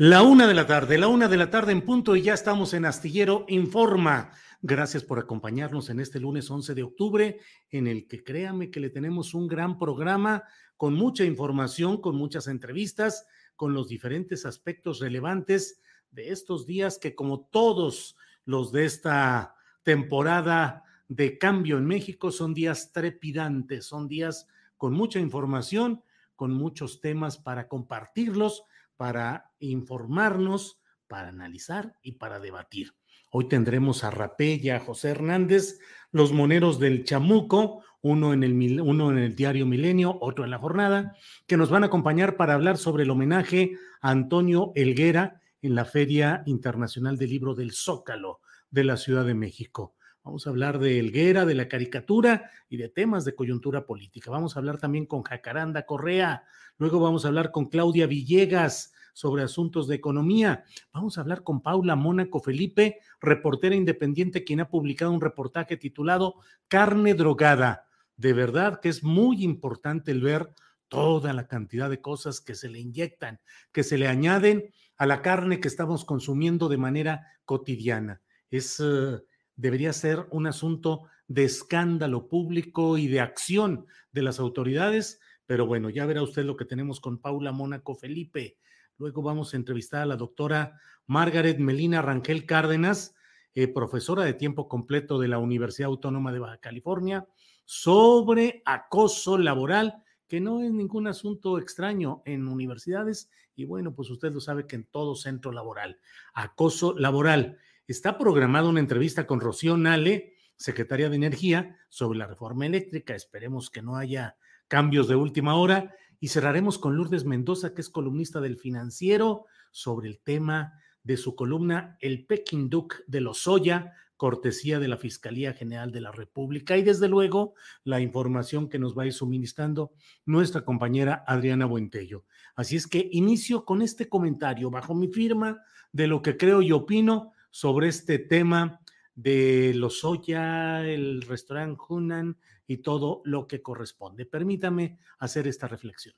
La una de la tarde, la una de la tarde en punto y ya estamos en Astillero Informa. Gracias por acompañarnos en este lunes 11 de octubre, en el que créame que le tenemos un gran programa con mucha información, con muchas entrevistas, con los diferentes aspectos relevantes de estos días que como todos los de esta temporada de cambio en México son días trepidantes, son días con mucha información, con muchos temas para compartirlos para informarnos, para analizar y para debatir. Hoy tendremos a Rapé y a José Hernández, los moneros del Chamuco, uno en, el, uno en el diario Milenio, otro en la jornada, que nos van a acompañar para hablar sobre el homenaje a Antonio Elguera en la Feria Internacional del Libro del Zócalo de la Ciudad de México. Vamos a hablar de Elguera, de la caricatura y de temas de coyuntura política. Vamos a hablar también con Jacaranda Correa. Luego vamos a hablar con Claudia Villegas sobre asuntos de economía. Vamos a hablar con Paula Mónaco Felipe, reportera independiente, quien ha publicado un reportaje titulado Carne drogada. De verdad que es muy importante el ver toda la cantidad de cosas que se le inyectan, que se le añaden a la carne que estamos consumiendo de manera cotidiana. Es uh, debería ser un asunto de escándalo público y de acción de las autoridades, pero bueno, ya verá usted lo que tenemos con Paula Mónaco Felipe. Luego vamos a entrevistar a la doctora Margaret Melina Rangel Cárdenas, eh, profesora de tiempo completo de la Universidad Autónoma de Baja California, sobre acoso laboral, que no es ningún asunto extraño en universidades y bueno, pues usted lo sabe que en todo centro laboral, acoso laboral. Está programada una entrevista con Rocío Nale, secretaria de Energía, sobre la reforma eléctrica. Esperemos que no haya cambios de última hora. Y cerraremos con Lourdes Mendoza, que es columnista del financiero, sobre el tema de su columna El Peking Duke de Lozoya, cortesía de la Fiscalía General de la República. Y desde luego, la información que nos va a ir suministrando nuestra compañera Adriana Buentello. Así es que inicio con este comentario bajo mi firma de lo que creo y opino sobre este tema de los Lozoya, el restaurante Hunan y todo lo que corresponde. Permítame hacer esta reflexión.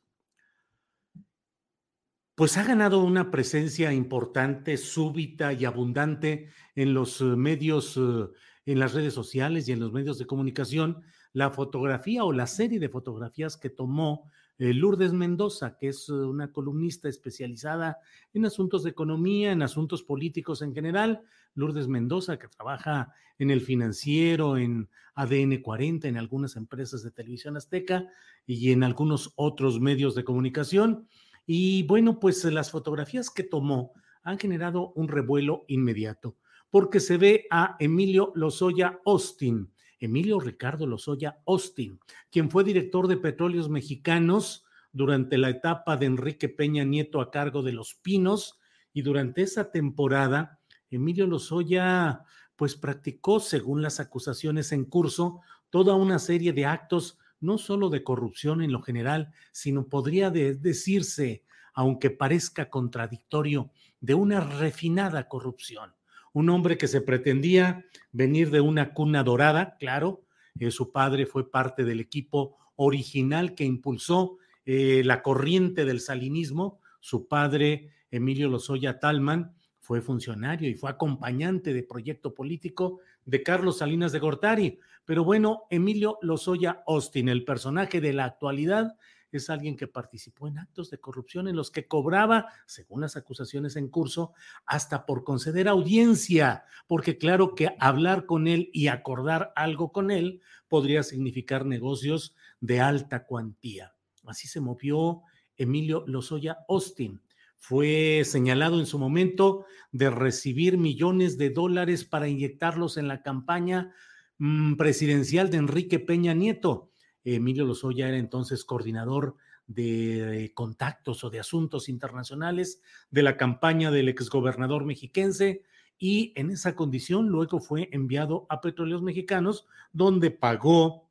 Pues ha ganado una presencia importante, súbita y abundante en los eh, medios, eh, en las redes sociales y en los medios de comunicación, la fotografía o la serie de fotografías que tomó Lourdes Mendoza, que es eh, una columnista especializada en asuntos de economía, en asuntos políticos en general. Lourdes Mendoza, que trabaja en el financiero, en ADN 40, en algunas empresas de televisión azteca y en algunos otros medios de comunicación. Y bueno, pues las fotografías que tomó han generado un revuelo inmediato, porque se ve a Emilio Lozoya Austin, Emilio Ricardo Lozoya Austin, quien fue director de Petróleos Mexicanos durante la etapa de Enrique Peña Nieto a cargo de Los Pinos. Y durante esa temporada Emilio Lozoya pues practicó, según las acusaciones en curso, toda una serie de actos no solo de corrupción en lo general, sino podría decirse, aunque parezca contradictorio, de una refinada corrupción un hombre que se pretendía venir de una cuna dorada, claro, eh, su padre fue parte del equipo original que impulsó eh, la corriente del salinismo, su padre Emilio Lozoya Talman fue funcionario y fue acompañante de proyecto político de Carlos Salinas de Gortari. Pero bueno, Emilio Lozoya Austin, el personaje de la actualidad, es alguien que participó en actos de corrupción en los que cobraba, según las acusaciones en curso, hasta por conceder audiencia, porque claro que hablar con él y acordar algo con él podría significar negocios de alta cuantía. Así se movió Emilio Lozoya Austin. Fue señalado en su momento de recibir millones de dólares para inyectarlos en la campaña mm, presidencial de Enrique Peña Nieto. Emilio Lozoya era entonces coordinador de contactos o de asuntos internacionales de la campaña del exgobernador mexiquense y en esa condición luego fue enviado a Petróleos Mexicanos, donde pagó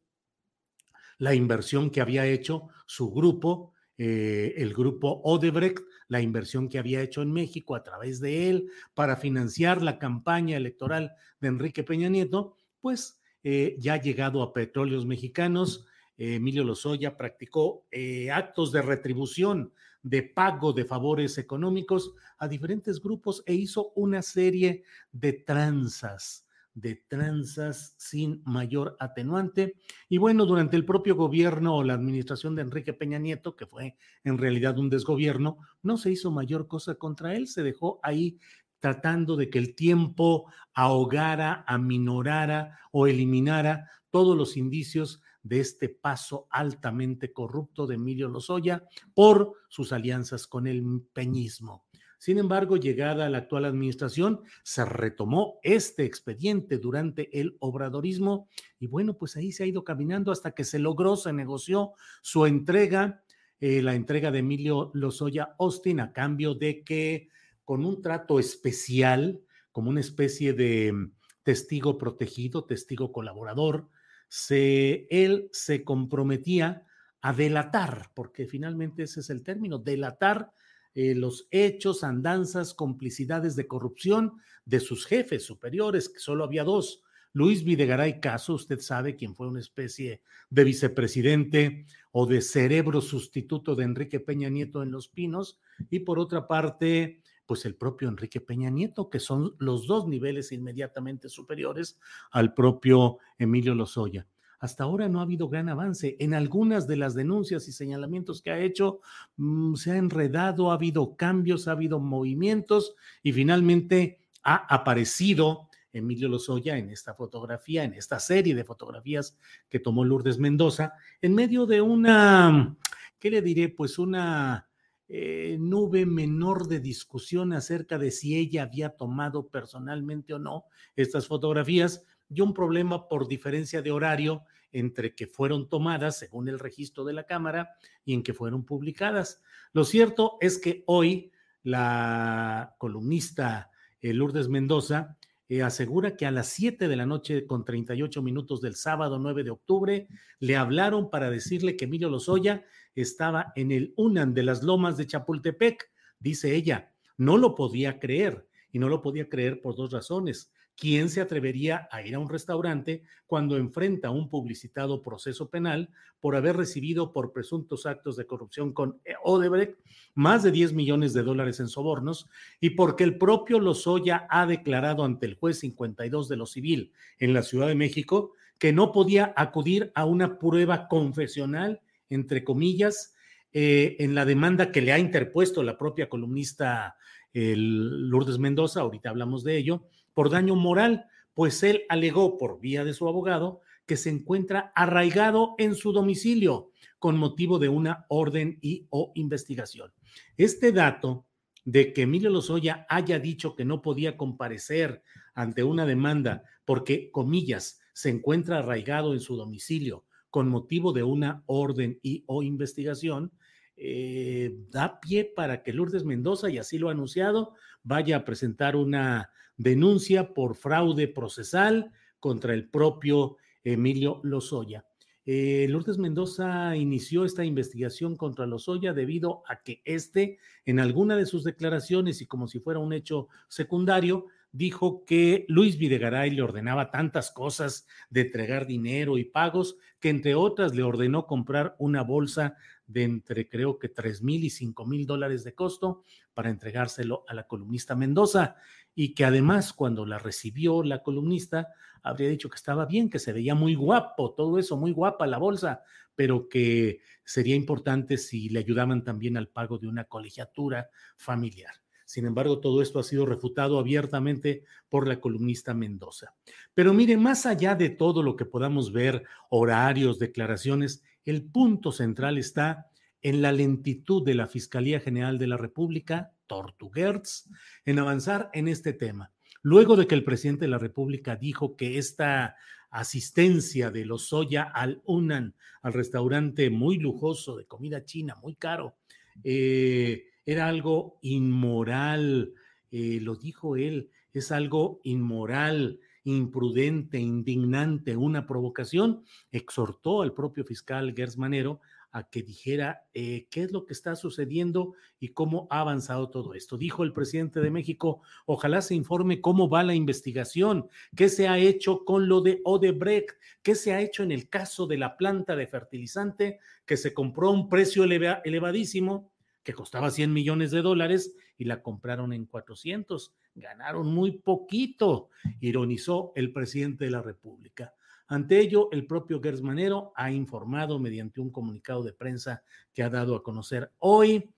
la inversión que había hecho su grupo, eh, el grupo Odebrecht, la inversión que había hecho en México a través de él para financiar la campaña electoral de Enrique Peña Nieto, pues eh, ya llegado a petróleos mexicanos, eh, Emilio Lozoya practicó eh, actos de retribución, de pago de favores económicos a diferentes grupos e hizo una serie de tranzas de tranzas sin mayor atenuante. Y bueno, durante el propio gobierno o la administración de Enrique Peña Nieto, que fue en realidad un desgobierno, no se hizo mayor cosa contra él, se dejó ahí tratando de que el tiempo ahogara, aminorara o eliminara todos los indicios de este paso altamente corrupto de Emilio Lozoya por sus alianzas con el peñismo. Sin embargo, llegada a la actual administración, se retomó este expediente durante el obradorismo y bueno, pues ahí se ha ido caminando hasta que se logró, se negoció su entrega, eh, la entrega de Emilio Lozoya Austin a cambio de que con un trato especial, como una especie de testigo protegido, testigo colaborador, se, él se comprometía a delatar, porque finalmente ese es el término, delatar eh, los hechos, andanzas, complicidades de corrupción de sus jefes superiores, que solo había dos. Luis Videgaray Caso, usted sabe quién fue una especie de vicepresidente o de cerebro sustituto de Enrique Peña Nieto en Los Pinos, y por otra parte, pues el propio Enrique Peña Nieto, que son los dos niveles inmediatamente superiores al propio Emilio Lozoya hasta ahora no ha habido gran avance. En algunas de las denuncias y señalamientos que ha hecho, mm, se ha enredado, ha habido cambios, ha habido movimientos y finalmente ha aparecido Emilio Lozoya en esta fotografía, en esta serie de fotografías que tomó Lourdes Mendoza, en medio de una, ¿qué le diré? Pues una eh, nube menor de discusión acerca de si ella había tomado personalmente o no estas fotografías, y un problema por diferencia de horario entre que fueron tomadas según el registro de la Cámara y en que fueron publicadas. Lo cierto es que hoy la columnista eh, Lourdes Mendoza eh, asegura que a las 7 de la noche con 38 minutos del sábado 9 de octubre le hablaron para decirle que Emilio Lozoya estaba en el UNAN de las Lomas de Chapultepec. Dice ella, no lo podía creer y no lo podía creer por dos razones. ¿Quién se atrevería a ir a un restaurante cuando enfrenta un publicitado proceso penal por haber recibido por presuntos actos de corrupción con Odebrecht más de 10 millones de dólares en sobornos y porque el propio Lozoya ha declarado ante el juez 52 de lo civil en la Ciudad de México que no podía acudir a una prueba confesional, entre comillas, eh, en la demanda que le ha interpuesto la propia columnista Lourdes Mendoza, ahorita hablamos de ello, por daño moral, pues él alegó por vía de su abogado que se encuentra arraigado en su domicilio con motivo de una orden y o investigación. Este dato de que Emilio Lozoya haya dicho que no podía comparecer ante una demanda porque, comillas, se encuentra arraigado en su domicilio con motivo de una orden y o investigación, eh, da pie para que Lourdes Mendoza, y así lo ha anunciado, vaya a presentar una denuncia por fraude procesal contra el propio Emilio Lozoya. Eh, Lourdes Mendoza inició esta investigación contra Lozoya debido a que éste, en alguna de sus declaraciones y como si fuera un hecho secundario, dijo que Luis Videgaray le ordenaba tantas cosas de entregar dinero y pagos que entre otras le ordenó comprar una bolsa de entre creo que tres mil y cinco mil dólares de costo para entregárselo a la columnista Mendoza y que además cuando la recibió la columnista habría dicho que estaba bien, que se veía muy guapo, todo eso, muy guapa la bolsa, pero que sería importante si le ayudaban también al pago de una colegiatura familiar. Sin embargo, todo esto ha sido refutado abiertamente por la columnista Mendoza. Pero mire, más allá de todo lo que podamos ver, horarios, declaraciones, el punto central está en la lentitud de la Fiscalía General de la República, Tortuguerz, en avanzar en este tema. Luego de que el presidente de la República dijo que esta asistencia de los Soya al Unan, al restaurante muy lujoso de comida china, muy caro, eh, era algo inmoral, eh, lo dijo él, es algo inmoral, imprudente, indignante, una provocación, exhortó al propio fiscal Gers Manero a que dijera eh, qué es lo que está sucediendo y cómo ha avanzado todo esto. Dijo el presidente de México, ojalá se informe cómo va la investigación, qué se ha hecho con lo de Odebrecht, qué se ha hecho en el caso de la planta de fertilizante que se compró a un precio elevadísimo que costaba 100 millones de dólares y la compraron en 400. Ganaron muy poquito, ironizó el presidente de la República. Ante ello, el propio Gersmanero ha informado mediante un comunicado de prensa que ha dado a conocer hoy,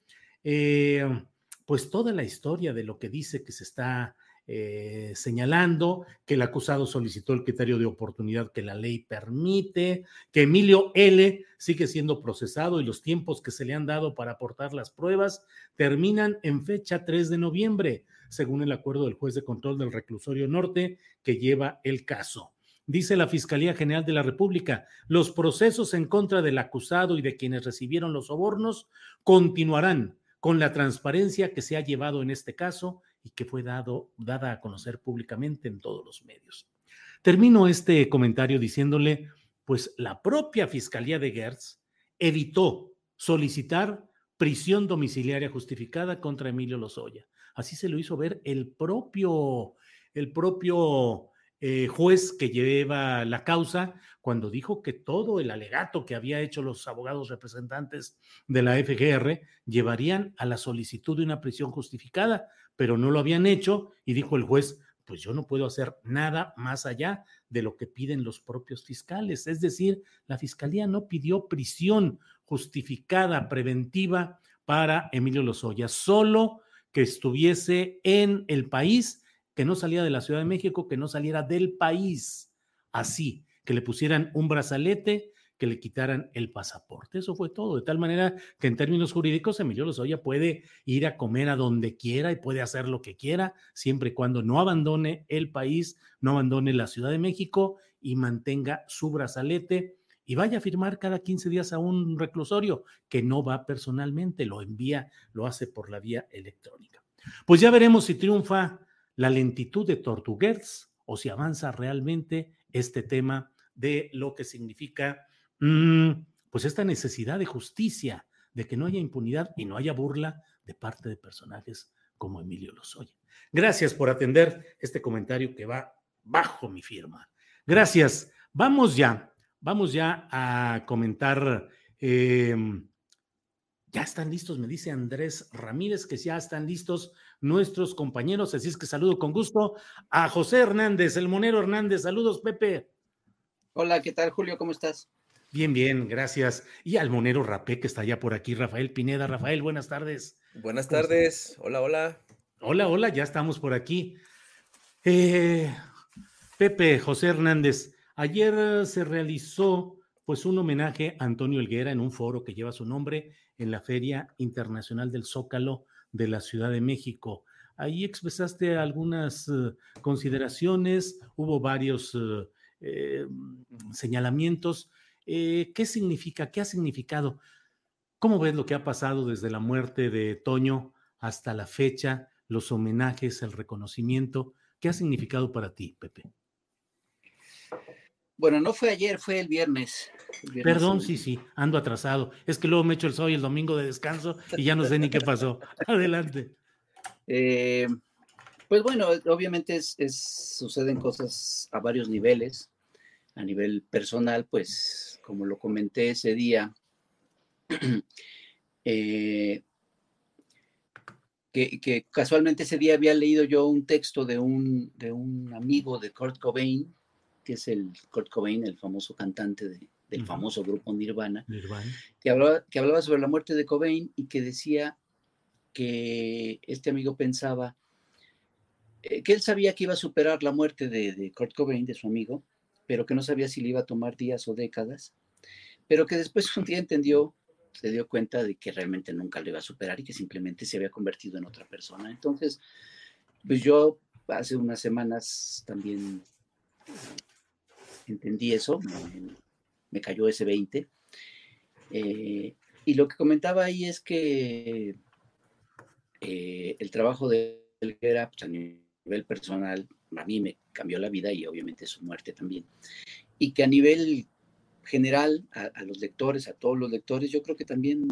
eh, pues toda la historia de lo que dice que se está eh, señalando que el acusado solicitó el criterio de oportunidad que la ley permite, que Emilio L. sigue siendo procesado y los tiempos que se le han dado para aportar las pruebas terminan en fecha 3 de noviembre, según el acuerdo del juez de control del reclusorio norte que lleva el caso. Dice la Fiscalía General de la República, los procesos en contra del acusado y de quienes recibieron los sobornos continuarán con la transparencia que se ha llevado en este caso y que fue dado, dada a conocer públicamente en todos los medios. Termino este comentario diciéndole, pues la propia Fiscalía de Gertz evitó solicitar prisión domiciliaria justificada contra Emilio Lozoya. Así se lo hizo ver el propio, el propio eh, juez que lleva la causa cuando dijo que todo el alegato que había hecho los abogados representantes de la FGR llevarían a la solicitud de una prisión justificada, pero no lo habían hecho y dijo el juez, pues yo no puedo hacer nada más allá de lo que piden los propios fiscales. Es decir, la fiscalía no pidió prisión justificada, preventiva para Emilio Lozoya, solo que estuviese en el país que no salía de la Ciudad de México, que no saliera del país, así, que le pusieran un brazalete, que le quitaran el pasaporte. Eso fue todo, de tal manera que en términos jurídicos Emilio Lozoya puede ir a comer a donde quiera y puede hacer lo que quiera, siempre y cuando no abandone el país, no abandone la Ciudad de México y mantenga su brazalete y vaya a firmar cada 15 días a un reclusorio que no va personalmente, lo envía, lo hace por la vía electrónica. Pues ya veremos si triunfa la lentitud de Tortuguers o si avanza realmente este tema de lo que significa pues esta necesidad de justicia, de que no haya impunidad y no haya burla de parte de personajes como Emilio Lozoya. Gracias por atender este comentario que va bajo mi firma. Gracias. Vamos ya, vamos ya a comentar. Em, ya están listos, me dice Andrés Ramírez, que ya están listos nuestros compañeros. Así es que saludo con gusto a José Hernández, el monero Hernández. Saludos, Pepe. Hola, ¿qué tal, Julio? ¿Cómo estás? Bien, bien, gracias. Y al monero Rapé, que está ya por aquí, Rafael Pineda. Rafael, buenas tardes. Buenas tardes. Hola, hola. Hola, hola, ya estamos por aquí. Eh, Pepe, José Hernández, ayer se realizó pues un homenaje a Antonio Elguera en un foro que lleva su nombre en la Feria Internacional del Zócalo de la Ciudad de México. Ahí expresaste algunas eh, consideraciones, hubo varios eh, eh. ¿Qué significa? ¿Qué ha significado? ¿Cómo ves lo que ha pasado desde la muerte de Toño hasta la fecha, los homenajes, el reconocimiento? ¿Qué ha significado para ti, Pepe? Bueno, no fue ayer, fue el viernes. Perdón, sí, sí, ando atrasado. Es que luego me echo el sábado y el domingo de descanso y ya no sé ni qué pasó. Adelante. Eh, Pues bueno, obviamente es, suceden cosas a varios niveles. A nivel personal, pues como lo comenté ese día, eh, que, casualmente ese día había leído yo un texto de un, de un amigo de Kurt Cobain, que es el Kurt Cobain, el famoso cantante del famoso grupo Nirvana, Que, hablaba, que hablaba sobre la muerte de Cobain y que decía que este amigo pensaba eh, que él sabía que iba a superar la muerte de, de Kurt Cobain, de su amigo, pero que no sabía si le iba a tomar días o décadas, pero que después un día entendió se dio cuenta de que realmente nunca lo iba a superar y que simplemente se había convertido en otra persona. Entonces, pues yo hace unas semanas también entendí eso, me, cayó ese 20. Eh, y lo que comentaba ahí es que eh, el trabajo de él era pues, a nivel personal, a mí me cambió la vida y obviamente su muerte también. Y que a nivel general a, los lectores, a todos los lectores, yo creo que también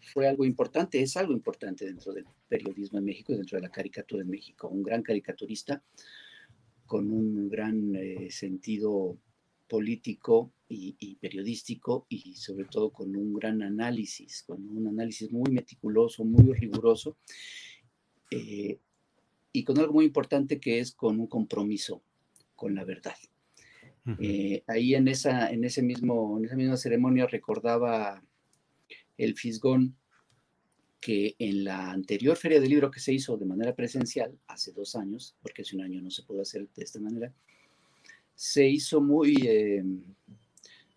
fue algo importante, es algo importante dentro del periodismo en México y dentro de la caricatura en México. Un gran caricaturista con un gran eh, sentido político y, periodístico y sobre todo con un gran análisis, con un análisis muy meticuloso, muy riguroso eh, y con algo muy importante que es con un compromiso con la verdad. Eh, ahí en esa, en, ese mismo, en esa misma ceremonia recordaba el Fisgón que en la anterior feria del libro que se hizo de manera presencial, hace dos años, porque hace un año no se pudo hacer de esta manera, se hizo muy, eh,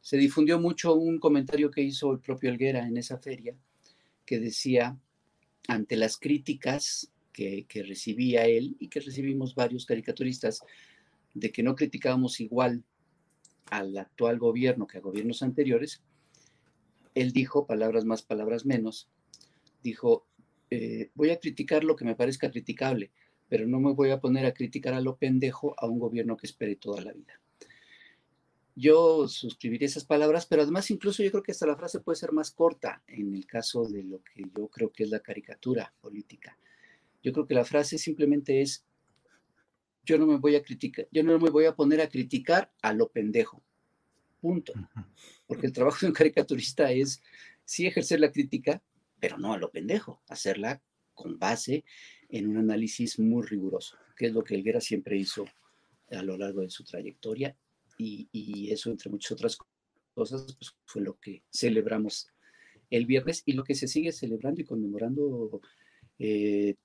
se difundió mucho un comentario que hizo el propio Helguera en esa feria, que decía, ante las críticas que, recibía él y que recibimos varios caricaturistas, de que no criticábamos igual al actual gobierno que a gobiernos anteriores, él dijo, palabras más, palabras menos, dijo, eh, voy a criticar lo que me parezca criticable, pero no me voy a poner a criticar a lo pendejo a un gobierno que espere toda la vida. Yo suscribiría esas palabras, pero además incluso yo creo que hasta la frase puede ser más corta en el caso de lo que yo creo que es la caricatura política. Yo creo que la frase simplemente es, yo no me voy a criticar, yo no me voy a poner a criticar a lo pendejo. Punto. Porque el trabajo de un caricaturista es sí ejercer la crítica, pero no a lo pendejo, hacerla con base en un análisis muy riguroso, que es lo que Elguera siempre hizo a lo largo de su trayectoria y, eso, entre muchas otras cosas, pues, fue lo que celebramos el viernes y lo que se sigue celebrando y conmemorando eh,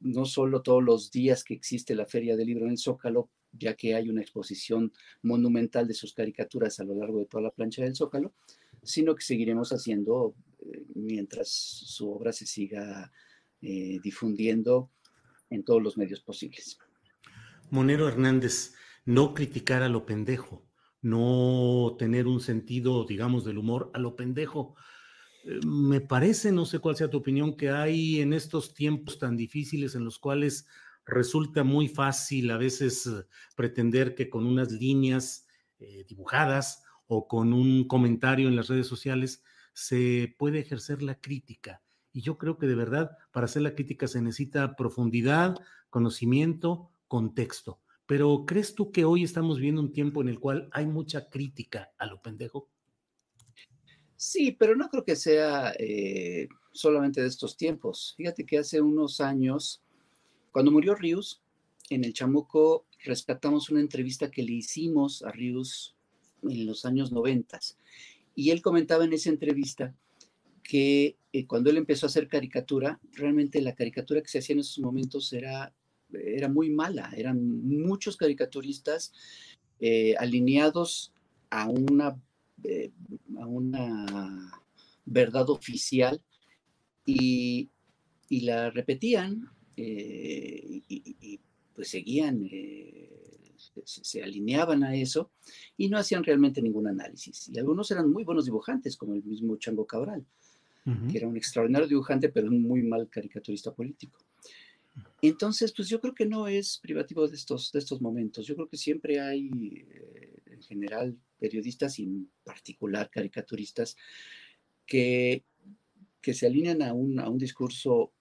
no solo todos los días que existe la Feria del Libro en el Zócalo, ya que hay una exposición monumental de sus caricaturas a lo largo de toda la plancha del Zócalo, sino que seguiremos haciendo eh, mientras su obra se siga eh, difundiendo en todos los medios posibles. Monero Hernández, no criticar a lo pendejo, no tener un sentido, digamos, del humor a lo pendejo me parece, no sé cuál sea tu opinión, que hay en estos tiempos tan difíciles en los cuales resulta muy fácil a veces eh, pretender que con unas líneas eh, dibujadas o con un comentario en las redes sociales se puede ejercer la crítica. Y yo creo que de verdad para hacer la crítica se necesita profundidad, conocimiento, contexto. Pero ¿crees tú que hoy estamos viendo un tiempo en el cual hay mucha crítica a lo pendejo? Sí, pero no creo que sea eh, solamente de estos tiempos. Fíjate que hace unos años, cuando murió Rius, en el Chamuco rescatamos una entrevista que le hicimos a Rius en los años noventas. Y él comentaba en esa entrevista que eh, cuando él empezó a hacer caricatura, realmente la caricatura que se hacía en esos momentos era, era muy mala. Eran muchos caricaturistas eh, alineados a una eh, a una verdad oficial y, la repetían eh, y, pues seguían, eh, se, alineaban a eso y no hacían realmente ningún análisis. Y algunos eran muy buenos dibujantes, como el mismo Chango Cabral, que era un extraordinario dibujante, pero un muy mal caricaturista político. Entonces, pues yo creo que no es privativo de estos, de estos momentos. Yo creo que siempre hay, en general, periodistas y en particular caricaturistas que, que se alinean a un, a un discurso,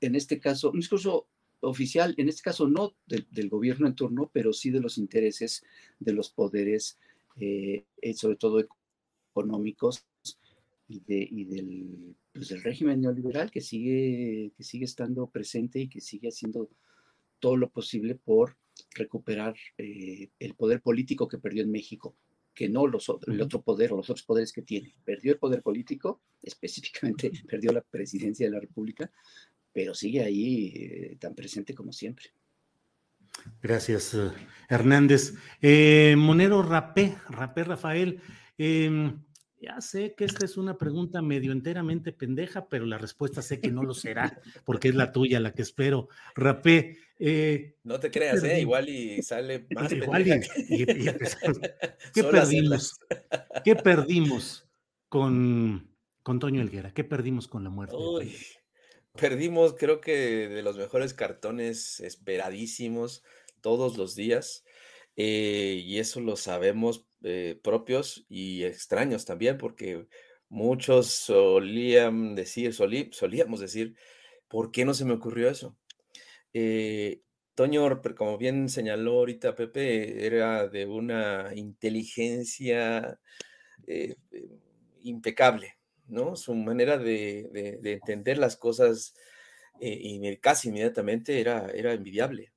en este caso, un discurso oficial, en este caso no del gobierno en turno, pero sí de los intereses de los poderes, eh, eh, sobre todo económicos y, de, y del, pues, del, régimen neoliberal que sigue, que sigue estando presente y que sigue haciendo todo lo posible por recuperar eh, el poder político que perdió en México, que no los, el otro poder o los otros poderes que tiene. Perdió el poder político, específicamente perdió la presidencia de la República, pero sigue ahí eh, tan presente como siempre. Gracias, eh, Hernández. Eh, Monero Rapé, Rapé Rafael, em, ya sé que esta es una pregunta medio enteramente pendeja, pero la respuesta sé que no lo será, porque es la tuya la que espero. Rapé. No te creas, ¿eh? igual y sale más. Igual y, ¿Qué perdimos? ¿Qué perdimos con, con Toño Elguera? ¿Qué perdimos con la muerte? Uy. Perdimos, creo que de los mejores cartones esperadísimos todos los días. Eh, y eso lo sabemos eh, propios y extraños también, porque muchos solían decir, solíamos decir, ¿por qué no se me ocurrió eso? Eh, Toño, como bien señaló ahorita Pepe, era de una inteligencia impecable, ¿no? Su manera de, entender las cosas eh, y casi inmediatamente era, era envidiable.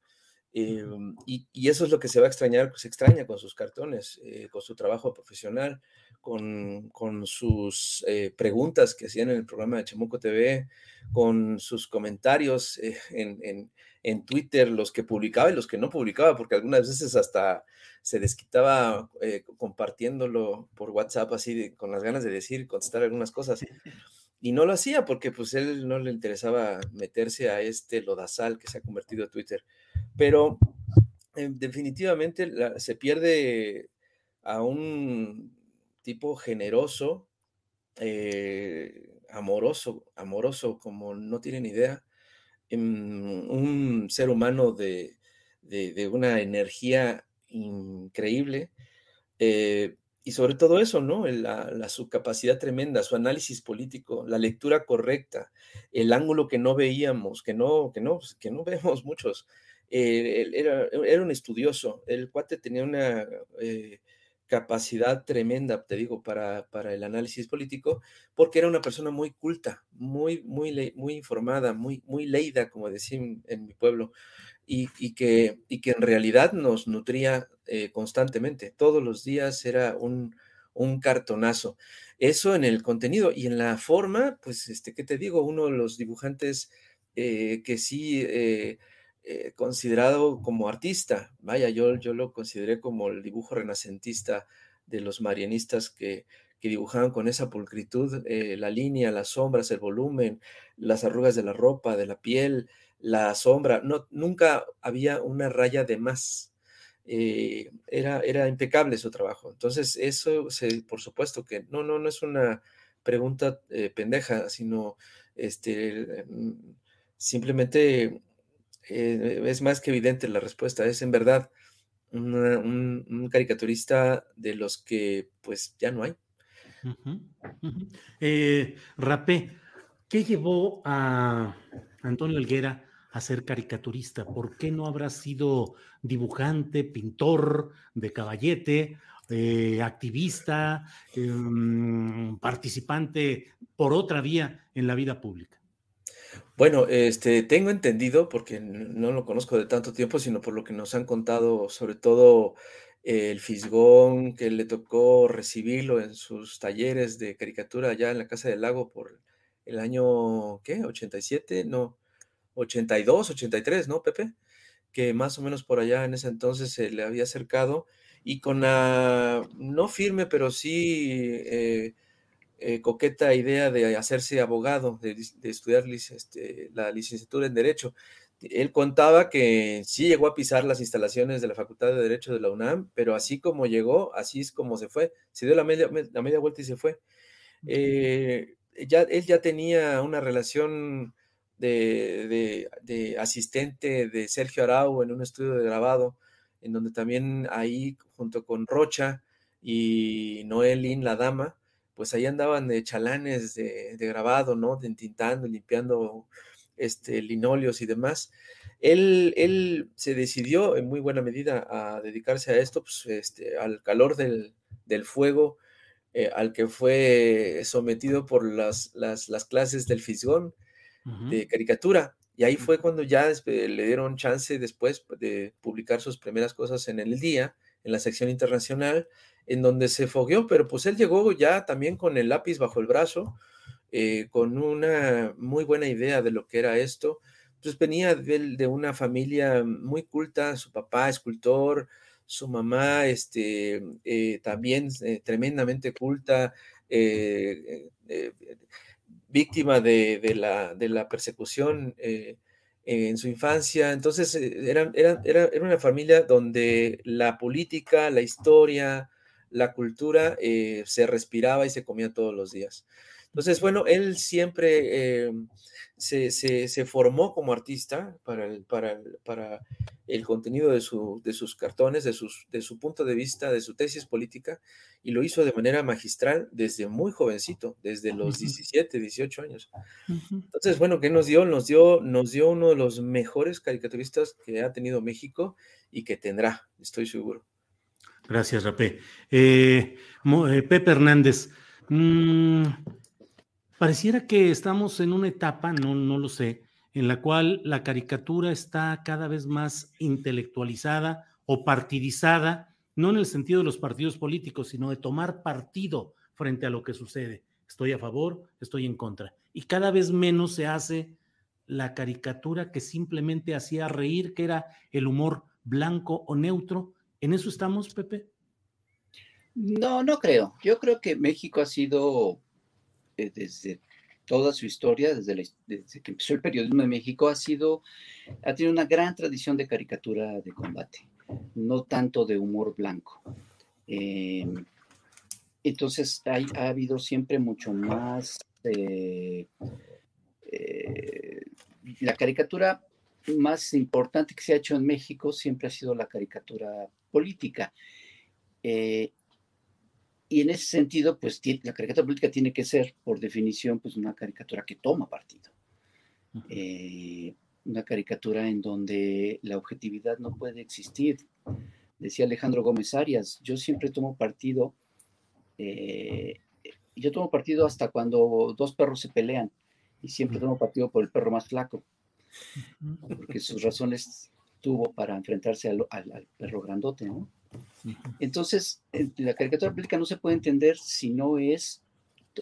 Em, y, eso es lo que se va a extrañar, se extraña con sus cartones, eh, con su trabajo profesional, con, sus eh, preguntas que hacían en el programa de Chamuco TV, con sus comentarios en, en Twitter, los que publicaba y los que no publicaba, porque algunas veces hasta se desquitaba eh, compartiéndolo por WhatsApp así con las ganas de decir, contestar algunas cosas. Y no lo hacía porque pues él no le interesaba meterse a este lodazal que se ha convertido en Twitter. Pero eh, definitivamente se pierde a un tipo generoso, eh, amoroso, amoroso como no tienen idea, un ser humano de, una energía increíble. Eh, y sobre todo eso, ¿no? La, su capacidad tremenda, su análisis político, la lectura correcta, el ángulo que no veíamos, que no, que no, que no vemos muchos. Eh, era, era, un estudioso, el cuate tenía una capacidad tremenda, te digo, para, para, el análisis político, porque era una persona muy culta, muy, muy, muy informada, muy, muy leída, como decían en, mi pueblo, y, que, y que en realidad nos nutría eh, constantemente. Todos los días era un, un cartonazo. Eso en el contenido y en la forma, pues, este, ¿qué te digo? Uno de los dibujantes eh, que sí eh, eh, considerado como artista. Vaya, yo, yo lo consideré como el dibujo renacentista de los marianistas que, que dibujaban con esa pulcritud eh, la línea, las sombras, el volumen, las arrugas de la ropa, de la piel, la sombra. No, nunca había una raya de más. Eh, era, era impecable su trabajo. Entonces, eso, se, por supuesto que no, no, no es una pregunta pendeja, sino este, mm, simplemente eh, es más que evidente la respuesta, es en verdad un, caricaturista de los que pues ya no hay. Eh, Rapé, ¿qué llevó a Antonio Elguera a ser caricaturista? ¿Por qué no habrá sido dibujante, pintor de caballete, eh, activista, em, participante por otra vía en la vida pública? Bueno, este, tengo entendido, porque no lo conozco de tanto tiempo, sino por lo que nos han contado, sobre todo el Fisgón, que le tocó recibirlo en sus talleres de caricatura allá en la Casa del Lago por el año, ¿qué? ¿87? No, 82, 83, ¿no, Pepe? Que más o menos por allá en ese entonces se le había acercado y con la, no firme, pero sí... Eh, eh, coqueta idea de hacerse abogado, de, estudiar este, la licenciatura en Derecho. Él contaba que sí llegó a pisar las instalaciones de la Facultad de Derecho de la UNAM, pero así como llegó, así es como se fue. Se dio la media, la media vuelta y se fue. Eh, ya, él ya tenía una relación de, de, asistente de Sergio Arau en un estudio de grabado, en donde también ahí, junto con Rocha y Noelín, la dama, pues ahí andaban de chalanes de, grabado, ¿no? De entintando, limpiando este, linóleos y demás. él, él, se decidió en muy buena medida a dedicarse a esto, pues, este, al calor del, del fuego eh, al que fue sometido por las, las, las clases del Fisgón de caricatura. Y ahí fue cuando ya le dieron chance después de publicar sus primeras cosas en el día, en la sección internacional, en donde se fogueó, pero pues él llegó ya también con el lápiz bajo el brazo, eh, con una muy buena idea de lo que era esto. Pues venía de, una familia muy culta, su papá escultor, su mamá este, eh, también eh, tremendamente culta, víctima de, la, de, la, persecución en su infancia. Entonces, era, era, era, una familia donde la política, la historia, la cultura se respiraba y se comía todos los días. Entonces, bueno, él siempre eh, se, formó como artista para el, para para el contenido de, su, de sus cartones, de, sus, de su punto de vista, de su tesis política, y lo hizo de manera magistral desde muy jovencito, desde los 17, 18 años. Entonces, bueno, ¿qué nos dio? Nos dio, nos dio uno de los mejores caricaturistas que ha tenido México y que tendrá, estoy seguro. Gracias, Rapé. Eh, eh, Pepe Hernández. Mm, Pareciera que estamos en una etapa, no, no lo sé, en la cual la caricatura está cada vez más intelectualizada o partidizada, no en el sentido de los partidos políticos, sino de tomar partido frente a lo que sucede. Estoy a favor, estoy en contra. Y cada vez menos se hace la caricatura que simplemente hacía reír, que era el humor blanco o neutro. ¿En eso estamos, Pepe? No, no creo. Yo creo que México ha sido eh, desde toda su historia, desde, que empezó el periodismo de México, ha sido, ha tenido una gran tradición de caricatura de combate, no tanto de humor blanco. Em, entonces ha habido siempre mucho más eh, eh, la caricatura más importante que se ha hecho en México siempre ha sido la caricatura política. Y en ese sentido, pues la caricatura política tiene que ser, por definición, pues una caricatura que toma partido. Eh, una caricatura en donde la objetividad no puede existir. Decía Alejandro Gómez Arias, yo siempre tomo partido, eh, yo tomo partido hasta cuando dos perros se pelean y siempre tomo partido por el perro más flaco, porque sus razones tuvo para enfrentarse al, al perro grandote, ¿no? Entonces, la caricatura política no se puede entender si no es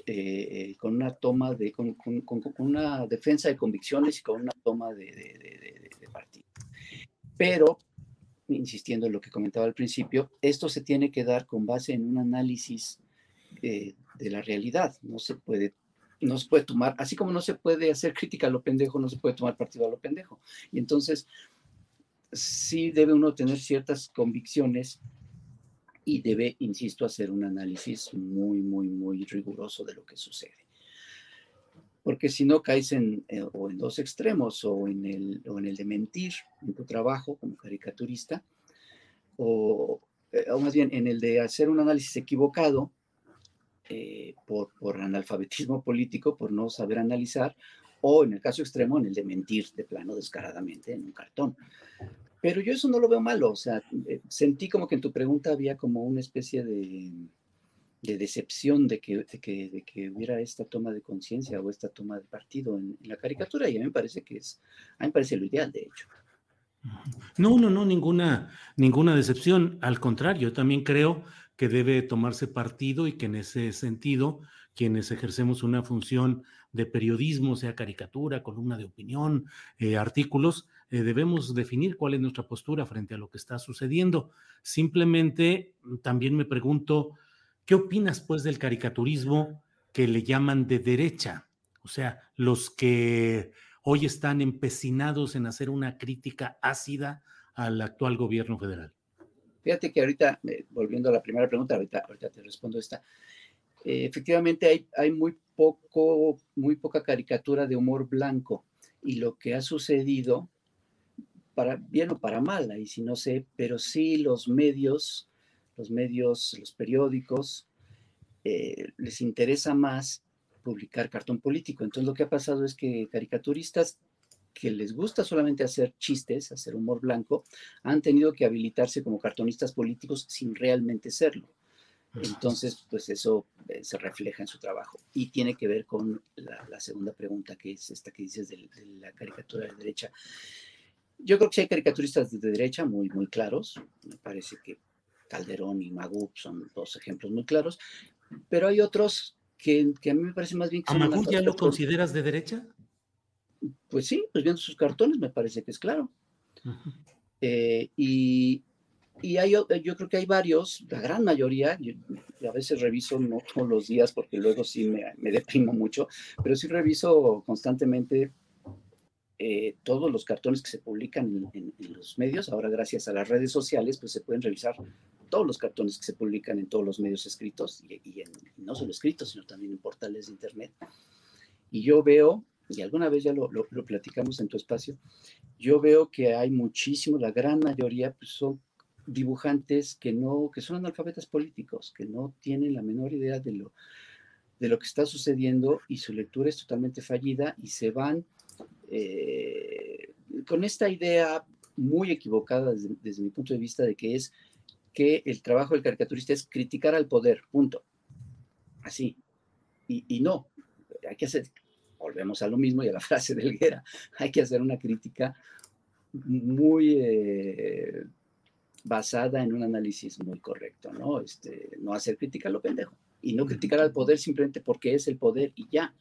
eh, con una toma de, con, una defensa de convicciones y con una toma de, partido. Pero, insistiendo en lo que comentaba al principio, esto se tiene que dar con base en un análisis eh, de la realidad. No se puede no se puede tomar, así como no se puede hacer crítica a lo pendejo, no se puede tomar partido a lo pendejo. Y entonces, sí debe uno tener ciertas convicciones y debe, insisto, hacer un análisis muy, muy, muy riguroso de lo que sucede. Porque si no caes en, eh, o en dos extremos, o en, el, o en el de mentir en tu trabajo como caricaturista, o, eh, más bien en el de hacer un análisis equivocado eh, por, por analfabetismo político, por no saber analizar, o en el caso extremo, en el de mentir de plano descaradamente en un cartón. Pero yo eso no lo veo malo, o sea, eh, sentí como que en tu pregunta había como una especie de, decepción de que, de que, hubiera esta toma de conciencia o esta toma de partido en, la caricatura y a mí me parece que es, a mí me parece lo ideal, de hecho. No, no, no, ninguna, ninguna decepción. Al contrario, yo también creo que debe tomarse partido y que en ese sentido, quienes ejercemos una función de periodismo, sea caricatura, columna de opinión, eh, artículos, eh, debemos definir cuál es nuestra postura frente a lo que está sucediendo. Simplemente mm, también me pregunto, ¿qué opinas pues del caricaturismo que le llaman de derecha? O sea, los que hoy están empecinados en hacer una crítica ácida al actual gobierno federal. Fíjate que ahorita, eh, volviendo a la primera pregunta, ahorita, ahorita te respondo esta. Eh, efectivamente, hay, muy, poco, muy poca caricatura de humor blanco y lo que ha sucedido para bien o para mal, ahí sí no sé, pero sí los medios, los medios, los periódicos, eh, les interesa más publicar cartón político. Entonces lo que ha pasado es que caricaturistas que les gusta solamente hacer chistes, hacer humor blanco, han tenido que habilitarse como cartonistas políticos sin realmente serlo. Entonces, pues eso eh, se refleja en su trabajo. Y tiene que ver con la, segunda pregunta, que es esta que dices de, la caricatura de derecha. Yo creo que sí hay caricaturistas de derecha muy, muy claros. Me parece que Calderón y Magub son dos ejemplos muy claros. Pero hay otros que, a mí me parece más bien que... ¿A Magub ya lo consideras de derecha? Pues sí, pues viendo sus cartones me parece que es claro. Eh, y, y hay, yo creo que hay varios, la gran mayoría, a veces reviso no todos los días porque luego sí me, me deprimo mucho, pero sí reviso constantemente eh, todos los cartones que se publican en, los medios. Ahora, gracias a las redes sociales, pues se pueden revisar todos los cartones que se publican en todos los medios escritos y, no solo escritos, sino también en portales de Internet. Y yo veo, y alguna vez ya lo, lo, lo platicamos en tu espacio, yo veo que hay muchísimo, la gran mayoría pues son dibujantes que no, que son analfabetas políticos, que no tienen la menor idea de lo, de lo que está sucediendo y su lectura es totalmente fallida y se van eh, con esta idea muy equivocada desde, mi punto de vista de que es que el trabajo del caricaturista es criticar al poder, punto. Así. Y, no, hay que hacer, volvemos a lo mismo y a la frase de Helguera, hay que hacer una crítica muy... Eh, basada en un análisis muy correcto, ¿no? Este, no hacer crítica a lo pendejo y no criticar al poder simplemente porque es el poder y ya.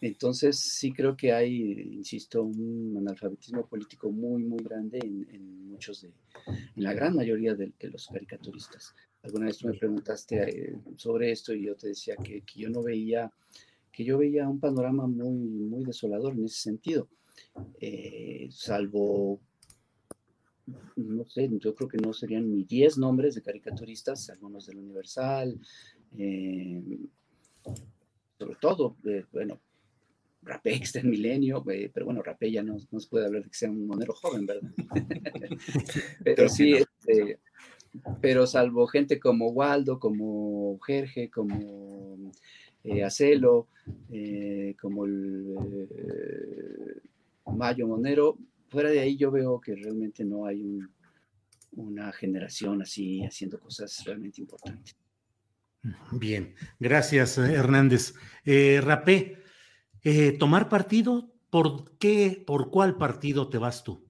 Entonces sí creo que hay, insisto, un analfabetismo político muy, muy grande en, muchos de, en la gran mayoría de, los caricaturistas. Alguna vez tú me preguntaste eh, sobre esto y yo te decía que, que, yo no veía, que yo veía un panorama muy, muy desolador en ese sentido, eh, salvo no sé, yo creo que no serían ni 10 nombres de caricaturistas, algunos del Universal, eh, sobre todo, eh, bueno, Rapé está en Milenio, eh, pero bueno, Rapé ya no, no, se puede hablar de que sea un monero joven, ¿verdad? pero sí, este, pero salvo gente como Waldo, como Jerge, como Acelo, como el Mayo Monero, fuera de ahí yo veo que realmente no hay una generación así haciendo cosas realmente importantes. Bien, gracias Hernández. Eh, Rapé, eh, tomar partido, ¿por qué, por cuál partido te vas tú?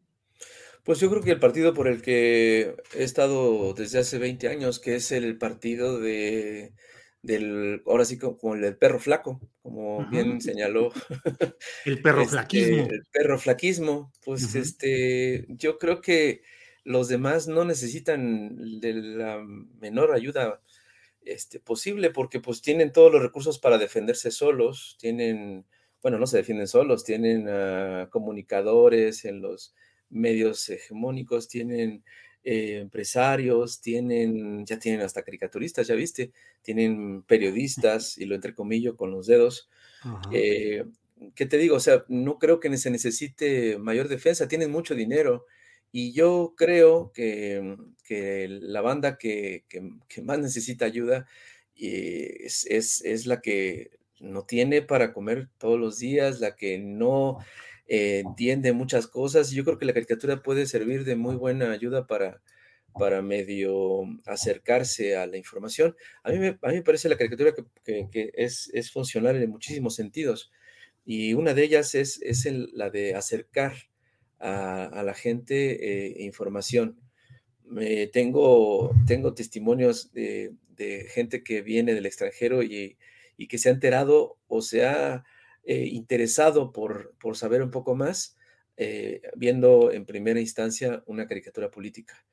Pues yo creo que el partido por el que he estado desde hace 20 años, que es el partido de del, ahora sí como el del perro flaco, como bien señaló. El perro este, flaquismo. El perro flaquismo, pues este, yo creo que los demás no necesitan de la menor ayuda este, posible porque pues tienen todos los recursos para defenderse solos, tienen, bueno, no se defienden solos, tienen comunicadores en los medios hegemónicos, tienen eh, empresarios, tienen, ya tienen hasta caricaturistas, ya viste, tienen periodistas, y lo entrecomillo con los dedos. Eh, ¿Qué te digo? O sea, no creo que se necesite mayor defensa, tienen mucho dinero. Y yo creo que, la banda que, más necesita ayuda eh, es, es, la que no tiene para comer todos los días, la que no eh, entiende muchas cosas. Yo creo que la caricatura puede servir de muy buena ayuda para, para medio acercarse a la información. A mí me, a mí me parece la caricatura que, que, es, es, funcional en muchísimos sentidos. Y una de ellas es, es la de acercar a, a la gente eh, información. tengo, tengo testimonios de, de, gente que viene del extranjero y, y que se ha enterado o se ha eh, interesado por, por, saber un poco más, eh, viendo en primera instancia una caricatura política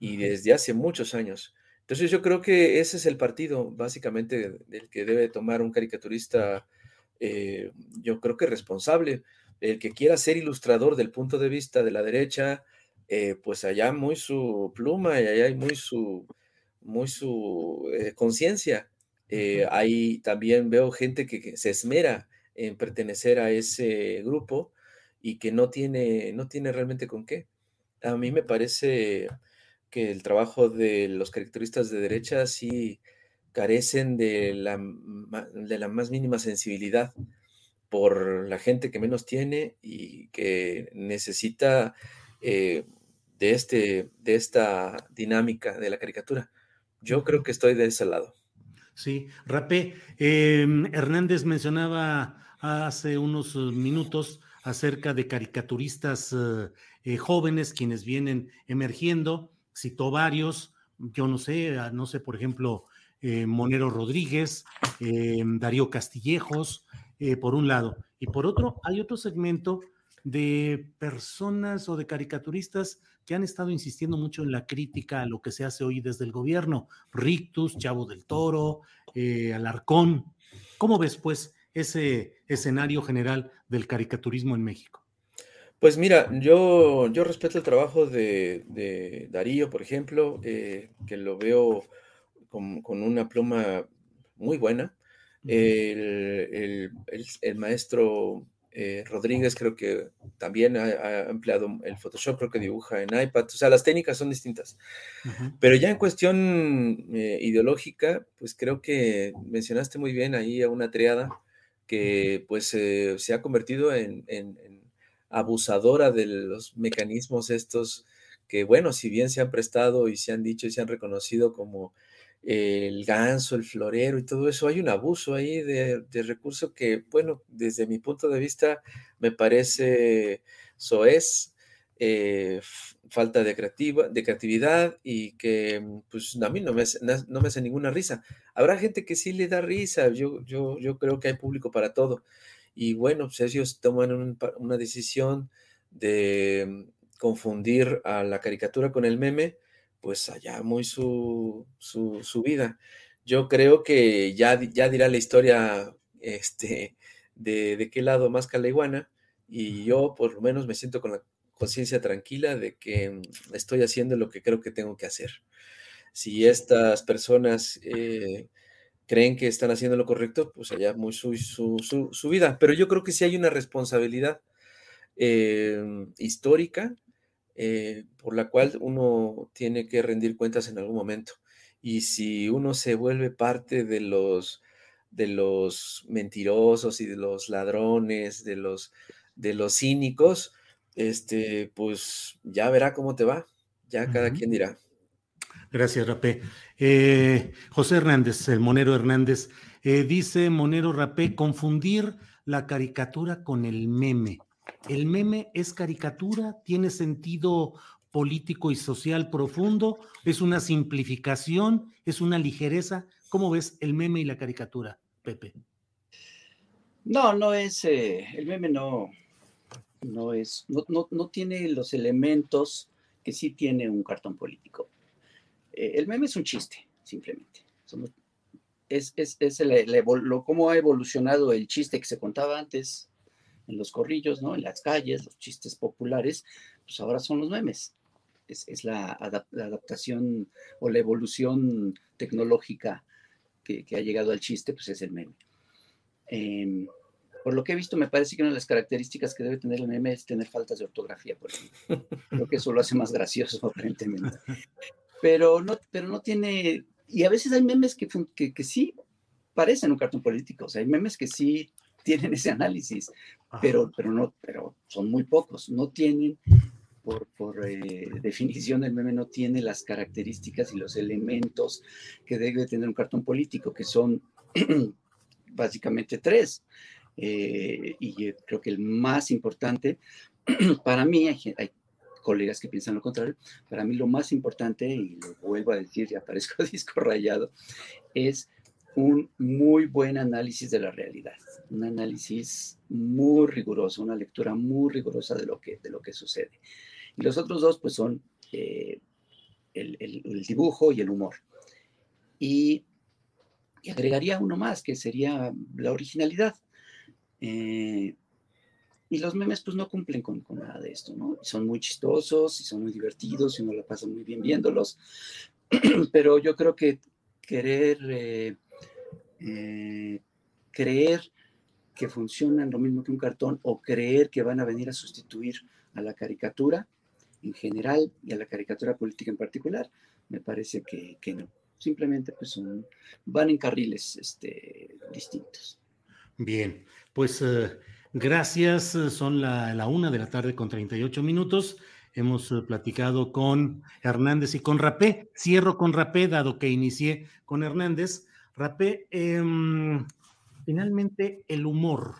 y desde hace muchos años. Entonces yo creo que ese es el partido básicamente del que debe tomar un caricaturista, eh, yo creo que responsable, el que quiera ser ilustrador del punto de vista de la derecha, pues allá muy su pluma y allá hay muy su, muy su conciencia. ahí también veo gente que, se esmera en pertenecer a ese grupo y que no tiene, no tiene realmente con qué. A mí me parece que el trabajo de los caricaturistas de derecha sí carecen de la, de la más mínima sensibilidad, por la gente que menos tiene y que necesita eh, de, este, de esta dinámica de la caricatura. Yo creo que estoy de ese lado. Sí, Rapé, em, Hernández mencionaba hace unos minutos acerca de caricaturistas eh, eh, jóvenes quienes vienen emergiendo, citó varios, yo no sé, ah, no sé, por ejemplo, eh, Monero Rodríguez, Darío Castillejos, por un lado, y por otro, hay otro segmento de personas o de caricaturistas que han estado insistiendo mucho en la crítica a lo que se hace hoy desde el gobierno. Rictus, Chavo del Toro, eh, Alarcón. ¿Cómo ves, pues, ese escenario general del caricaturismo en México? Pues mira, yo, yo respeto el trabajo de, Darío, por ejemplo, eh, que lo veo con, una pluma muy buena. el, maestro eh, Rodríguez creo que también ha, empleado el Photoshop, creo que dibuja en iPad, o sea, las técnicas son distintas. Pero ya en cuestión eh, ideológica, pues creo que mencionaste muy bien ahí a una triada que pues eh, se ha convertido en, abusadora de los mecanismos estos que, bueno, si bien se han prestado y se han dicho y se han reconocido como el ganso, el florero y todo eso, hay un abuso ahí de, recurso que, bueno, desde mi punto de vista me parece soez, eh, falta de, creativa, de creatividad y que mm, pues a mí no me, no me hace ninguna risa. Habrá gente que sí le da risa, yo, yo, yo creo que hay público para todo. Y bueno, pues ellos toman una decisión de mm, confundir a la caricatura con el meme, pues allá muy su, su, vida. Yo creo que ya, ya dirá la historia este, de, de qué lado más caleguana y yo por lo menos me siento con la conciencia tranquila de que mm, estoy haciendo lo que creo que tengo que hacer. Si estas personas eh, creen que están haciendo lo correcto, pues allá muy su, su, su, vida. Pero yo creo que sí hay una responsabilidad eh, histórica eh, por la cual uno tiene que rendir cuentas en algún momento. Y si uno se vuelve parte de los, de los mentirosos y de los ladrones, de los, de los cínicos, este, pues ya verá cómo te va. Ya cada quien dirá. Gracias, Rapé. Eh, José Hernández, el Monero Hernández, eh, dice Monero Rapé, confundir la caricatura con el meme. ¿El meme es caricatura? ¿Tiene sentido político y social profundo? ¿Es una simplificación? ¿Es una ligereza? ¿Cómo ves el meme y la caricatura, Pepe? No, no es, eh, el meme no, no es, no, tiene los elementos que sí tiene un cartón político. Eh, el meme es un chiste, simplemente. es, es, es lo, cómo ha evolucionado el chiste que se contaba antes en los corrillos, ¿no? En las calles, los chistes populares, pues ahora son los memes. Es, la, adaptación o la evolución tecnológica que, ha llegado al chiste, pues es el meme. Em, por lo que he visto, me parece que una de las características que debe tener el meme es tener faltas de ortografía, por ejemplo. Creo que eso lo hace más gracioso, aparentemente. Pero no, pero no tiene... Y a veces hay memes que, que, que sí parecen un cartón político. O sea, hay memes que sí tienen ese análisis, pero, pero, no, pero son muy pocos, no tienen, por, por eh, definición el meme no tiene las características y los elementos que debe tener un cartón político, que son básicamente tres. Eh, y creo que el más importante, para mí, hay, hay, colegas que piensan lo contrario, para mí lo más importante, y lo vuelvo a decir, ya parezco disco rayado, es un muy buen análisis de la realidad, un análisis muy riguroso, una lectura muy rigurosa de lo que, de lo que sucede. Y los otros dos, pues, son eh, el, el, dibujo y el humor. Y, agregaría uno más, que sería la originalidad. Eh, y los memes, pues, no cumplen con, nada de esto, ¿no? Son muy chistosos y son muy divertidos y uno la pasa muy bien viéndolos. Pero yo creo que querer... Eh, eh, creer que funcionan lo mismo que un cartón o creer que van a venir a sustituir a la caricatura en general y a la caricatura política en particular, me parece que, no. Simplemente pues van en carriles este, distintos. Bien, pues eh, gracias. Son la, una de la tarde con 38 minutos. Hemos eh, platicado con Hernández y con Rapé. Cierro con Rapé, dado que inicié con Hernández. Rapé, eh, finalmente el humor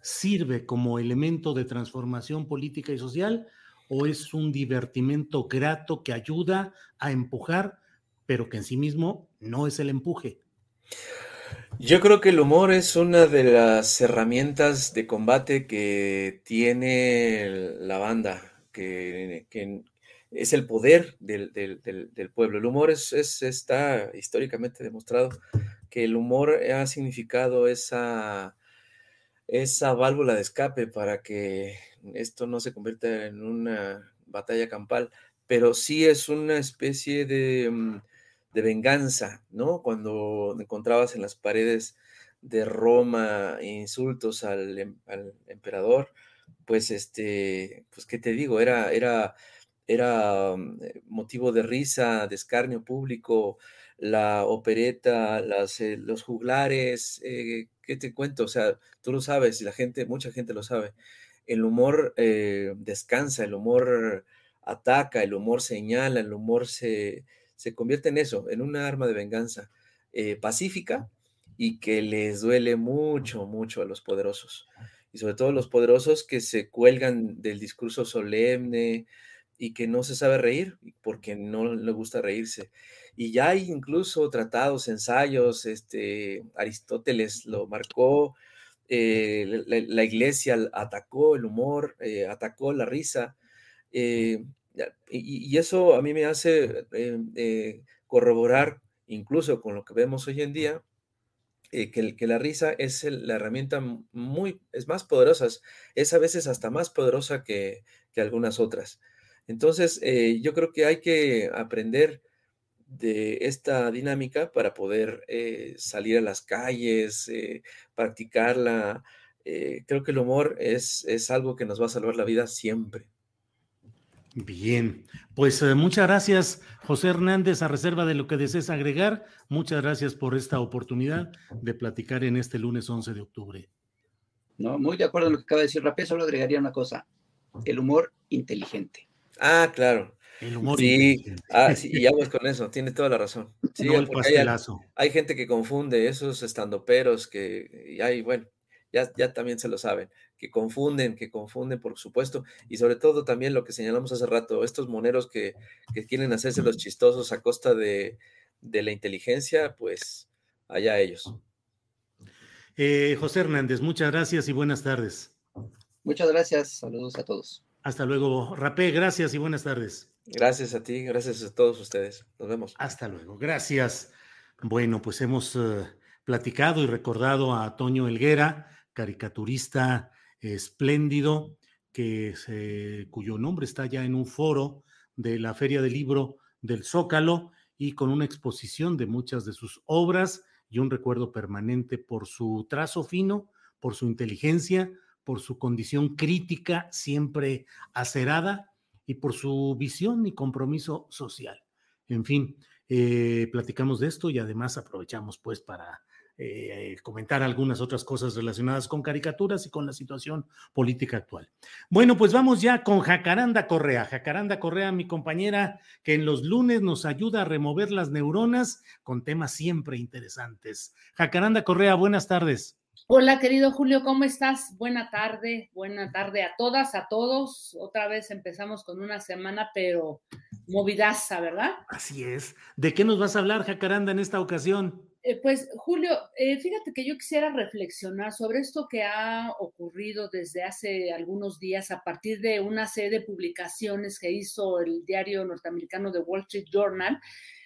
sirve como elemento de transformación política y social o es un divertimento grato que ayuda a empujar, pero que en sí mismo no es el empuje. Yo creo que el humor es una de las herramientas de combate que tiene la banda, que, es el poder del, pueblo. El humor es, está históricamente demostrado que el humor ha significado esa, esa válvula de escape para que esto no se convierta en una batalla campal, pero sí es una especie de, mm, venganza, ¿no? Cuando encontrabas en las paredes de Roma insultos al, em, emperador, pues este, pues qué te digo, era, era, era mm, eh, motivo de risa, de escarnio público, la opereta, las, eh, los juglares, eh, ¿qué te cuento? O sea, tú lo sabes y la gente, mucha gente lo sabe el humor descansa, el humor ataca, el humor señala, el humor se, se convierte en eso, en una arma de venganza eh, pacífica y que les duele mucho, mucho a los poderosos. Y sobre todo los poderosos que se cuelgan del discurso solemne y que no se sabe reír porque no le gusta reírse. Y ya hay incluso tratados, ensayos, este, Aristóteles lo marcó, eh, la, iglesia atacó el humor, eh, atacó la risa, y, eso a mí me hace corroborar, incluso con lo que vemos hoy en día, que, que, la risa es la herramienta muy, es más poderosa, es a veces hasta más poderosa que, que algunas otras. Entonces, yo creo que hay que aprender de esta dinámica para poder eh, salir a las calles, eh, practicarla. Eh, creo que el humor es, es algo que nos va a salvar la vida siempre. Bien, pues muchas gracias, José Hernández, a reserva de lo que desees agregar. Muchas gracias por esta oportunidad de platicar en este lunes 11 de octubre. No, muy de acuerdo con lo que acaba de decir Rapé, solo agregaría una cosa, el humor inteligente. Ah, claro. El humor. Sí, ah, sí, y aguas con eso, tiene toda la razón. Sí, el pastelazo. Hay, gente que confunde esos estandoperos que, y hay, bueno, ya, ya también se lo saben, que confunden, que confunden, por supuesto, y sobre todo también lo que señalamos hace rato, estos moneros que, que quieren hacerse los chistosos a costa de, de la inteligencia, pues allá ellos. Eh, José Hernández, muchas gracias y buenas tardes. Muchas gracias, saludos a todos. Hasta luego, Rapé, gracias y buenas tardes. Gracias a ti, gracias a todos ustedes. Nos vemos. Hasta luego, gracias. Bueno, pues hemos eh, platicado y recordado a Toño Elguera, caricaturista espléndido, que cuyo nombre está ya en un foro de la Feria del Libro del Zócalo y con una exposición de muchas de sus obras y un recuerdo permanente por su trazo fino, por su inteligencia, por su condición crítica siempre acerada y por su visión y compromiso social. En fin, eh, platicamos de esto y además aprovechamos pues para eh, comentar algunas otras cosas relacionadas con caricaturas y con la situación política actual. Bueno, pues vamos ya con Jacaranda Correa. Jacaranda Correa, mi compañera, que en los lunes nos ayuda a remover las neuronas con temas siempre interesantes. Jacaranda Correa, buenas tardes. Hola, querido Julio, ¿cómo estás? Buena tarde, buena tarde a todas, a todos. Otra vez empezamos con una semana, pero movidaza, ¿verdad? Así es. ¿De qué nos vas a hablar, Jacaranda, en esta ocasión? Eh, pues, Julio, eh, fíjate que yo quisiera reflexionar sobre esto que ha ocurrido desde hace algunos días a partir de una serie de publicaciones que hizo el diario norteamericano The Wall Street Journal,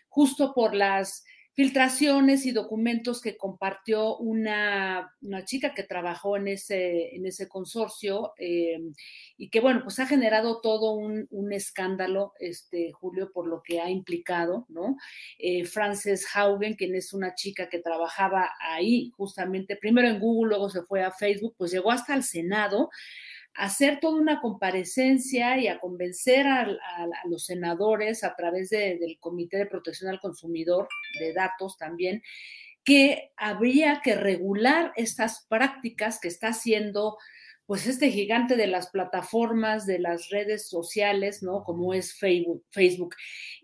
justo por las filtraciones y documentos que compartió una, una chica que trabajó en ese, en ese consorcio eh, y que, bueno, pues ha generado todo un, un, escándalo, este, Julio, por lo que ha implicado, ¿no? Eh, Frances Haugen, quien es una chica que trabajaba ahí justamente, primero en Google, luego se fue a Facebook, pues llegó hasta el Senado hacer toda una comparecencia y a convencer a, los senadores a través del Comité de Protección al Consumidor de Datos también, que habría que regular estas prácticas que está haciendo pues este gigante de las plataformas, de las redes sociales, ¿no? Como es Facebook.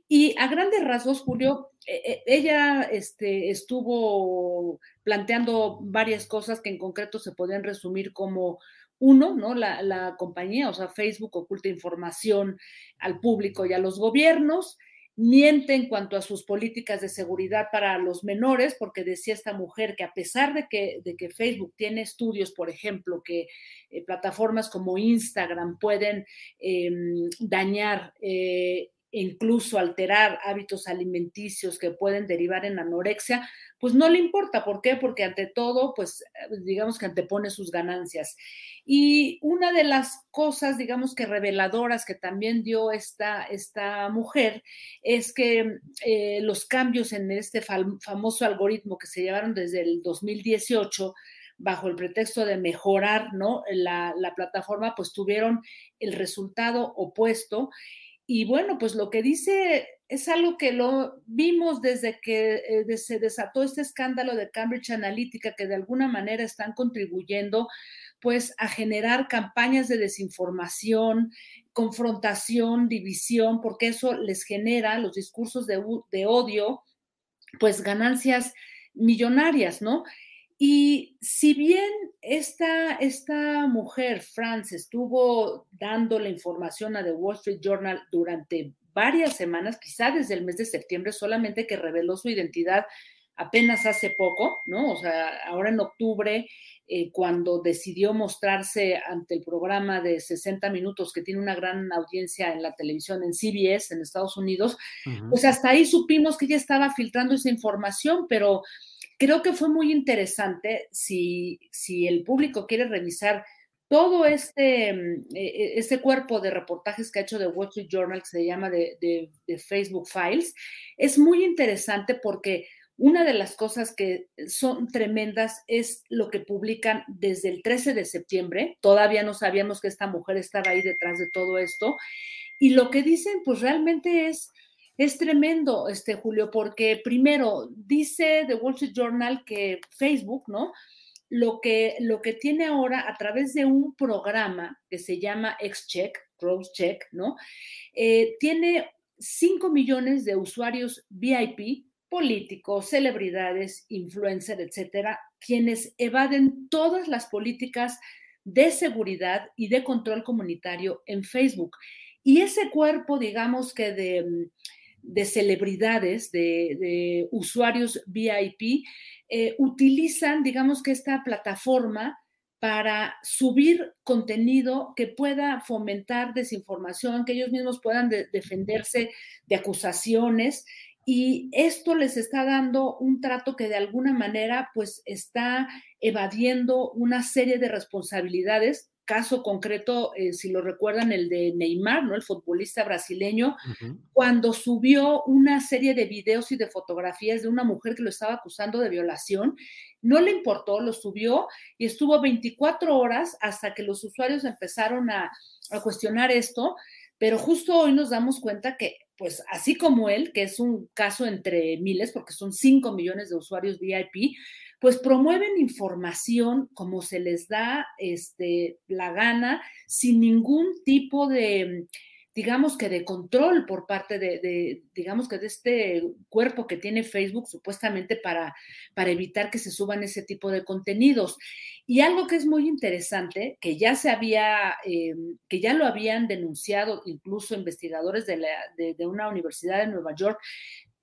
Y a grandes rasgos, Julio, e, e, ella este, estuvo planteando varias cosas que en concreto se podían resumir como uno, ¿no? La, la, compañía, o sea, Facebook oculta información al público y a los gobiernos, miente en cuanto a sus políticas de seguridad para los menores, porque decía esta mujer que a pesar de que, de que Facebook tiene estudios, por ejemplo, que eh, plataformas como Instagram pueden eh, dañar eh, incluso alterar hábitos alimenticios que pueden derivar en anorexia, pues no le importa. ¿Por qué? Porque ante todo, pues digamos que antepone sus ganancias. Y una de las cosas, digamos que reveladoras que también dio esta, esta mujer es que eh, los cambios en este famoso algoritmo que se llevaron desde el 2018 bajo el pretexto de mejorar ¿no? la plataforma, pues tuvieron el resultado opuesto y bueno, pues lo que dice es algo que lo vimos desde que eh, se desató este escándalo de Cambridge Analytica, que de alguna manera están contribuyendo pues a generar campañas de desinformación, confrontación, división, porque eso les genera los discursos de, de odio, pues ganancias millonarias, ¿no? Y si bien esta, esta mujer, France, estuvo dando la información a The Wall Street Journal durante varias semanas, quizá desde el mes de septiembre, solamente que reveló su identidad apenas hace poco, ¿no? O sea, ahora en octubre, eh, cuando decidió mostrarse ante el programa de 60 minutos que tiene una gran audiencia en la televisión, en CBS, en Estados Unidos, pues hasta ahí supimos que ella estaba filtrando esa información, pero creo que fue muy interesante si, el público quiere revisar todo este, mm, e, e, este cuerpo de reportajes que ha hecho The Wall Street Journal, que se llama de, Facebook Files, es muy interesante porque una de las cosas que son tremendas es lo que publican desde el 13 de septiembre. Todavía no sabíamos que esta mujer estaba ahí detrás de todo esto. Y lo que dicen, pues realmente es es tremendo, este Julio, porque primero dice The Wall Street Journal que Facebook, ¿no? Lo que, lo que tiene ahora a través de un programa que se llama XCheck, CrossCheck, ¿no? Eh, tiene 5 millones de usuarios VIP, políticos, celebridades, influencers, etcétera, quienes evaden todas las políticas de seguridad y de control comunitario en Facebook. Y ese cuerpo, digamos que de de celebridades, de, usuarios VIP, eh, utilizan, digamos que esta plataforma para subir contenido que pueda fomentar desinformación, que ellos mismos puedan defenderse de acusaciones. Y esto les está dando un trato que de alguna manera pues está evadiendo una serie de responsabilidades caso concreto, eh, si lo recuerdan, el de Neymar, ¿no? El futbolista brasileño, cuando subió una serie de videos y de fotografías de una mujer que lo estaba acusando de violación, no le importó, lo subió y estuvo 24 horas hasta que los usuarios empezaron a, a cuestionar esto, pero justo hoy nos damos cuenta que, pues así como él, que es un caso entre miles, porque son 5 millones de usuarios VIP, pues promueven información como se les da este, la gana, sin ningún tipo de, digamos que de control por parte de, digamos que de este cuerpo que tiene Facebook supuestamente para, para evitar que se suban ese tipo de contenidos. Y algo que es muy interesante, que ya se había, eh, que ya lo habían denunciado incluso investigadores de, de una universidad de Nueva York,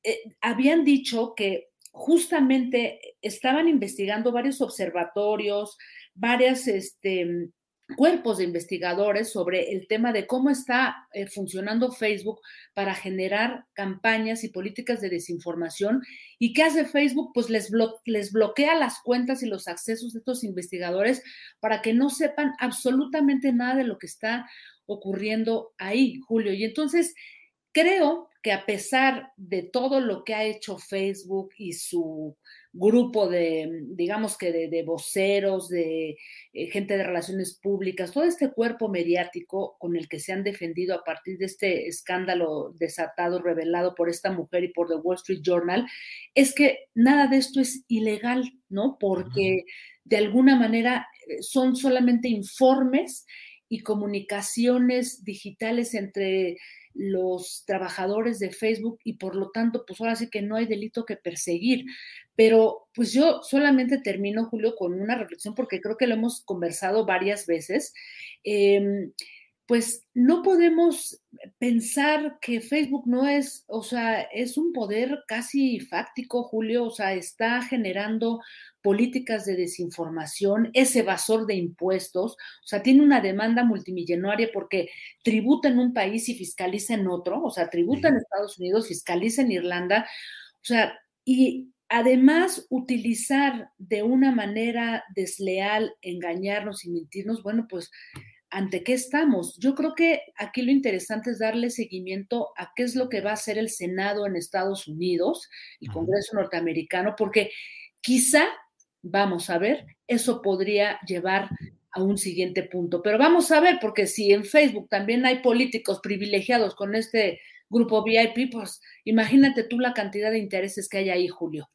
eh, habían dicho que justamente estaban investigando varios observatorios, varios este, cuerpos de investigadores sobre el tema de cómo está eh, funcionando Facebook para generar campañas y políticas de desinformación. ¿Y qué hace Facebook? Pues les, les bloquea las cuentas y los accesos de estos investigadores para que no sepan absolutamente nada de lo que está ocurriendo ahí, Julio. Y entonces creo que a pesar de todo lo que ha hecho Facebook y su grupo de, digamos que de, voceros, de eh, gente de relaciones públicas, todo este cuerpo mediático con el que se han defendido a partir de este escándalo desatado, revelado por esta mujer y por The Wall Street Journal, es que nada de esto es ilegal, ¿no? Porque de alguna manera eh, son solamente informes y comunicaciones digitales entre los trabajadores de Facebook y por lo tanto, pues ahora sí que no hay delito que perseguir. Pero pues yo solamente termino, Julio, con una reflexión porque creo que lo hemos conversado varias veces. Em, pues no podemos pensar que Facebook no es, o sea, es un poder casi fáctico, Julio, o sea, está generando políticas de desinformación, es evasor de impuestos, o sea, tiene una demanda multimillonaria porque tributa en un país y fiscaliza en otro, o sea, tributa en Estados Unidos, fiscaliza en Irlanda, o sea, y además utilizar de una manera desleal, engañarnos y mentirnos, bueno, pues ante qué estamos. Yo creo que aquí lo interesante es darle seguimiento a qué es lo que va a hacer el Senado en Estados Unidos, el Congreso norteamericano, porque quizá, vamos a ver, eso podría llevar a un siguiente punto. Pero vamos a ver, porque si en Facebook también hay políticos privilegiados con este grupo VIP, pues imagínate tú la cantidad de intereses que hay ahí, Julio.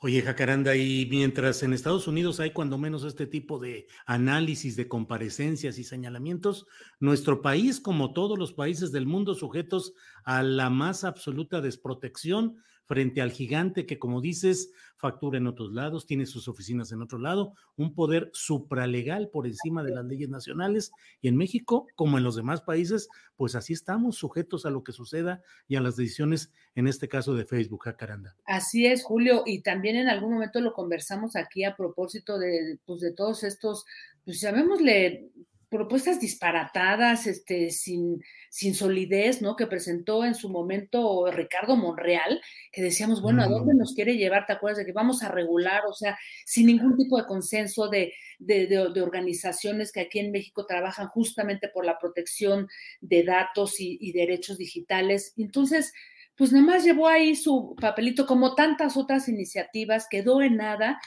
Oye, Jacaranda, y mientras en Estados Unidos hay cuando menos este tipo de análisis de comparecencias y señalamientos, nuestro país, como todos los países del mundo, sujetos a la más absoluta desprotección, frente al gigante que, como dices, factura en otros lados, tiene sus oficinas en otro lado, un poder supralegal por encima de las leyes nacionales. Y en México, como en los demás países, pues así estamos sujetos a lo que suceda y a las decisiones, en este caso de Facebook, Jacaranda. Así es, Julio, y también en algún momento lo conversamos aquí a propósito de, pues, de todos estos, pues llamémosle propuestas disparatadas, este, sin, sin solidez, ¿no? Que presentó en su momento Ricardo Monreal, que decíamos, bueno, ¿a dónde nos quiere llevar? ¿Te acuerdas de que vamos a regular? O sea, sin ningún tipo de consenso de, de, de, organizaciones que aquí en México trabajan justamente por la protección de datos y, y derechos digitales. Entonces, pues nada más llevó ahí su papelito, como tantas otras iniciativas, quedó en nada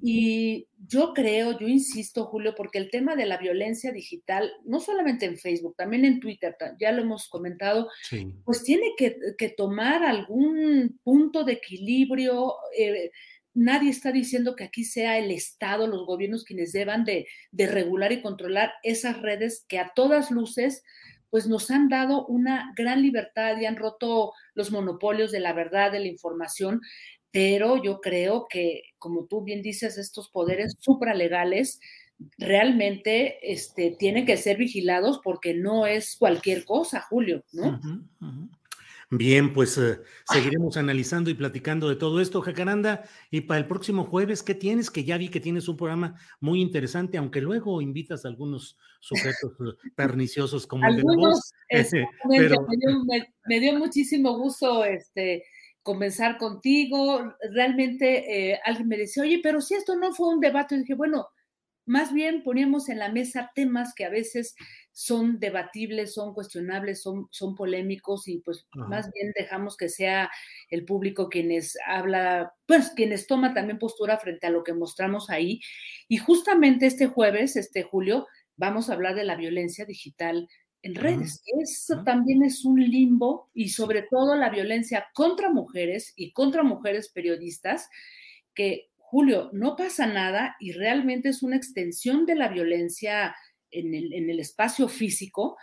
y yo creo, yo insisto, Julio, porque el tema de la violencia digital, no solamente en Facebook, también en Twitter, ya lo hemos comentado, pues tiene que, tomar algún punto de equilibrio. Eh, nadie está diciendo que aquí sea el Estado, los gobiernos quienes deban de, de regular y controlar esas redes que a todas luces pues nos han dado una gran libertad y han roto los monopolios de la verdad, de la información, pero yo creo que, como tú bien dices, estos poderes supralegales realmente este, tienen que ser vigilados porque no es cualquier cosa, Julio, ¿no? Bien, pues eh, seguiremos analizando y platicando de todo esto, Jacaranda. Y para el próximo jueves, ¿qué tienes? Que ya vi que tienes un programa muy interesante, aunque luego invitas a algunos sujetos eh, perniciosos como el de vos. me, dio, muchísimo gusto este, comenzar contigo. Realmente eh, alguien me decía, oye, pero si esto no fue un debate, y dije, bueno, más bien poníamos en la mesa temas que a veces son debatibles, son cuestionables, son, son polémicos y pues más bien dejamos que sea el público quienes habla, pues quienes toma también postura frente a lo que mostramos ahí. Y justamente este jueves, este julio, vamos a hablar de la violencia digital en redes. Eso también es un limbo y sobre todo la violencia contra mujeres y contra mujeres periodistas, que Julio, no pasa nada y realmente es una extensión de la violencia en el, espacio físico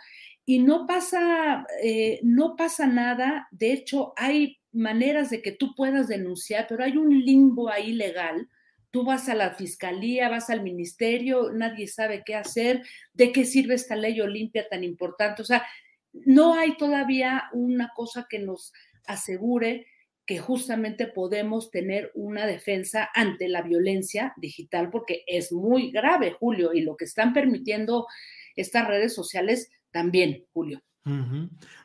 y no pasa, eh, no pasa nada. De hecho, hay maneras de que tú puedas denunciar, pero hay un limbo ahí legal Tú vas a la fiscalía, vas al ministerio, nadie sabe qué hacer, de qué sirve esta ley Olimpia tan importante. O sea, no hay todavía una cosa que nos asegure que justamente podemos tener una defensa ante la violencia digital, porque es muy grave, Julio, y lo que están permitiendo estas redes sociales también, Julio.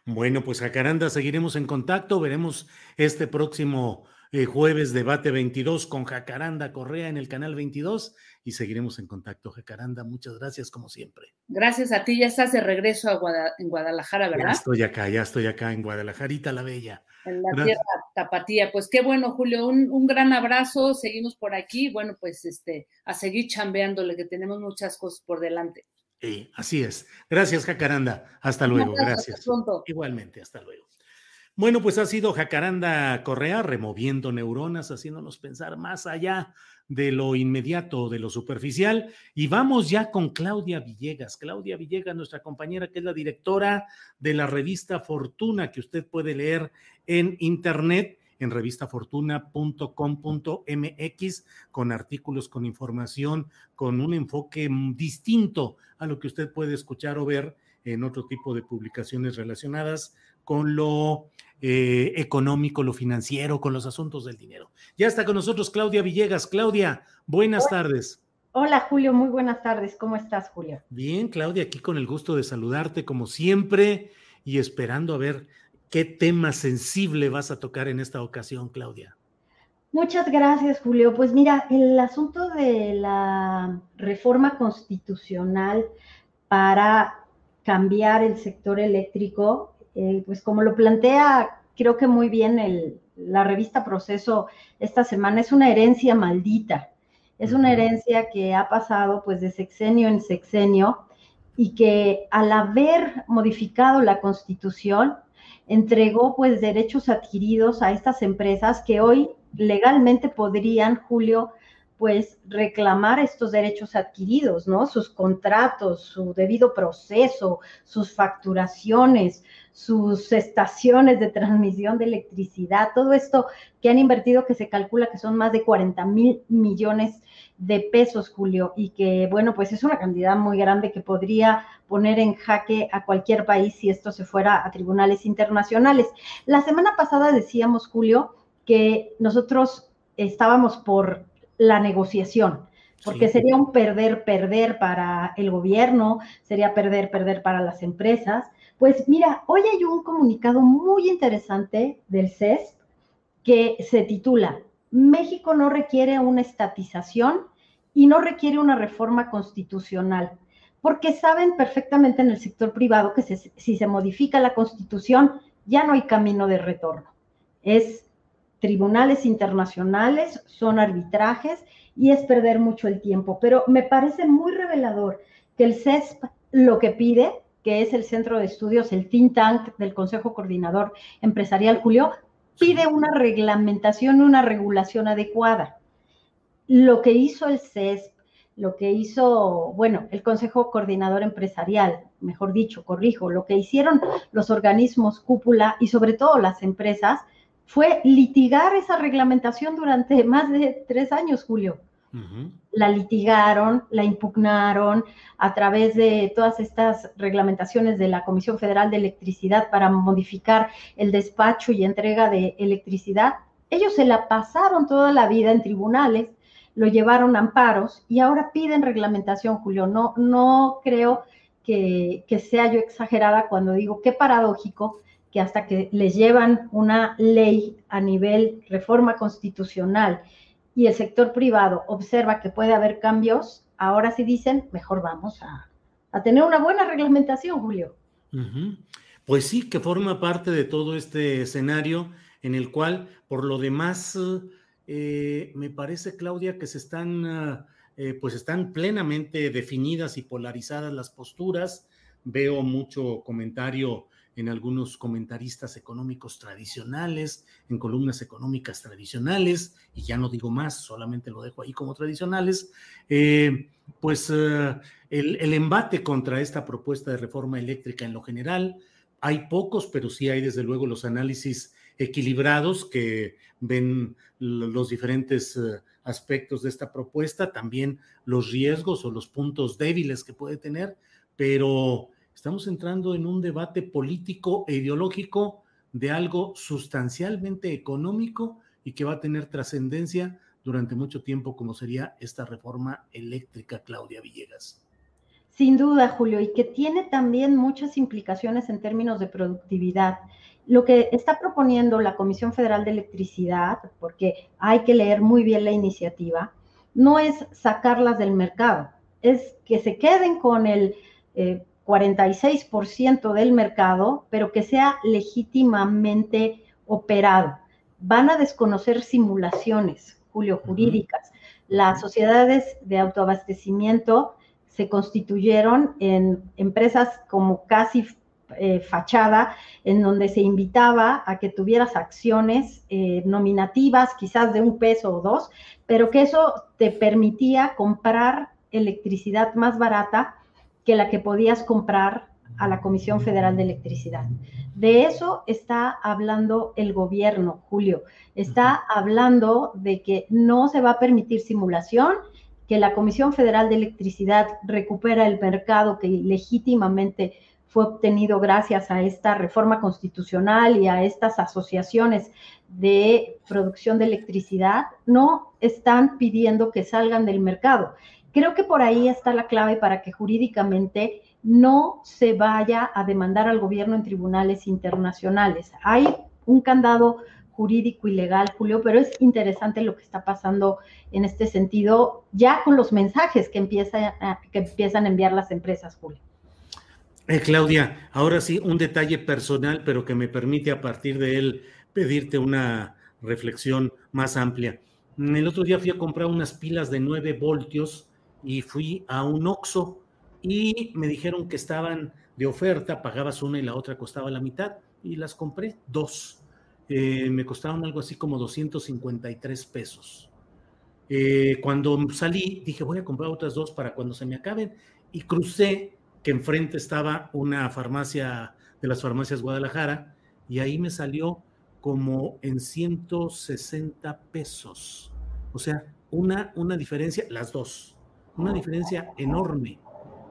Bueno, pues Jacaranda, seguiremos en contacto, veremos este próximo eh, jueves debate 22 con Jacaranda Correa en el canal 22 y seguiremos en contacto. Jacaranda, muchas gracias como siempre. Gracias a ti, ya estás de regreso a en Guadalajara, ¿verdad? Ya estoy acá, ya estoy acá en Guadalajarita la Bella. En la tierra tapatía. Pues qué bueno, Julio, un, un, gran abrazo, seguimos por aquí. Bueno, pues este, a seguir chambeándole, que tenemos muchas cosas por delante. Sí, así es. Gracias, Jacaranda. Hasta luego. Gracias. Igualmente, hasta luego. Bueno, pues ha sido Jacaranda Correa removiendo neuronas, haciéndonos pensar más allá de lo inmediato, de lo superficial. Y vamos ya con Claudia Villegas. Claudia Villegas, nuestra compañera, que es la directora de la revista Fortuna, que usted puede leer en internet en revistafortuna.com.mx con artículos, con información, con un enfoque distinto a lo que usted puede escuchar o ver en otro tipo de publicaciones relacionadas con lo eh, económico, lo financiero, con los asuntos del dinero. Ya está con nosotros Claudia Villegas. Claudia, buenas tardes. Hola Julio, muy buenas tardes. ¿Cómo estás, Julio? Bien, Claudia, aquí con el gusto de saludarte como siempre y esperando a ver qué tema sensible vas a tocar en esta ocasión, Claudia. Muchas gracias, Julio. Pues mira, el asunto de la reforma constitucional para cambiar el sector eléctrico eh, pues como lo plantea, creo que muy bien la revista Proceso esta semana, es una herencia maldita. Es una herencia que ha pasado pues de sexenio en sexenio y que al haber modificado la constitución, entregó pues derechos adquiridos a estas empresas que hoy legalmente podrían, Julio, pues reclamar estos derechos adquiridos, ¿no? Sus contratos, su debido proceso, sus facturaciones, sus estaciones de transmisión de electricidad, todo esto que han invertido que se calcula que son más de 40 mil millones de pesos, Julio, y que, bueno, pues es una cantidad muy grande que podría poner en jaque a cualquier país si esto se fuera a tribunales internacionales. La semana pasada decíamos, Julio, que nosotros estábamos por la negociación, porque sería un perder-perder para el gobierno, sería perder-perder para las empresas, pues mira, hoy hay un comunicado muy interesante del CES que se titula México no requiere una estatización y no requiere una reforma constitucional, porque saben perfectamente en el sector privado que si se modifica la constitución ya no hay camino de retorno. Es tribunales internacionales, son arbitrajes y es perder mucho el tiempo. Pero me parece muy revelador que el CES lo que pide que es el centro de estudios, el think tank del Consejo Coordinador Empresarial, Julio, pide una reglamentación, una regulación adecuada. Lo que hizo el CESP, lo que hizo, bueno, el Consejo Coordinador Empresarial, mejor dicho, corrijo, lo que hicieron los organismos cúpula y sobre todo las empresas, fue litigar esa reglamentación durante más de tres años, Julio la litigaron, la impugnaron a través de todas estas reglamentaciones de la Comisión Federal de Electricidad para modificar el despacho y entrega de electricidad. Ellos se la pasaron toda la vida en tribunales, lo llevaron a amparos y ahora piden reglamentación, Julio. No, no creo que, que sea yo exagerada cuando digo qué paradójico que hasta que les llevan una ley a nivel reforma constitucional y el sector privado observa que puede haber cambios, ahora sí dicen, mejor vamos a, tener una buena reglamentación, Julio. Pues sí, que forma parte de todo este escenario en el cual, por lo demás, eh, me parece, Claudia, que se están, eh, pues están plenamente definidas y polarizadas las posturas. Veo mucho comentario en algunos comentaristas económicos tradicionales, en columnas económicas tradicionales, y ya no digo más, solamente lo dejo ahí como tradicionales, eh, pues eh, el, el, embate contra esta propuesta de reforma eléctrica en lo general, hay pocos, pero sí hay desde luego los análisis equilibrados que ven los diferentes eh, aspectos de esta propuesta, también los riesgos o los puntos débiles que puede tener, pero Estamos entrando en un debate político e ideológico de algo sustancialmente económico y que va a tener trascendencia durante mucho tiempo, como sería esta reforma eléctrica, Claudia Villegas. Sin duda, Julio, y que tiene también muchas implicaciones en términos de productividad. Lo que está proponiendo la Comisión Federal de Electricidad, porque hay que leer muy bien la iniciativa, no es sacarlas del mercado, es que se queden con el 46% eh, del mercado, pero que sea legítimamente operado. Van a desconocer simulaciones, Julio, jurídicas. Las sociedades de autoabastecimiento se constituyeron en empresas como casi eh, fachada, en donde se invitaba a que tuvieras acciones eh, nominativas, quizás de un peso o dos, pero que eso te permitía comprar electricidad más barata que la que podías comprar a la Comisión Federal de Electricidad. De eso está hablando el gobierno, Julio. Está hablando de que no se va a permitir simulación, que la Comisión Federal de Electricidad recupera el mercado que legítimamente fue obtenido gracias a esta reforma constitucional y a estas asociaciones de producción de electricidad, no están pidiendo que salgan del mercado. Creo que por ahí está la clave para que jurídicamente no se vaya a demandar al gobierno en tribunales internacionales. Hay un candado jurídico y legal, Julio, pero es interesante lo que está pasando en este sentido, ya con los mensajes que, empieza, que empiezan a enviar las empresas, Julio. Eh, Claudia, ahora sí, un detalle personal, pero que me permite a partir de él pedirte una reflexión más amplia. El otro día fui a comprar unas pilas de 9 voltios y fui a un Oxxo y me dijeron que estaban de oferta, pagabas una y la otra costaba la mitad y las compré dos. Eh, me costaron algo así como 253 pesos. Eh, cuando salí, dije, voy a comprar otras dos para cuando se me acaben y crucé que enfrente estaba una farmacia de las farmacias Guadalajara y ahí me salió como en 160 pesos. O sea, una, una diferencia, las dos, una diferencia enorme.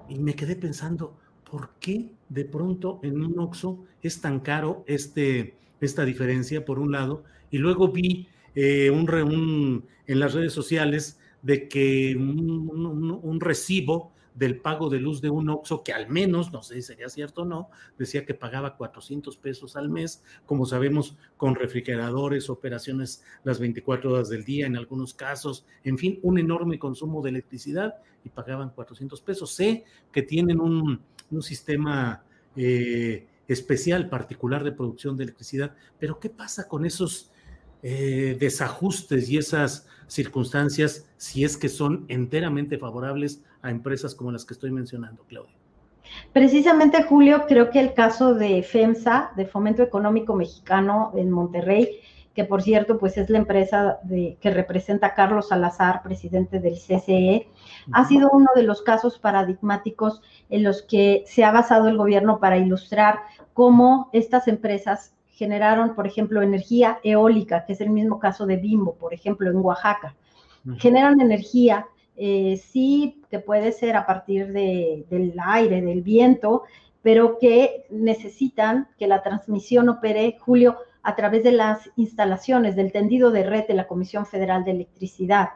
Y me quedé pensando, ¿por qué de pronto en un Oxxo es tan caro este, esta diferencia, por un lado? Y luego vi eh, un, en las redes sociales de que un recibo del pago de luz de un OXO que al menos, no sé si sería cierto o no, decía que pagaba 400 pesos al mes, como sabemos, con refrigeradores, operaciones las 24 horas del día en algunos casos, en fin, un enorme consumo de electricidad y pagaban 400 pesos. Sé que tienen un, sistema eh, especial, particular de producción de electricidad, pero ¿qué pasa con esos eh, desajustes y esas circunstancias si es que son enteramente favorables a empresas como las que estoy mencionando, Claudia. Precisamente, Julio, creo que el caso de FEMSA, de Fomento Económico Mexicano en Monterrey, que por cierto, pues es la empresa de, que representa a Carlos Salazar, presidente del CCE, ha sido uno de los casos paradigmáticos en los que se ha basado el gobierno para ilustrar cómo estas empresas generaron, por ejemplo, energía eólica, que es el mismo caso de Bimbo, por ejemplo, en Oaxaca. Generan energía eh, sí que puede ser a partir del aire, del viento, pero que necesitan que la transmisión opere, Julio, a través de las instalaciones del tendido de red de la Comisión Federal de Electricidad.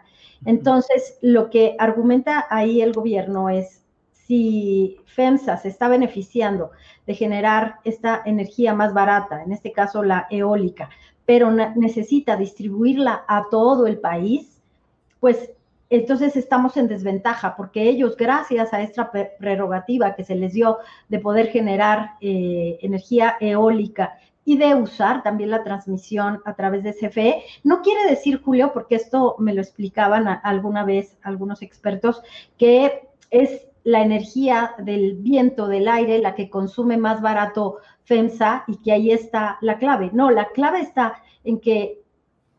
Entonces, lo que argumenta ahí el gobierno es, si FEMSA se está beneficiando de generar esta energía más barata, en este caso la eólica, pero necesita distribuirla a todo el país, pues entonces estamos en desventaja porque ellos, gracias a esta prerrogativa que se les dio de poder generar eh, energía eólica y de usar también la transmisión a través de CFE, no quiere decir, Julio, porque esto me lo explicaban alguna vez algunos expertos, que es la energía del viento, del aire, la que consume más barato FEMSA y que ahí está la clave. No, la clave está en que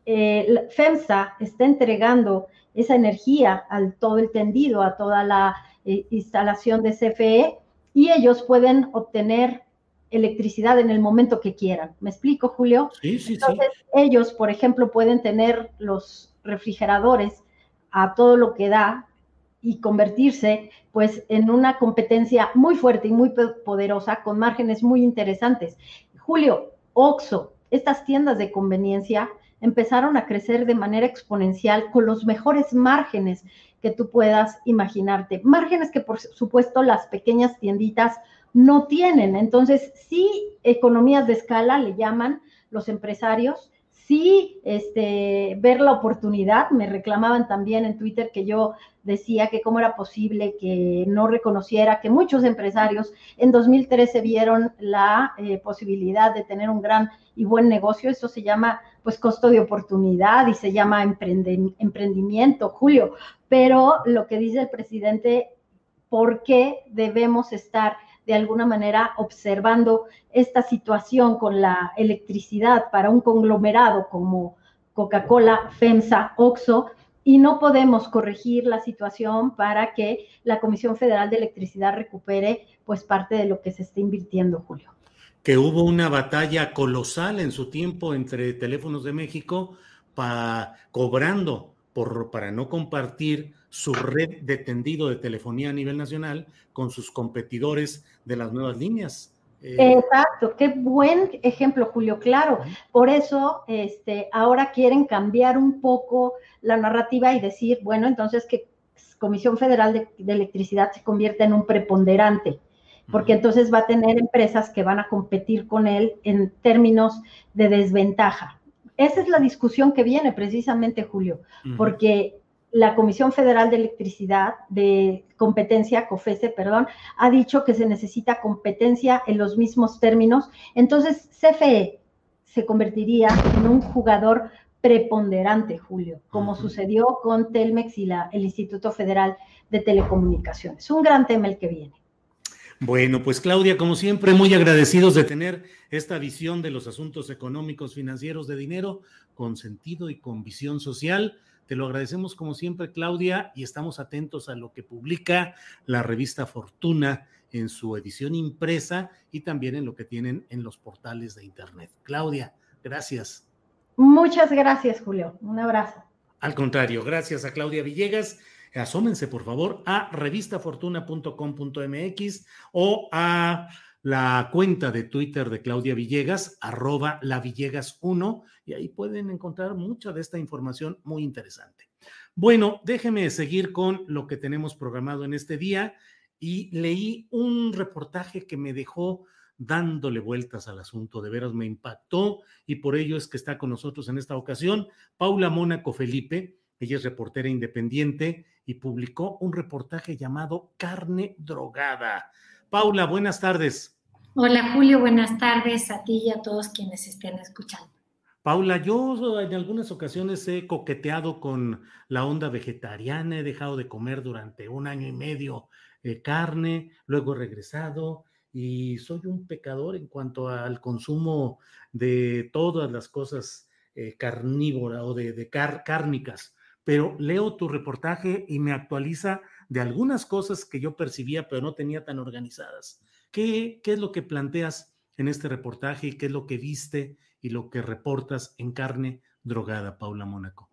eh, FEMSA está entregando esa energía al todo el tendido, a toda la eh, instalación de CFE y ellos pueden obtener electricidad en el momento que quieran. ¿Me explico, Julio? Sí, sí, Entonces, ellos, por ejemplo, pueden tener los refrigeradores a todo lo que da y convertirse pues en una competencia muy fuerte y muy poderosa con márgenes muy interesantes. Julio, Oxo, estas tiendas de conveniencia empezaron a crecer de manera exponencial con los mejores márgenes que tú puedas imaginarte. Márgenes que por supuesto las pequeñas tienditas no tienen. Entonces, sí, economías de escala le llaman los empresarios, sí este, ver la oportunidad. Me reclamaban también en Twitter que yo decía que cómo era posible que no reconociera que muchos empresarios en 2013 vieron la eh, posibilidad de tener un gran y buen negocio. Eso se llama pues costo de oportunidad y se llama emprendimiento, Julio. Pero lo que dice el presidente, ¿por qué debemos estar de alguna manera observando esta situación con la electricidad para un conglomerado como Coca-Cola, FEMSA, OXO, y no podemos corregir la situación para que la Comisión Federal de Electricidad recupere pues parte de lo que se está invirtiendo, Julio. Que hubo una batalla colosal en su tiempo entre Teléfonos de México para cobrando por, para no compartir su red de tendido de telefonía a nivel nacional con sus competidores de las nuevas líneas. Eh, Exacto, qué buen ejemplo, Julio, claro. Por eso, este, ahora quieren cambiar un poco la narrativa y decir, bueno, entonces que Comisión Federal de, de Electricidad se convierta en un preponderante, porque entonces va a tener empresas que van a competir con él en términos de desventaja. Esa es la discusión que viene precisamente, Julio, porque la Comisión Federal de Electricidad, de competencia, COFESE, perdón, ha dicho que se necesita competencia en los mismos términos. Entonces, CFE se convertiría en un jugador preponderante, Julio, como sucedió con Telmex y la, el Instituto Federal de Telecomunicaciones. Un gran tema el que viene. Bueno, pues Claudia, como siempre, muy agradecidos de tener esta visión de los asuntos económicos, financieros de dinero con sentido y con visión social. Te lo agradecemos como siempre, Claudia, y estamos atentos a lo que publica la revista Fortuna en su edición impresa y también en lo que tienen en los portales de Internet. Claudia, gracias. Muchas gracias, Julio. Un abrazo. Al contrario, gracias a Claudia Villegas. Asómense, por favor, a revistafortuna.com.mx o a la cuenta de Twitter de Claudia Villegas, arroba la Villegas 1, y ahí pueden encontrar mucha de esta información muy interesante. Bueno, déjeme seguir con lo que tenemos programado en este día y leí un reportaje que me dejó dándole vueltas al asunto, de veras me impactó y por ello es que está con nosotros en esta ocasión Paula Mónaco Felipe, ella es reportera independiente y publicó un reportaje llamado Carne Drogada. Paula, buenas tardes. Hola Julio, buenas tardes a ti y a todos quienes estén escuchando. Paula, yo en algunas ocasiones he coqueteado con la onda vegetariana, he dejado de comer durante un año y medio eh, carne, luego he regresado y soy un pecador en cuanto al consumo de todas las cosas eh, carnívoras o de, cárnicas. Pero leo tu reportaje y me actualiza de algunas cosas que yo percibía pero no tenía tan organizadas. ¿Qué, es lo que planteas en este reportaje y qué es lo que viste y lo que reportas en Carne Drogada, Paula Mónaco?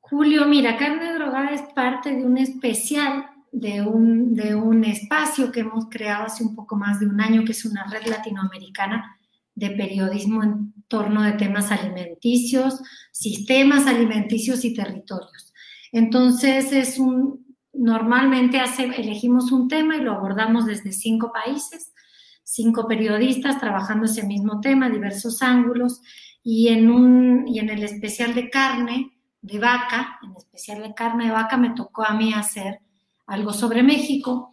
Julio, mira, Carne Drogada es parte de un especial, de un, de un espacio que hemos creado hace un poco más de un año, que es una red latinoamericana de periodismo en torno de temas alimenticios, sistemas alimenticios y territorios. Entonces, es un, Normalmente elegimos un tema y lo abordamos desde cinco países, cinco periodistas trabajando ese mismo tema, diversos ángulos, y en, un, y en el especial de carne de vaca, en especial de carne de vaca, me tocó a mí hacer algo sobre México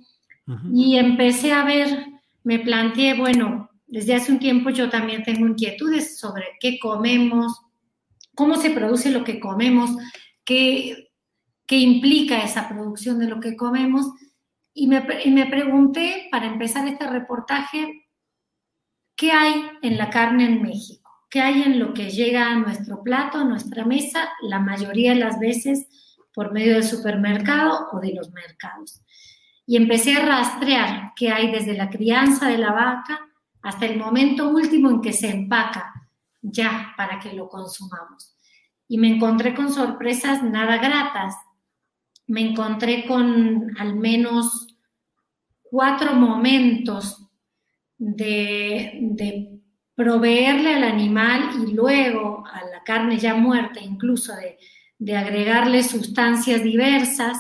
y empecé a ver, me planteé, bueno, desde hace un tiempo yo también tengo inquietudes sobre qué comemos, cómo se produce lo que comemos, qué, qué implica esa producción de lo que comemos. Y me, me pregunté, para empezar este reportaje, ¿qué hay en la carne en México? ¿Qué hay en lo que llega a nuestro plato, a nuestra mesa, la mayoría de las veces por medio del supermercado o de los mercados? Y empecé a rastrear qué hay desde la crianza de la vaca hasta el momento último en que se empaca ya para que lo consumamos. Y me encontré con sorpresas nada gratas me encontré con al menos cuatro momentos de, proveerle al animal y luego a la carne ya muerta, incluso de, de agregarle sustancias diversas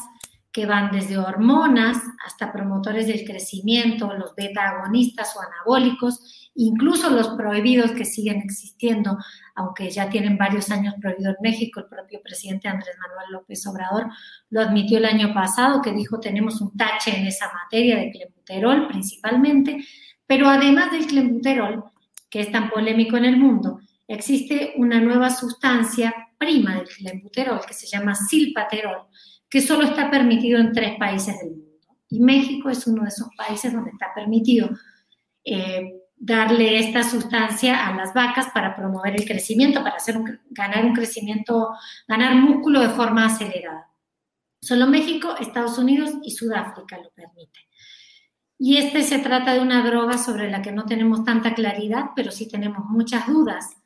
que van desde hormonas hasta promotores del crecimiento, los beta-agonistas o anabólicos, incluso los prohibidos que siguen existiendo, aunque ya tienen varios años prohibido en México. El propio presidente Andrés Manuel López Obrador lo admitió el año pasado, que dijo tenemos un tache en esa materia de clenbuterol principalmente, pero además del clenbuterol, que es tan polémico en el mundo, existe una nueva sustancia prima del clenbuterol que se llama silpaterol, que solo está permitido en tres países del mundo. Y México es uno de esos países donde está permitido eh, darle esta sustancia a las vacas para promover el crecimiento, para hacer ganar un crecimiento, ganar músculo de forma acelerada. Solo México, Estados Unidos y Sudáfrica lo permiten. Y este se trata de una droga sobre la que no tenemos tanta claridad, pero sí tenemos muchas dudas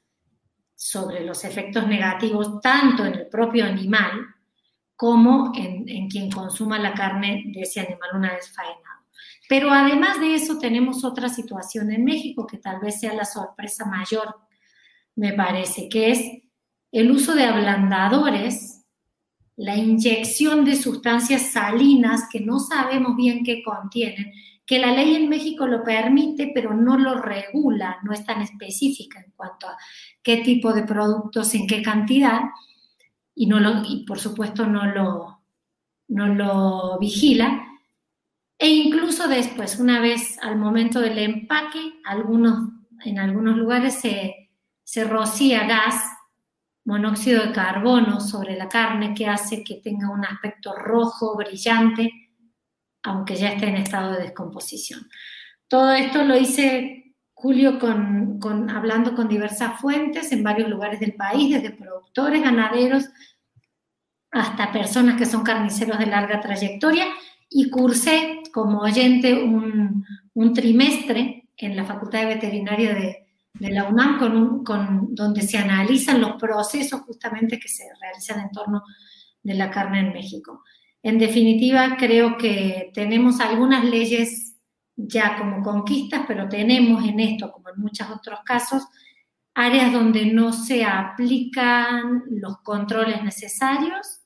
sobre los efectos negativos tanto en el propio animal como en, quien consuma la carne de ese animal una vez faenado. Pero además de eso tenemos otra situación en México que tal vez sea la sorpresa mayor, me parece, que es el uso de ablandadores, la inyección de sustancias salinas que no sabemos bien qué contienen, que la ley en México lo permite, pero no lo regula, no es tan específica en cuanto a qué tipo de productos, en qué cantidad, y, no lo, y por supuesto no lo, no lo vigila. E incluso después, una vez al momento del empaque, algunos, en algunos lugares se, se rocía gas, monóxido de carbono sobre la carne que hace que tenga un aspecto rojo, brillante, aunque ya esté en estado de descomposición. Todo esto lo hice Julio con, hablando con diversas fuentes en varios lugares del país, desde productores, ganaderos, hasta personas que son carniceros de larga trayectoria y cursé como oyente un, trimestre en la Facultad de Veterinaria de, la UNAM, con, con, donde se analizan los procesos justamente que se realizan en torno de la carne en México. En definitiva, creo que tenemos algunas leyes ya como conquistas, pero tenemos en esto, como en muchos otros casos, áreas donde no se aplican los controles necesarios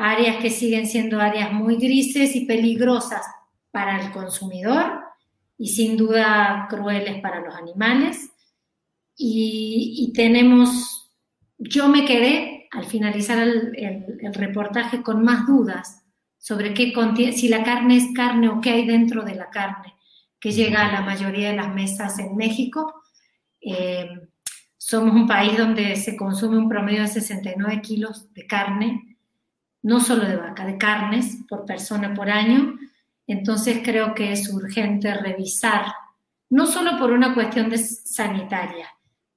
áreas que siguen siendo áreas muy grises y peligrosas para el consumidor y sin duda crueles para los animales. Y, tenemos, yo me quedé al finalizar el, reportaje con más dudas sobre qué contiene, si la carne es carne o qué hay dentro de la carne que llega a la mayoría de las mesas en México. Eh, somos un país donde se consume un promedio de 69 kilos de carne no solo de vaca, de carnes por persona por año. Entonces creo que es urgente revisar, no solo por una cuestión de sanitaria,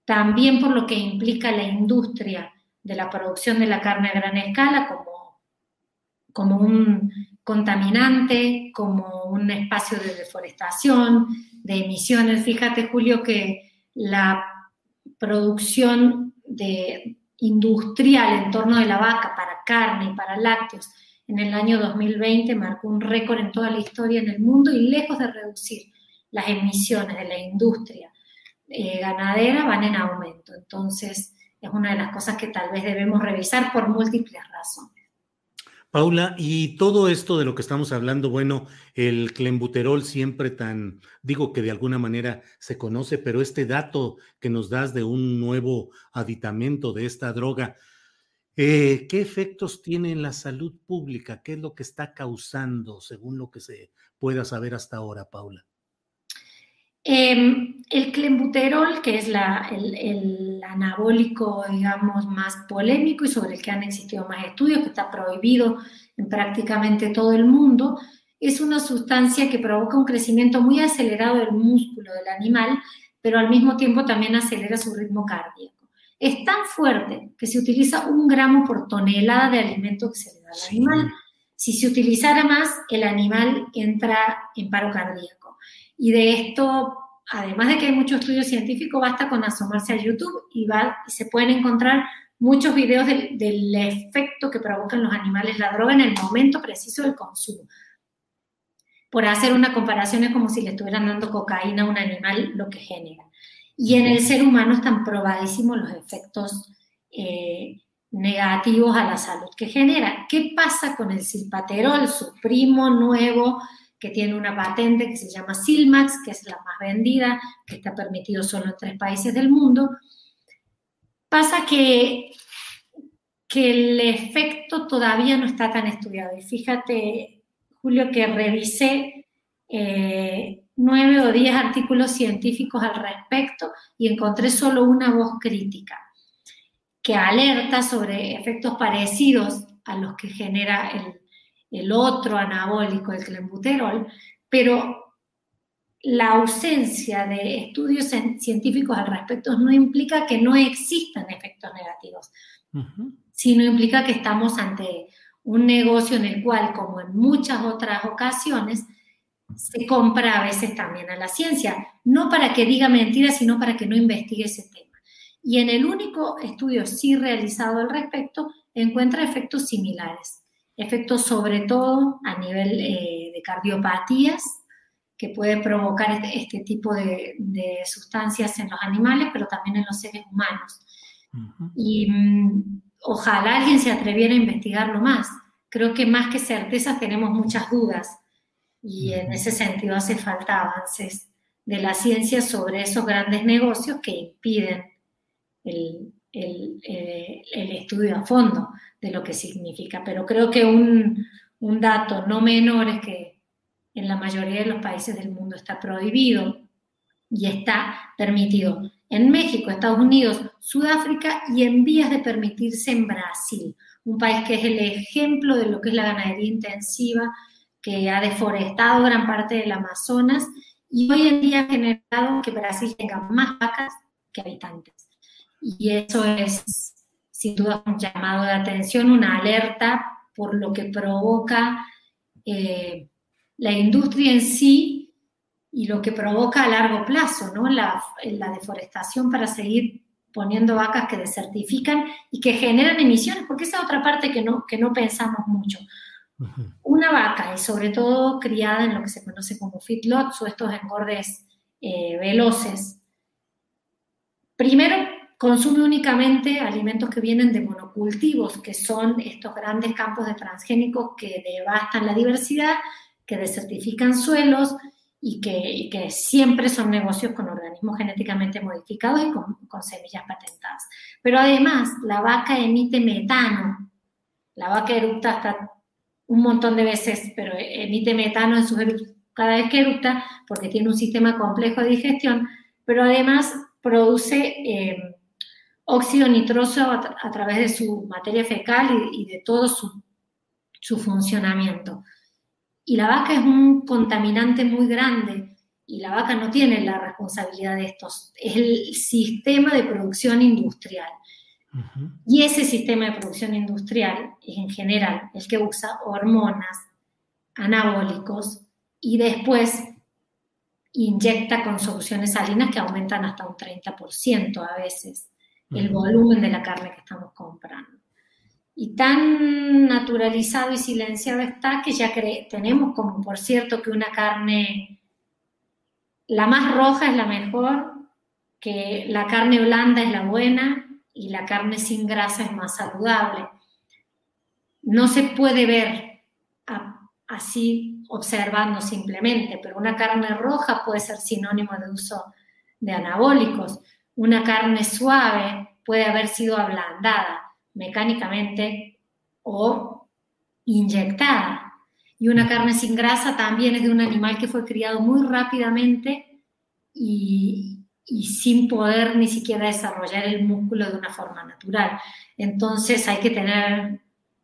también por lo que implica la industria de la producción de la carne a gran escala como, como un contaminante, como un espacio de deforestación, de emisiones. Fíjate, Julio, que la producción industrial en torno de la vaca para carne y para lácteos en el año 2020 marcó un récord en toda la historia en el mundo y lejos de reducir las emisiones de la industria eh, ganadera van en aumento. Entonces es una de las cosas que tal vez debemos revisar por múltiples razones. Paula, y todo esto de lo que estamos hablando, bueno, el clenbuterol siempre tan, digo que de alguna manera se conoce, pero este dato que nos das de un nuevo aditamento de esta droga, eh, ¿qué efectos tiene en la salud pública? ¿Qué es lo que está causando, según lo que se pueda saber hasta ahora, Paula? Em, el clenbuterol, que es el, anabólico, digamos, más polémico y sobre el que han existido más estudios, que está prohibido en prácticamente todo el mundo, es una sustancia que provoca un crecimiento muy acelerado del músculo del animal, pero al mismo tiempo también acelera su ritmo cardíaco. Es tan fuerte que se utiliza un gramo por tonelada de alimento que se le da al animal. Si se utilizara más, el animal entra en paro cardíaco. Y de esto, además de que hay mucho estudio científico, basta con asomarse a YouTube y, se pueden encontrar muchos videos del, del efecto que provocan los animales la droga en el momento preciso del consumo. Por hacer una comparación es como si le estuvieran dando cocaína a un animal, lo que genera. Y en el ser humano están probadísimos los efectos eh, negativos a la salud que genera. ¿Qué pasa con el silpaterol, su primo nuevo, que tiene una patente que se llama Silmax, que es la más vendida, que está permitido solo en tres países del mundo? Pasa que, que el efecto todavía no está tan estudiado. Y fíjate, Julio, que revisé eh, nueve o diez artículos científicos al respecto y encontré solo una voz crítica que alerta sobre efectos parecidos a los que genera el, otro anabólico, el clenbuterol, pero la ausencia de estudios científicos al respecto no implica que no existan efectos negativos, sino implica que estamos ante un negocio en el cual, como en muchas otras ocasiones, se compra a veces también a la ciencia, no para que diga mentiras, sino para que no investigue ese tema. Y en el único estudio sí realizado al respecto, encuentra efectos similares, efectos sobre todo a nivel eh, de cardiopatías, que puede provocar este, este tipo de, sustancias en los animales, pero también en los seres humanos. Y mm, ojalá alguien se atreviera a investigarlo más. Creo que más que certezas tenemos muchas dudas y en ese sentido hace falta avances de la ciencia sobre esos grandes negocios que impiden el, eh, estudio a fondo de lo que significa. Pero creo que un, un dato no menor es que en la mayoría de los países del mundo está prohibido y está permitido en México, Estados Unidos, Sudáfrica y en vías de permitirse en Brasil, un país que es el ejemplo de lo que es la ganadería intensiva que ha deforestado gran parte del Amazonas y hoy en día ha generado que Brasil tenga más vacas que habitantes. Y eso es, sin duda, un llamado de atención, una alerta por lo que provoca eh, la industria en sí y lo que provoca a largo plazo, ¿no? La, la deforestación para seguir poniendo vacas que desertifican y que generan emisiones, porque esa es otra parte que no, que no pensamos mucho. Una vaca, y sobre todo criada en lo que se conoce como feedlots o estos engordes eh, veloces, primero consume únicamente alimentos que vienen de monocultivos, que son estos grandes campos de transgénicos que devastan la diversidad, que desertifican suelos y que, siempre son negocios con organismos genéticamente modificados y con, con semillas patentadas. Pero además, la vaca emite metano. La vaca eructa hasta un montón de veces, pero emite metano en sus cada vez que eructa porque tiene un sistema complejo de digestión, pero además produce eh, óxido nitroso a, través de su materia fecal y, de todo su, su, funcionamiento. Y la vaca es un contaminante muy grande y la vaca no tiene la responsabilidad de estos, es el sistema de producción industrial. Y ese sistema de producción industrial es en general el que usa hormonas, anabólicos y después inyecta con soluciones salinas que aumentan hasta un 30% a veces el volumen de la carne que estamos comprando. Y tan naturalizado y silenciado está que ya tenemos como, por cierto, que una carne, la más roja es la mejor, que la carne blanda es la buena y la carne sin grasa es más saludable. No se puede ver así observando simplemente, pero una carne roja puede ser sinónimo de uso de anabólicos. Una carne suave puede haber sido ablandada mecánicamente o inyectada. Y una carne sin grasa también es de un animal que fue criado muy rápidamente y, sin poder ni siquiera desarrollar el músculo de una forma natural. Entonces hay que tener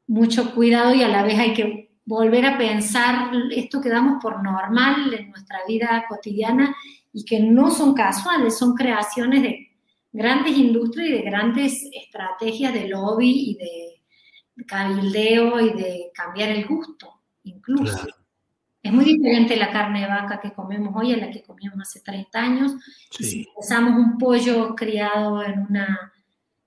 mucho cuidado y a la vez hay que volver a pensar esto que damos por normal en nuestra vida cotidiana y que no son casuales, son creaciones de grandes industrias y de grandes estrategias de lobby y de cabildeo y de cambiar el gusto, incluso. Es muy diferente la carne de vaca que comemos hoy a la que comíamos hace 30 años. si pensamos un pollo criado en, una,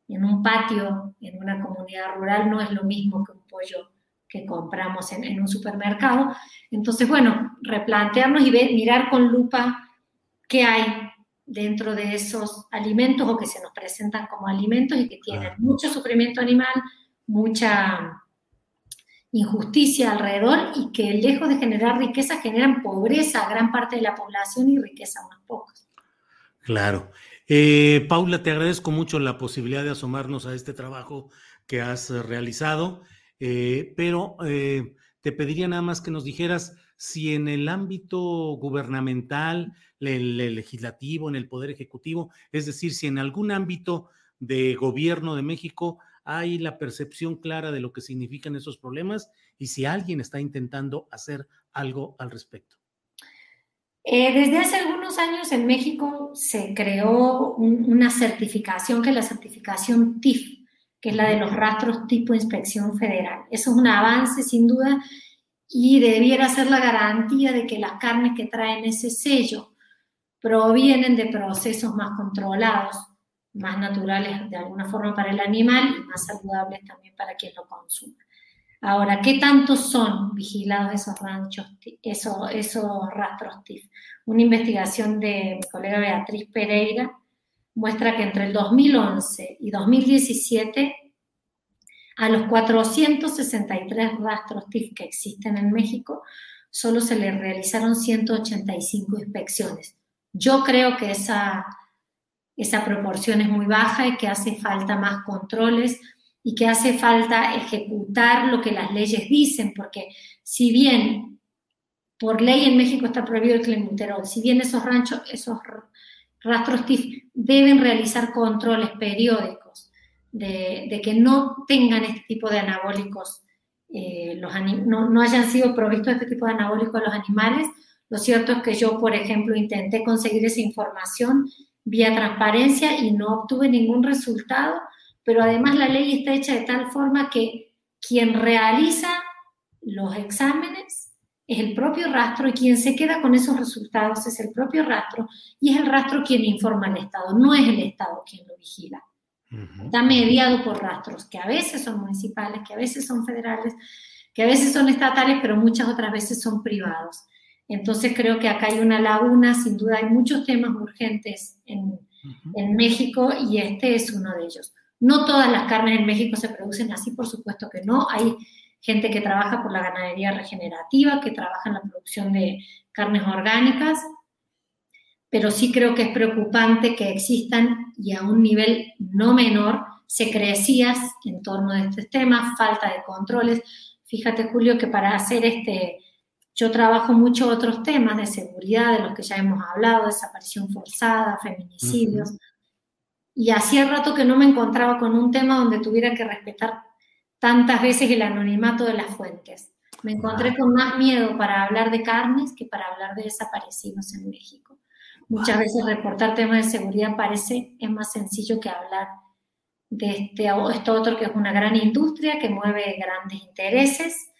en un patio, en una comunidad rural, no es lo mismo que un pollo que compramos en, en un supermercado. Entonces, bueno, replantearnos y ver, mirar con lupa qué hay dentro de esos alimentos o que se nos presentan como alimentos y que tienen mucho sufrimiento animal, mucha injusticia alrededor y que lejos de generar riqueza generan pobreza a gran parte de la población y riqueza a unos pocos. Claro. Eh, Paula, te agradezco mucho la posibilidad de asomarnos a este trabajo que has realizado, eh, pero eh, te pediría nada más que nos dijeras si en el ámbito gubernamental, el, el legislativo, en el Poder Ejecutivo, es decir, si en algún ámbito de gobierno de México hay la percepción clara de lo que significan esos problemas y si alguien está intentando hacer algo al respecto. Eh, desde hace algunos años en México se creó una certificación que es la certificación TIF, que es la de los rastros tipo inspección federal. Eso es un avance sin duda y debiera ser la garantía de que las carnes que traen ese sello provienen de procesos más controlados más naturales de alguna forma para el animal y más saludables también para quien lo consume. Ahora, ¿qué tanto son vigilados esos ranchos, esos, esos rastros TIF? Una investigación de mi colega Beatriz Pereira muestra que entre el 2011 y 2017 a los 463 rastros TIF que existen en México, solo se le realizaron 185 inspecciones. Yo creo que esa esa proporción es muy baja y que hace falta más controles y que hace falta ejecutar lo que las leyes dicen, porque si bien por ley en México está prohibido el clenbuterol, si bien esos ranchos, esos rastros TIF deben realizar controles periódicos de, que no tengan este tipo de anabólicos, eh, los no, no hayan sido provistos este tipo de anabólicos los animales, lo cierto es que yo, por ejemplo, intenté conseguir esa información vía transparencia y no obtuve ningún resultado, pero además la ley está hecha de tal forma que quien realiza los exámenes es el propio rastro y quien se queda con esos resultados es el propio rastro y es el rastro quien informa al Estado, no es el Estado quien lo vigila. Está mediado por rastros que a veces son municipales, que a veces son federales, que a veces son estatales, pero muchas otras veces son privados. Entonces creo que acá hay una laguna, sin duda hay muchos temas urgentes en, México y este es uno de ellos. No todas las carnes en México se producen así, por supuesto que no. Hay gente que trabaja por la ganadería regenerativa, que trabaja en la producción de carnes orgánicas, pero sí creo que es preocupante que existan y a un nivel no menor secrecías en torno de estos temas, falta de controles. Fíjate, Julio, que para hacer este, yo trabajo mucho otros temas de seguridad, de los que ya hemos hablado, desaparición forzada, feminicidios. Y hacía rato que no me encontraba con un tema donde tuviera que respetar tantas veces el anonimato de las fuentes. Me encontré con más miedo para hablar de carnes que para hablar de desaparecidos en México. Muchas veces reportar temas de seguridad parece es más sencillo que hablar de este, esto otro que es una gran industria que mueve grandes intereses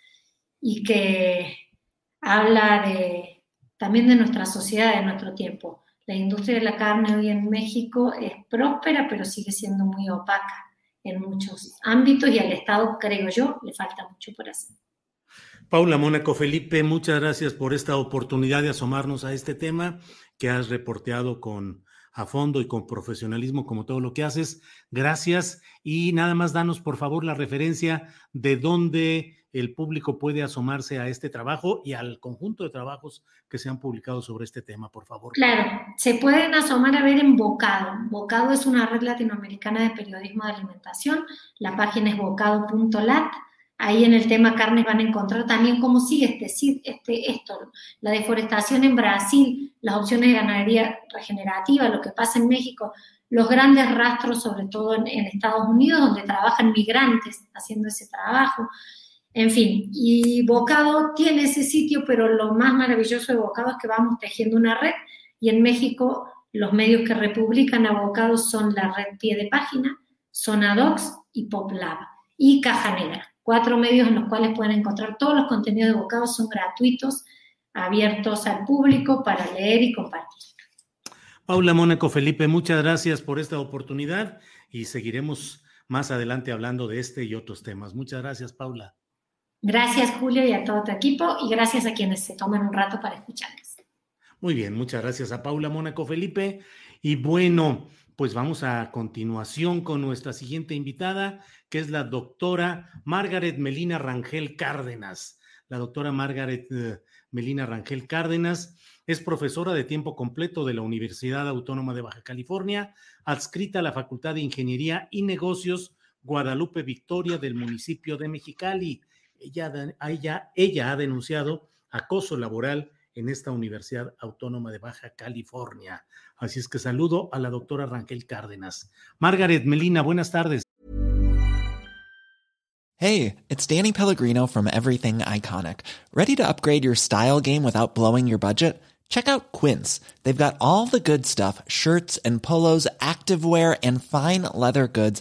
y que habla de, también de nuestra sociedad, de nuestro tiempo. La industria de la carne hoy en México es próspera, pero sigue siendo muy opaca en muchos ámbitos y al Estado, creo yo, le falta mucho por hacer. Paula Mónaco Felipe, muchas gracias por esta oportunidad de asomarnos a este tema que has reporteado con a fondo y con profesionalismo como todo lo que haces. Gracias y nada más danos por favor la referencia de dónde el público puede asomarse a este trabajo y al conjunto de trabajos que se han publicado sobre este tema, por favor. Claro, se pueden asomar a ver en Bocado. Bocado es una red latinoamericana de periodismo de alimentación. La página es bocado.lat. Ahí en el tema carnes van a encontrar también cómo sigue este, este, esto, la deforestación en Brasil, las opciones de ganadería regenerativa, lo que pasa en México, los grandes rastros, sobre todo en Estados Unidos, donde trabajan migrantes haciendo ese trabajo. En fin, y Bocado tiene ese sitio, pero lo más maravilloso de Bocado es que vamos tejiendo una red y en México los medios que republican a Bocado son la red Pie de Página, Sonadox y PopLab y Caja Negra. Cuatro medios en los cuales pueden encontrar todos los contenidos de Bocado, son gratuitos, abiertos al público para leer y compartir. Paula Mónaco Felipe, muchas gracias por esta oportunidad y seguiremos más adelante hablando de este y otros temas. Muchas gracias, Paula. Gracias, Julio, y a todo tu equipo, y gracias a quienes se toman un rato para escucharnos. Muy bien, muchas gracias a Paula Mónaco Felipe. Y bueno, pues vamos a continuación con nuestra siguiente invitada, que es la doctora Margaret Melina Rangel Cárdenas. La doctora Margaret eh, Melina Rangel Cárdenas es profesora de tiempo completo de la Universidad Autónoma de Baja California, adscrita a la Facultad de Ingeniería y Negocios Guadalupe Victoria del municipio de Mexicali. Ella, ha denunciado acoso laboral en esta Universidad Autónoma de Baja California. Así es que saludo a la doctora Rangel Cárdenas. Margaret Melina, buenas tardes. Hey, it's Danny Pellegrino from Everything Iconic. ¿Ready to upgrade your style game without blowing your budget? Check out Quince. They've got all the good stuff shirts and polos, activewear, and fine leather goods,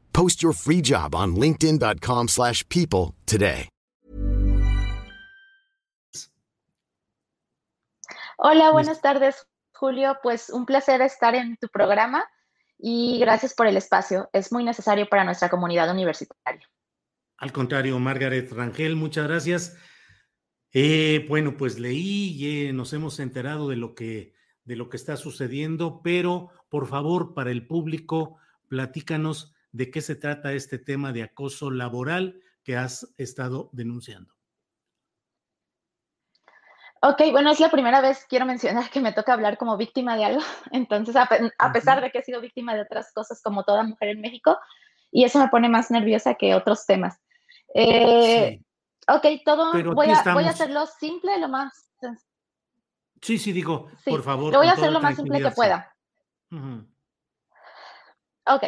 Post your free job on linkedin.com/people today. Hola, buenas tardes, Julio. Pues un placer estar en tu programa y gracias por el espacio. Es muy necesario para nuestra comunidad universitaria. Al contrario, Margaret Rangel, muchas gracias. Eh, bueno, pues leí y eh, nos hemos enterado de lo que de lo que está sucediendo, pero por favor, para el público, platícanos de qué se trata este tema de acoso laboral que has estado denunciando. Ok, bueno, es la primera vez, quiero mencionar, que me toca hablar como víctima de algo. Entonces, a, a pesar de que he sido víctima de otras cosas como toda mujer en México, y eso me pone más nerviosa que otros temas. Eh, sí. Ok, todo, voy a, voy a, hacerlo simple, lo más... Sí, sí, digo, sí, por favor. Lo voy a hacer lo más simple que pueda. Uh -huh. Ok.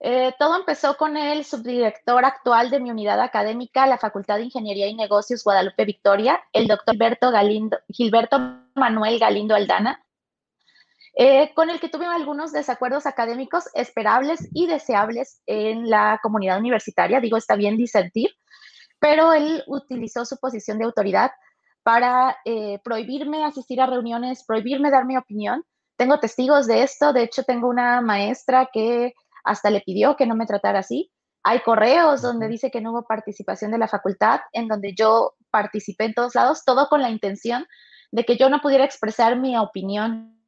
Eh, todo empezó con el subdirector actual de mi unidad académica, la Facultad de Ingeniería y Negocios Guadalupe Victoria, el doctor Gilberto, Galindo, Gilberto Manuel Galindo Aldana, eh, con el que tuve algunos desacuerdos académicos esperables y deseables en la comunidad universitaria. Digo, está bien disentir, pero él utilizó su posición de autoridad para eh, prohibirme asistir a reuniones, prohibirme dar mi opinión. Tengo testigos de esto, de hecho tengo una maestra que hasta le pidió que no me tratara así. Hay correos donde dice que no hubo participación de la facultad, en donde yo participé en todos lados, todo con la intención de que yo no pudiera expresar mi opinión,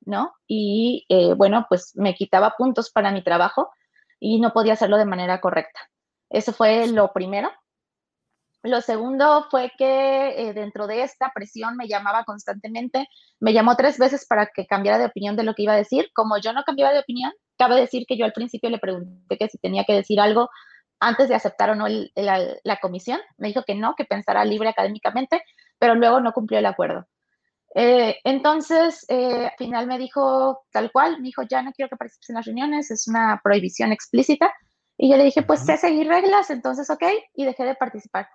¿no? Y eh, bueno, pues me quitaba puntos para mi trabajo y no podía hacerlo de manera correcta. Eso fue lo primero. Lo segundo fue que eh, dentro de esta presión me llamaba constantemente, me llamó tres veces para que cambiara de opinión de lo que iba a decir. Como yo no cambiaba de opinión, cabe decir que yo al principio le pregunté que si tenía que decir algo antes de aceptar o no el, la, la, comisión. Me dijo que no, que pensara libre académicamente, pero luego no cumplió el acuerdo. Eh, entonces, eh, al final me dijo tal cual, me dijo, ya no quiero que participes en las reuniones, es una prohibición explícita. Y yo le dije, pues sé seguir reglas, entonces ok, y dejé de participar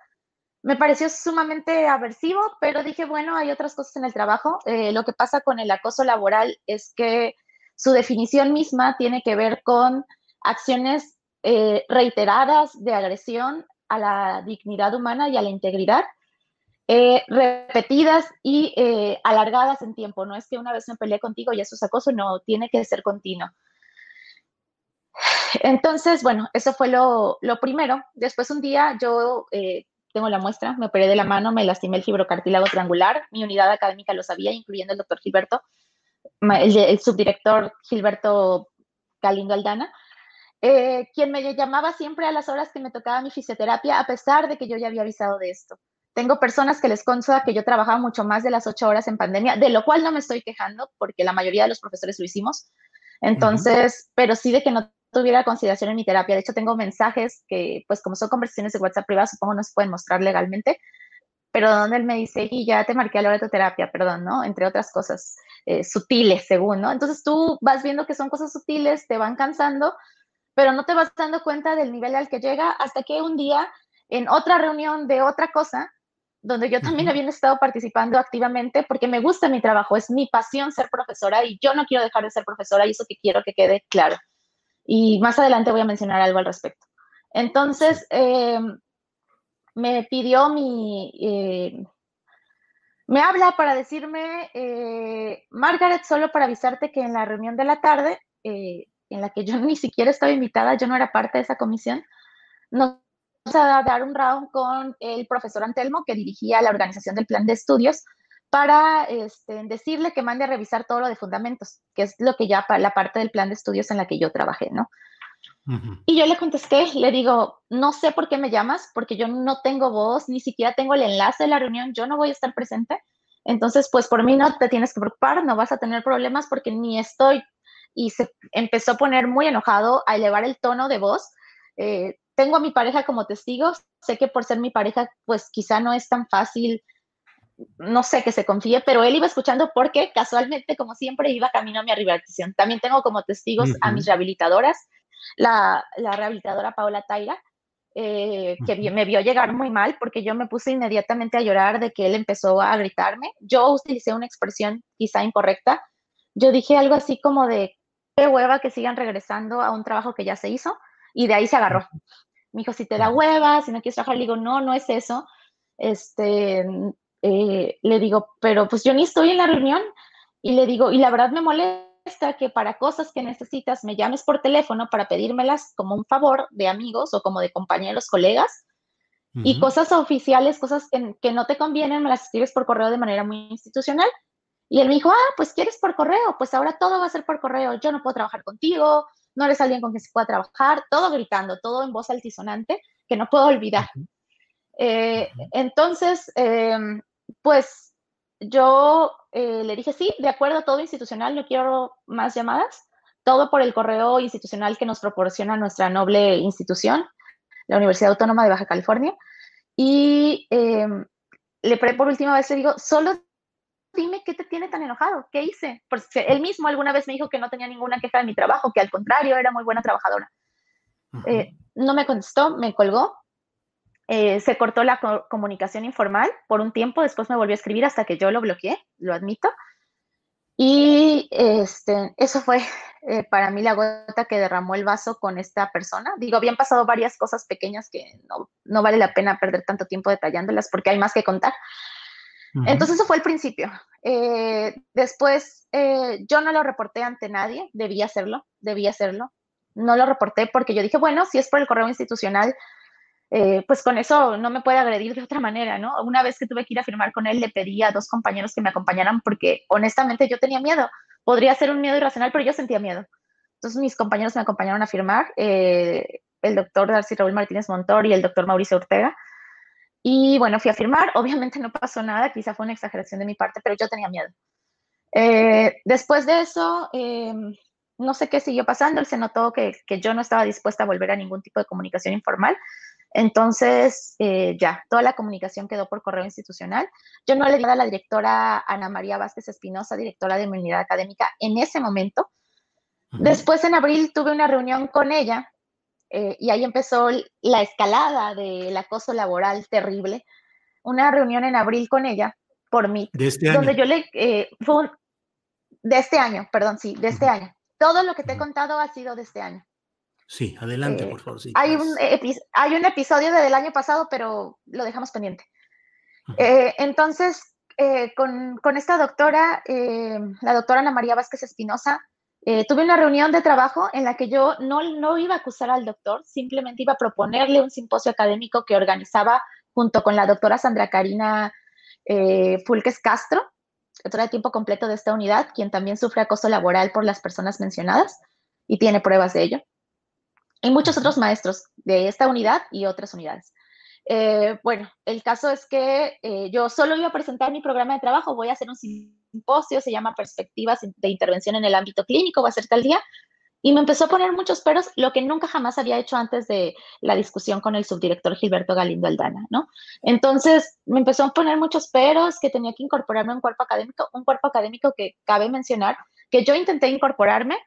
me pareció sumamente aversivo, pero dije, bueno, hay otras cosas en el trabajo. Eh, lo que pasa con el acoso laboral es que su definición misma tiene que ver con acciones eh, reiteradas de agresión a la dignidad humana y a la integridad, eh, repetidas y alargadas en tiempo. No es que una vez me peleé contigo y eso es acoso, no, tiene que ser continuo. Entonces, bueno, eso fue lo, lo primero. Después un día yo tengo la muestra, me operé de la mano, me lastimé el fibrocartílago triangular, mi unidad académica lo sabía, incluyendo el doctor Gilberto, el, subdirector Gilberto Galindo Aldana, eh, quien me llamaba siempre a las horas que me tocaba mi fisioterapia, a pesar de que yo ya había avisado de esto. Tengo personas que les consta que yo trabajaba mucho más de las ocho horas en pandemia, de lo cual no me estoy quejando, porque la mayoría de los profesores lo hicimos. Entonces, pero sí de que no tuviera consideración en mi terapia. De hecho, tengo mensajes que, pues como son conversaciones de WhatsApp privadas, supongo no se pueden mostrar legalmente, pero donde él me dice, y ya te marqué la terapia, perdón, ¿no? Entre otras cosas eh, sutiles, según, ¿no? Entonces tú vas viendo que son cosas sutiles, te van cansando, pero no te vas dando cuenta del nivel al que llega hasta que un día, en otra reunión de otra cosa, donde yo también había estado participando activamente porque me gusta mi trabajo, es mi pasión ser profesora y yo no quiero dejar de ser profesora y eso que quiero que quede claro. Y más adelante voy a mencionar algo al respecto. Entonces, eh, me pidió mi... Eh, me habla para decirme, eh, Margaret, solo para avisarte que en la reunión de la tarde, en la que yo ni siquiera estaba invitada, yo no era parte de esa comisión, nos a dar un round con el profesor Antelmo, que dirigía la organización del plan de estudios, para este, decirle que mande a revisar todo lo de fundamentos, que es lo que ya la parte del plan de estudios en la que yo trabajé, ¿no? Y yo le contesté, le digo, no sé por qué me llamas, porque yo no tengo voz, ni siquiera tengo el enlace de la reunión, yo no voy a estar presente. Entonces, pues por mí no te tienes que preocupar, no vas a tener problemas porque ni estoy. Y se empezó a poner muy enojado, a elevar el tono de voz. Eh, tengo a mi pareja como testigo, sé que por ser mi pareja, pues quizá no es tan fácil, no sé que se confíe, pero él iba escuchando porque casualmente, como siempre, iba camino a mi rehabilitación. También tengo como testigos a mis rehabilitadoras, la, rehabilitadora Paola Taira, eh, que me vio llegar muy mal porque yo me puse inmediatamente a llorar de que él empezó a gritarme. Yo utilicé una expresión quizá incorrecta. Yo dije algo así como de, qué hueva que sigan regresando a un trabajo que ya se hizo y de ahí se agarró. Me dijo, si te da hueva, si no quieres trabajar, le digo, no, no es eso. Este, eh, le digo, pero pues yo ni estoy en la reunión. Y le digo, y la verdad me molesta que para cosas que necesitas me llames por teléfono para pedírmelas como un favor de amigos o como de compañeros, colegas. Y cosas oficiales, cosas que, que, no te convienen, me las escribes por correo de manera muy institucional. Y él me dijo, ah, pues quieres por correo, pues ahora todo va a ser por correo, yo no puedo trabajar contigo, no eres alguien con quien se pueda trabajar, todo gritando, todo en voz altisonante, que no puedo olvidar. Eh, entonces, em, pues yo eh, le dije, sí, de acuerdo, todo institucional, no quiero más llamadas, todo por el correo institucional que nos proporciona nuestra noble institución, la Universidad Autónoma de Baja California. Y em, le por última vez, le digo, solo dime qué te tiene tan enojado, qué hice. Porque él mismo alguna vez me dijo que no tenía ninguna queja de mi trabajo, que al contrario era muy buena trabajadora. Eh, no me contestó, me colgó. Eh, se cortó la comunicación informal por un tiempo, después me volvió a escribir hasta que yo lo bloqueé, lo admito. Y este, eso fue eh, para mí la gota que derramó el vaso con esta persona. Digo, habían pasado varias cosas pequeñas que no, no vale la pena perder tanto tiempo detallándolas porque hay más que contar. Entonces eso fue el principio. Eh, después yo no lo reporté ante nadie, debía hacerlo, debía hacerlo. No lo reporté porque yo dije, bueno, si es por el correo institucional, eh, pues con eso no me puede agredir de otra manera, ¿no? Una vez que tuve que ir a firmar con él, le pedí a dos compañeros que me acompañaran porque honestamente yo tenía miedo. Podría ser un miedo irracional, pero yo sentía miedo. Entonces mis compañeros me acompañaron a firmar, el doctor Darcy Raúl Martínez Montor y el doctor Mauricio Ortega. Y bueno, fui a firmar, obviamente no pasó nada, quizá fue una exageración de mi parte, pero yo tenía miedo. Eh, después de eso, em, no sé qué siguió pasando, él se notó que, yo no estaba dispuesta a volver a ningún tipo de comunicación informal. Entonces, eh, ya, toda la comunicación quedó por correo institucional. Yo no le di a la directora Ana María Vázquez Espinosa, directora de mi unidad académica, en ese momento. Después, en abril, tuve una reunión con ella eh, y ahí empezó la escalada del acoso laboral terrible. Una reunión en abril con ella, por mí, de este donde yo le, eh, fue de este año, perdón, sí, de este año. Todo lo que te he contado ha sido de este año. Sí, adelante, eh, por favor. hay, un, hay un episodio del año pasado, pero lo dejamos pendiente. entonces, con, con, esta doctora, la doctora Ana María Vázquez Espinosa, eh, tuve una reunión de trabajo en la que yo no, no iba a acusar al doctor, simplemente iba a proponerle un simposio académico que organizaba junto con la doctora Sandra Karina eh, Fulques Castro, doctora de tiempo completo de esta unidad, quien también sufre acoso laboral por las personas mencionadas y tiene pruebas de ello. Y muchos otros maestros de esta unidad y otras unidades. Eh, bueno, el caso es que eh, yo solo iba a presentar mi programa de trabajo, voy a hacer un simposio, se llama Perspectivas de Intervención en el Ámbito Clínico, va a ser tal día, y me empezó a poner muchos peros, lo que nunca jamás había hecho antes de la discusión con el subdirector Gilberto Galindo Aldana, ¿no? Entonces me empezó a poner muchos peros, que tenía que incorporarme a un cuerpo académico, un cuerpo académico que cabe mencionar, que yo intenté incorporarme,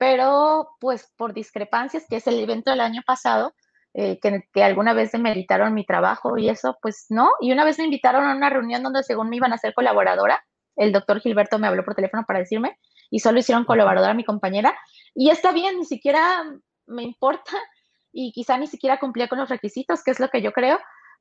pero pues por discrepancias, que es el evento del año pasado, eh, que, que, alguna vez demeritaron mi trabajo y eso, pues no. Y una vez me invitaron a una reunión donde según me iban a ser colaboradora, el doctor Gilberto me habló por teléfono para decirme, y solo hicieron colaboradora a mi compañera. Y está bien, ni siquiera me importa y quizá ni siquiera cumplía con los requisitos, que es lo que yo creo,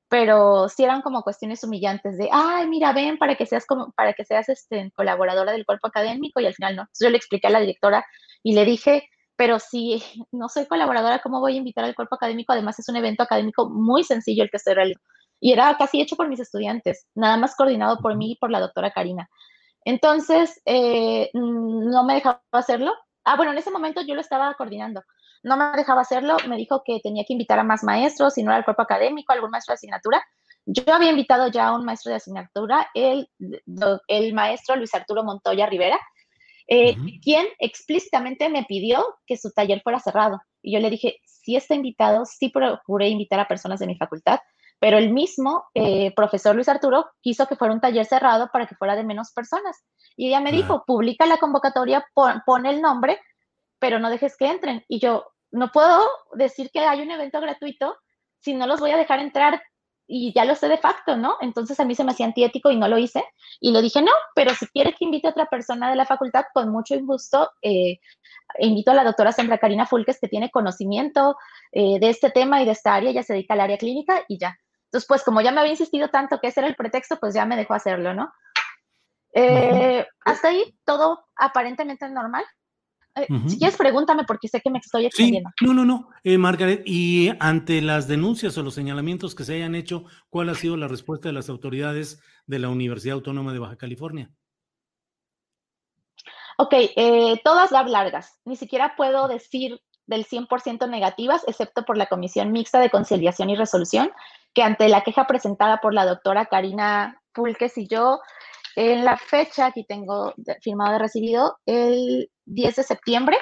pero sí eran como cuestiones humillantes de, ay, mira, ven para que seas como, para que seas este, colaboradora del cuerpo académico y al final no. Entonces yo le expliqué a la directora y le dije, pero si no soy colaboradora, ¿cómo voy a invitar al cuerpo académico? Además es un evento académico muy sencillo el que estoy realizando. Y era casi hecho por mis estudiantes, nada más coordinado por mí y por la doctora Karina. Entonces, eh, no me dejaba hacerlo. Ah, bueno, en ese momento yo lo estaba coordinando. No me dejaba hacerlo, me dijo que tenía que invitar a más maestros, si no era el cuerpo académico, algún maestro de asignatura. Yo había invitado ya a un maestro de asignatura, el, el maestro Luis Arturo Montoya Rivera, eh, quien explícitamente me pidió que su taller fuera cerrado. Y yo le dije, si está invitado, sí procuré invitar a personas de mi facultad, pero el mismo eh, profesor Luis Arturo quiso que fuera un taller cerrado para que fuera de menos personas. Y ella me dijo, publica la convocatoria, pon, el nombre, pero no dejes que entren. Y yo, no puedo decir que hay un evento gratuito si no los voy a dejar entrar y ya lo sé de facto, ¿no? Entonces a mí se me hacía antiético y no lo hice. Y le dije, no, pero si quiere que invite a otra persona de la facultad, con mucho gusto, eh, invito a la doctora Sandra Karina Fulques, que tiene conocimiento eh, de este tema y de esta área, ya se dedica al área clínica y ya. Entonces, pues como ya me había insistido tanto que ese era el pretexto, pues ya me dejó hacerlo, ¿no? Eh, hasta ahí todo aparentemente normal. Eh, si quieres, pregúntame porque sé que me estoy extendiendo. no, no, no. Eh, Margaret, y ante las denuncias o los señalamientos que se hayan hecho, ¿cuál ha sido la respuesta de las autoridades de la Universidad Autónoma de Baja California? Ok, todas las largas. Ni siquiera puedo decir del 100% negativas, excepto por la Comisión Mixta de Conciliación y Resolución, que ante la queja presentada por la doctora Karina Pulques y yo, en la fecha, aquí tengo firmado de recibido, el 10 de septiembre,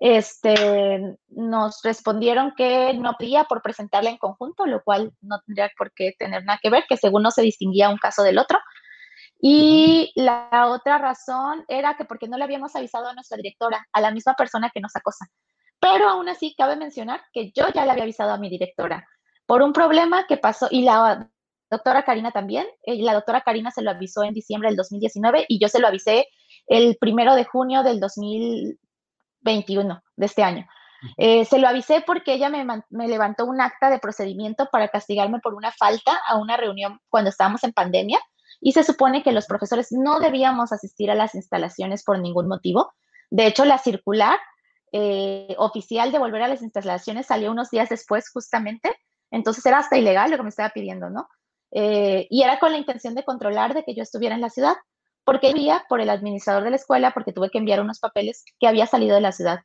este, nos respondieron que no pedía por presentarla en conjunto, lo cual no tendría por qué tener nada que ver, que según no se distinguía un caso del otro. Y la otra razón era que porque no le habíamos avisado a nuestra directora, a la misma persona que nos acosa. Pero aún así, cabe mencionar que yo ya le había avisado a mi directora por un problema que pasó, y la doctora Karina también, y la doctora Karina se lo avisó en diciembre del 2019 y yo se lo avisé el primero de junio del 2021, de este año. Eh, se lo avisé porque ella me, me, levantó un acta de procedimiento para castigarme por una falta a una reunión cuando estábamos en pandemia y se supone que los profesores no debíamos asistir a las instalaciones por ningún motivo. De hecho, la circular eh, oficial de volver a las instalaciones salió unos días después justamente, entonces era hasta ilegal lo que me estaba pidiendo, ¿no? Eh, y era con la intención de controlar de que yo estuviera en la ciudad, porque había por el administrador de la escuela, porque tuve que enviar unos papeles que había salido de la ciudad.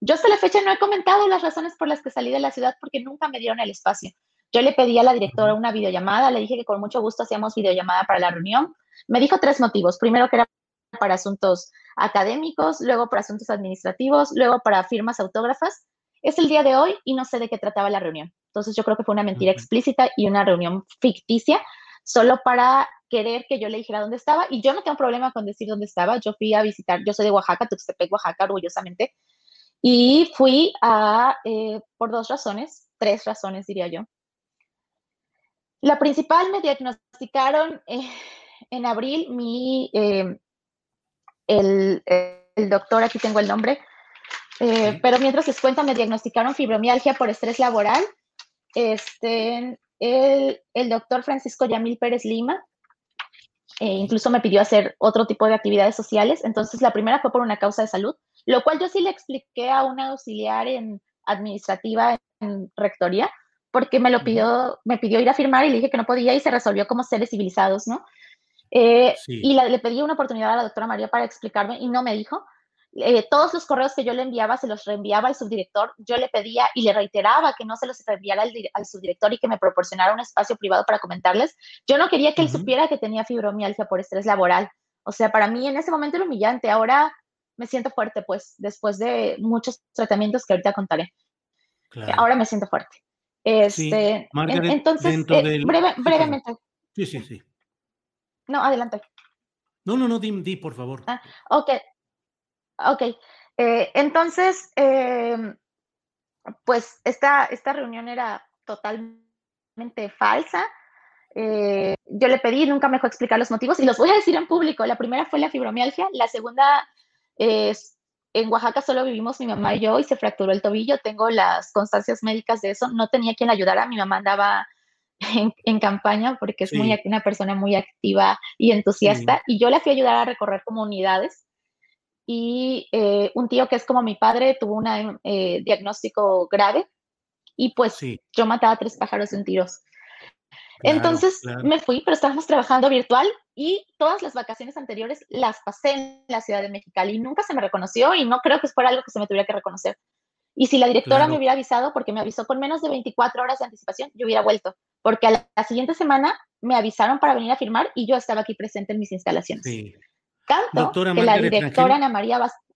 Yo hasta la fecha no he comentado las razones por las que salí de la ciudad porque nunca me dieron el espacio. Yo le pedí a la directora una videollamada, le dije que con mucho gusto hacíamos videollamada para la reunión. Me dijo tres motivos. Primero que era para asuntos académicos, luego para asuntos administrativos, luego para firmas autógrafas. Es el día de hoy y no sé de qué trataba la reunión. Entonces yo creo que fue una mentira explícita y una reunión ficticia solo para querer que yo le dijera dónde estaba. Y yo no tengo problema con decir dónde estaba. Yo fui a visitar, yo soy de Oaxaca, Tuxtepec, Oaxaca, orgullosamente. Y fui a, eh, por dos razones, tres razones diría yo. La principal me diagnosticaron eh, en abril mi eh, el, doctor, aquí tengo el nombre, pero mientras les cuento, me diagnosticaron fibromialgia por estrés laboral. Este, el, el doctor Francisco Yamil Pérez Lima e incluso me pidió hacer otro tipo de actividades sociales. Entonces, la primera fue por una causa de salud, lo cual yo sí le expliqué a una auxiliar en administrativa en rectoría, porque me lo pidió, me pidió ir a firmar y le dije que no podía y se resolvió como seres civilizados, ¿no? Eh, y le pedí una oportunidad a la doctora María para explicarme y no me dijo. Eh, todos los correos que yo le enviaba se los reenviaba al subdirector. Yo le pedía y le reiteraba que no se los reenviara al, subdirector y que me proporcionara un espacio privado para comentarles. Yo no quería que él supiera que tenía fibromialgia por estrés laboral. O sea, para mí en ese momento era humillante. Ahora me siento fuerte, pues, después de muchos tratamientos que ahorita contaré. Ahora me siento fuerte. Este, entonces, eh, brevemente. Sí, sí, sí. No, adelante. No, no, no, di, di por favor. Ah, ok. Ok. Eh, entonces, em, pues esta, esta reunión era totalmente falsa. Eh, yo le pedí, nunca me dejó explicar los motivos y los voy a decir en público. La primera fue la fibromialgia, la segunda es en Oaxaca solo vivimos mi mamá y yo y se fracturó el tobillo. Tengo las constancias médicas de eso. No tenía quien ayudara. Mi mamá andaba en, campaña porque es muy, una persona muy activa y entusiasta. Y yo la fui a ayudar a recorrer comunidades. Y eh, un tío que es como mi padre tuvo un eh, diagnóstico grave. Y pues yo mataba a tres pájaros de un tiro. Entonces me fui, pero estábamos trabajando virtual y todas las vacaciones anteriores las pasé en la ciudad de Mexicali y nunca se me reconoció y no creo que fuera algo que se me tuviera que reconocer. Y si la directora me hubiera avisado, porque me avisó con menos de 24 horas de anticipación, yo hubiera vuelto, porque a la, siguiente semana me avisaron para venir a firmar y yo estaba aquí presente en mis instalaciones. Sí. Tanto que la directora Ana María Vázquez,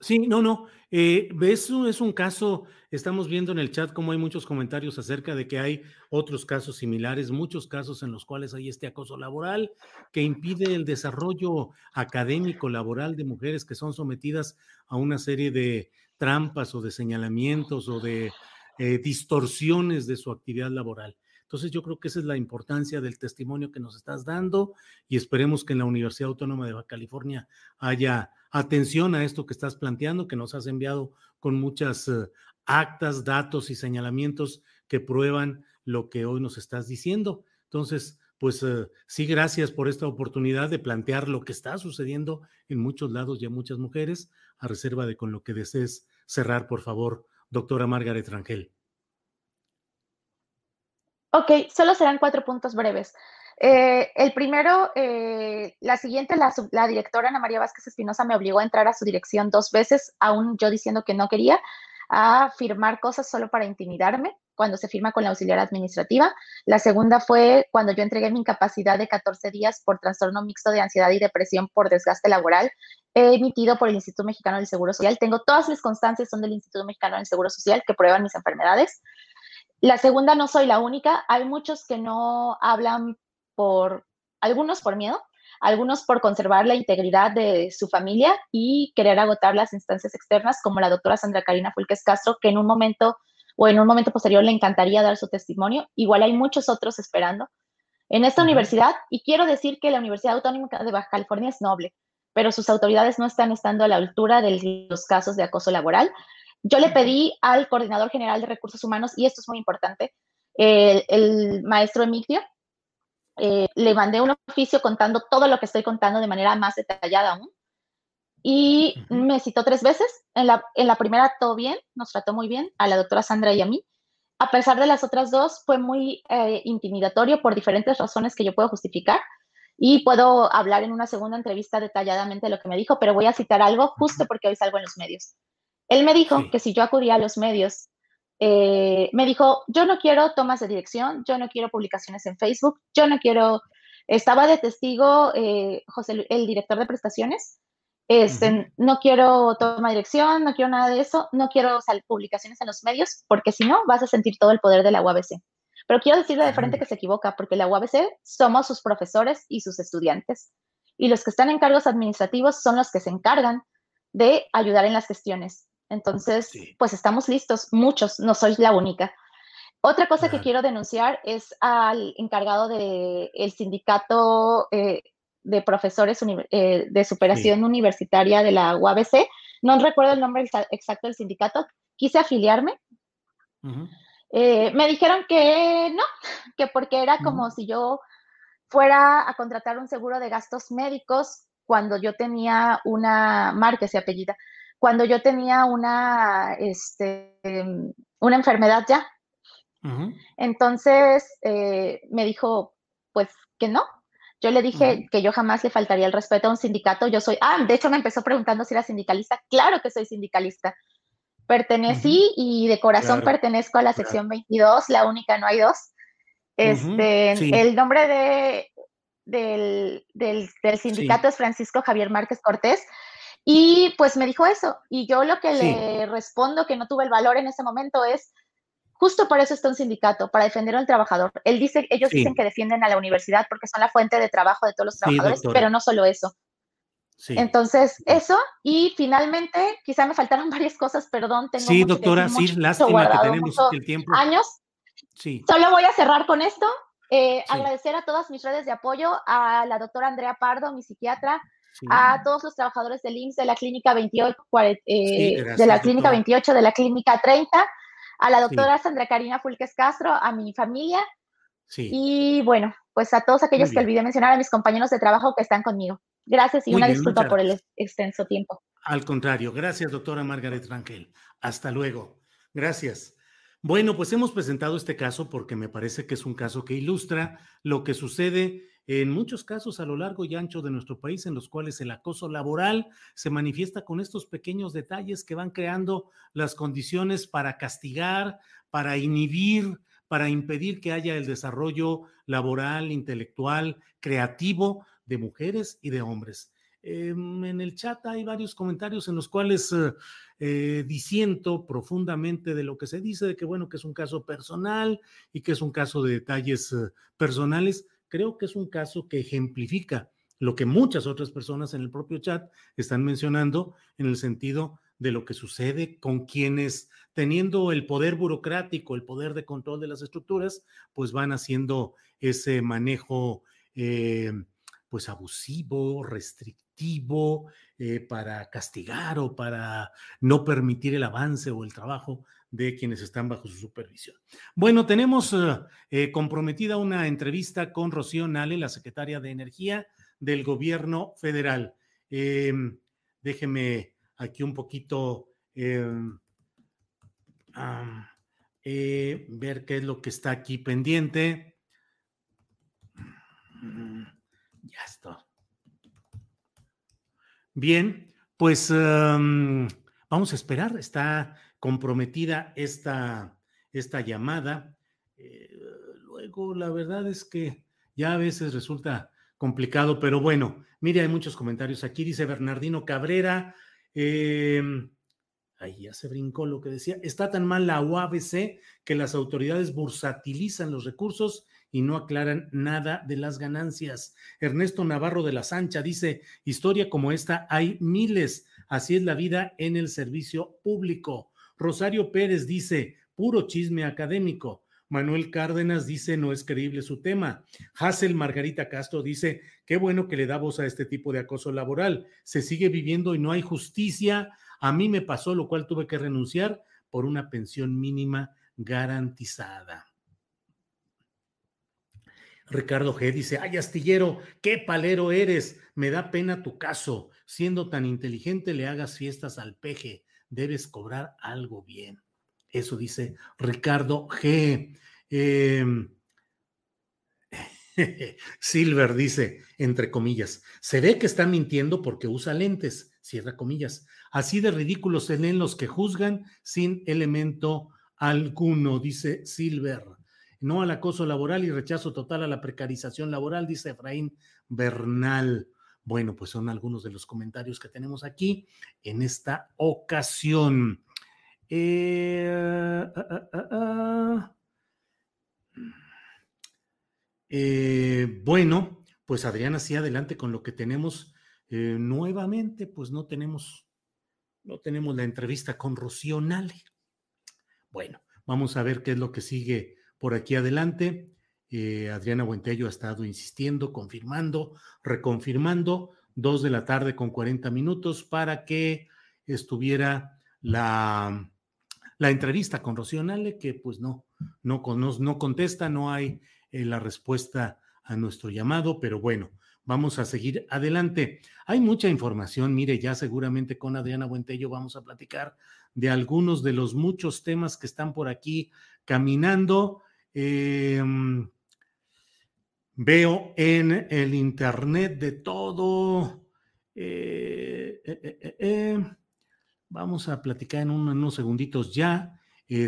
Sí, no, no. Eh, eso es un caso, estamos viendo en el chat cómo hay muchos comentarios acerca de que hay otros casos similares, muchos casos en los cuales hay este acoso laboral que impide el desarrollo académico laboral de mujeres que son sometidas a una serie de trampas o de señalamientos o de eh, distorsiones de su actividad laboral. Entonces yo creo que esa es la importancia del testimonio que nos estás dando y esperemos que en la Universidad Autónoma de California haya atención a esto que estás planteando, que nos has enviado con muchas eh, actas, datos y señalamientos que prueban lo que hoy nos estás diciendo. Entonces, pues eh, sí, gracias por esta oportunidad de plantear lo que está sucediendo en muchos lados y a muchas mujeres, a reserva de con lo que desees cerrar, por favor, doctora Margaret Rangel. Ok, solo serán cuatro puntos breves. Eh, el primero, eh, la siguiente, la, directora Ana María Vázquez Espinosa me obligó a entrar a su dirección dos veces, aún yo diciendo que no quería, a firmar cosas solo para intimidarme cuando se firma con la auxiliar administrativa. La segunda fue cuando yo entregué mi incapacidad de 14 días por trastorno mixto de ansiedad y depresión por desgaste laboral, emitido por el Instituto Mexicano del Seguro Social. Tengo todas las constancias, son del Instituto Mexicano del Seguro Social, que prueban mis enfermedades. La segunda no soy la única, hay muchos que no hablan por, algunos por miedo, algunos por conservar la integridad de su familia y querer agotar las instancias externas, como la doctora Sandra Karina Fulques Castro, que en un momento o en un momento posterior le encantaría dar su testimonio. Igual hay muchos otros esperando en esta universidad y quiero decir que la Universidad Autónoma de Baja California es noble, pero sus autoridades no están estando a la altura de los casos de acoso laboral. Yo le pedí al coordinador general de recursos humanos, y esto es muy importante, el, maestro Emilio, eh, le mandé un oficio contando todo lo que estoy contando de manera más detallada aún. Y me citó tres veces. En la, en la primera todo bien, nos trató muy bien, a la doctora Sandra y a mí. A pesar de las otras dos, fue muy eh, intimidatorio por diferentes razones que yo puedo justificar. Y puedo hablar en una segunda entrevista detalladamente de lo que me dijo, pero voy a citar algo justo porque hoy salgo en los medios. Él me dijo que si yo acudía a los medios, eh, me dijo, yo no quiero tomas de dirección, yo no quiero publicaciones en Facebook, yo no quiero, estaba de testigo eh, José, el director de prestaciones, este, no quiero toma de dirección, no quiero nada de eso, no quiero publicaciones en los medios, porque si no, vas a sentir todo el poder de la UABC. Pero quiero decirle de frente que se equivoca, porque la UABC somos sus profesores y sus estudiantes. Y los que están en cargos administrativos son los que se encargan de ayudar en las gestiones. Entonces, pues estamos listos, muchos, no soy la única. Otra cosa que quiero denunciar es al encargado del sindicato eh, de profesores eh, de superación universitaria de la UABC. No recuerdo el nombre exacto del sindicato. Quise afiliarme. Eh, me dijeron que no, que porque era como si yo fuera a contratar un seguro de gastos médicos cuando yo tenía una marca, ese apellida, cuando yo tenía una, este, una enfermedad ya. Entonces eh, me dijo, pues que no. Yo le dije que yo jamás le faltaría el respeto a un sindicato. Yo soy, ah, de hecho me empezó preguntando si era sindicalista. Claro que soy sindicalista. Pertenecí y de corazón pertenezco a la sección 22, la única, no hay dos. Este, El nombre de, del, del, sindicato es Francisco Javier Márquez Cortés Y pues me dijo eso. Y yo lo que le respondo, que no tuve el valor en ese momento, es justo por eso está un sindicato, para defender al trabajador. Él dice, ellos dicen que defienden a la universidad porque son la fuente de trabajo de todos los trabajadores, pero no solo eso. Entonces, eso, y finalmente, quizá me faltaron varias cosas, perdón. Tengo sí, doctora, sí, lástima que tenemos el tiempo. Años. Sí. Solo voy a cerrar con esto. Eh, agradecer a todas mis redes de apoyo, a la doctora Andrea Pardo, mi psiquiatra, a todos los trabajadores del IMSS de la clínica 28, eh, de la clínica 28, de la clínica 30, a la doctora Sandra Karina Fulques Castro, a mi familia. Y bueno, pues a todos aquellos que olvidé mencionar, a mis compañeros de trabajo que están conmigo. Gracias y una disculpa por el extenso tiempo. Al contrario, gracias, doctora Margaret Rangel. Hasta luego. Gracias. Bueno, pues hemos presentado este caso porque me parece que es un caso que ilustra lo que sucede en muchos casos a lo largo y ancho de nuestro país en los cuales el acoso laboral se manifiesta con estos pequeños detalles que van creando las condiciones para castigar, para inhibir, para impedir que haya el desarrollo laboral, intelectual, creativo de mujeres y de hombres. Em, en el chat hay varios comentarios en los cuales eh, eh, disiento profundamente de lo que se dice, de que bueno, que es un caso personal y que es un caso de detalles eh, personales. Creo que es un caso que ejemplifica lo que muchas otras personas en el propio chat están mencionando en el sentido de lo que sucede con quienes teniendo el poder burocrático, el poder de control de las estructuras, pues van haciendo ese manejo pues abusivo, restrictivo, eh, para castigar o para no permitir el avance o el trabajo de quienes están bajo su supervisión. Bueno, tenemos eh, eh, comprometida una entrevista con Rocío Nale, la secretaria de Energía del gobierno federal. Em, déjeme aquí un poquito ver qué es lo que está aquí pendiente. Ya está. Bien, pues vamos a esperar. Está comprometida esta, esta llamada. Eh, luego, la verdad es que ya a veces resulta complicado, pero bueno, mire, hay muchos comentarios aquí. Dice Bernardino Cabrera. Em, ahí ya se brincó lo que decía. Está tan mal la UABC que las autoridades bursatilizan los recursos y no aclaran nada de las ganancias. Ernesto Navarro de la Sancha dice, historia como esta hay miles, así es la vida en el servicio público. Rosario Pérez dice, puro chisme académico. Manuel Cárdenas dice, no es creíble su tema. Hazel Margarita Castro dice, qué bueno que le da voz a este tipo de acoso laboral. Se sigue viviendo y no hay justicia. A mí me pasó, lo cual tuve que renunciar por una pensión mínima garantizada. Ricardo G. dice, ay, astillero, qué palero eres, me da pena tu caso, siendo tan inteligente le hagas fiestas al peje, debes cobrar algo bien. Eso dice Ricardo G. Em, Silver dice, entre comillas, se ve que está mintiendo porque usa lentes, cierra comillas. Así de ridículos se leen los que juzgan sin elemento alguno, dice Silver no al acoso laboral y rechazo total a la precarización laboral, dice Efraín Bernal. Bueno, pues son algunos de los comentarios que tenemos aquí en esta ocasión. Eh, ah, ah, ah, eh, bueno, pues Adriana, sí, adelante con lo que tenemos eh, nuevamente, pues no tenemos, no tenemos la entrevista con Rocío. Bueno, vamos a ver qué es lo que sigue por aquí adelante. Eh, Adriana Buentello ha estado insistiendo, confirmando, reconfirmando, dos de la tarde con 40 minutos para que estuviera la, la entrevista con Rocío Nale, que pues no, no, no contesta, no hay eh, la respuesta a nuestro llamado, pero bueno, vamos a seguir adelante. Hay mucha información, mire, ya seguramente con Adriana Buentello vamos a platicar de algunos de los muchos temas que están por aquí caminando. Em, veo en el Internet de todo. Eh, eh, eh, vamos a platicar en, unos segunditos ya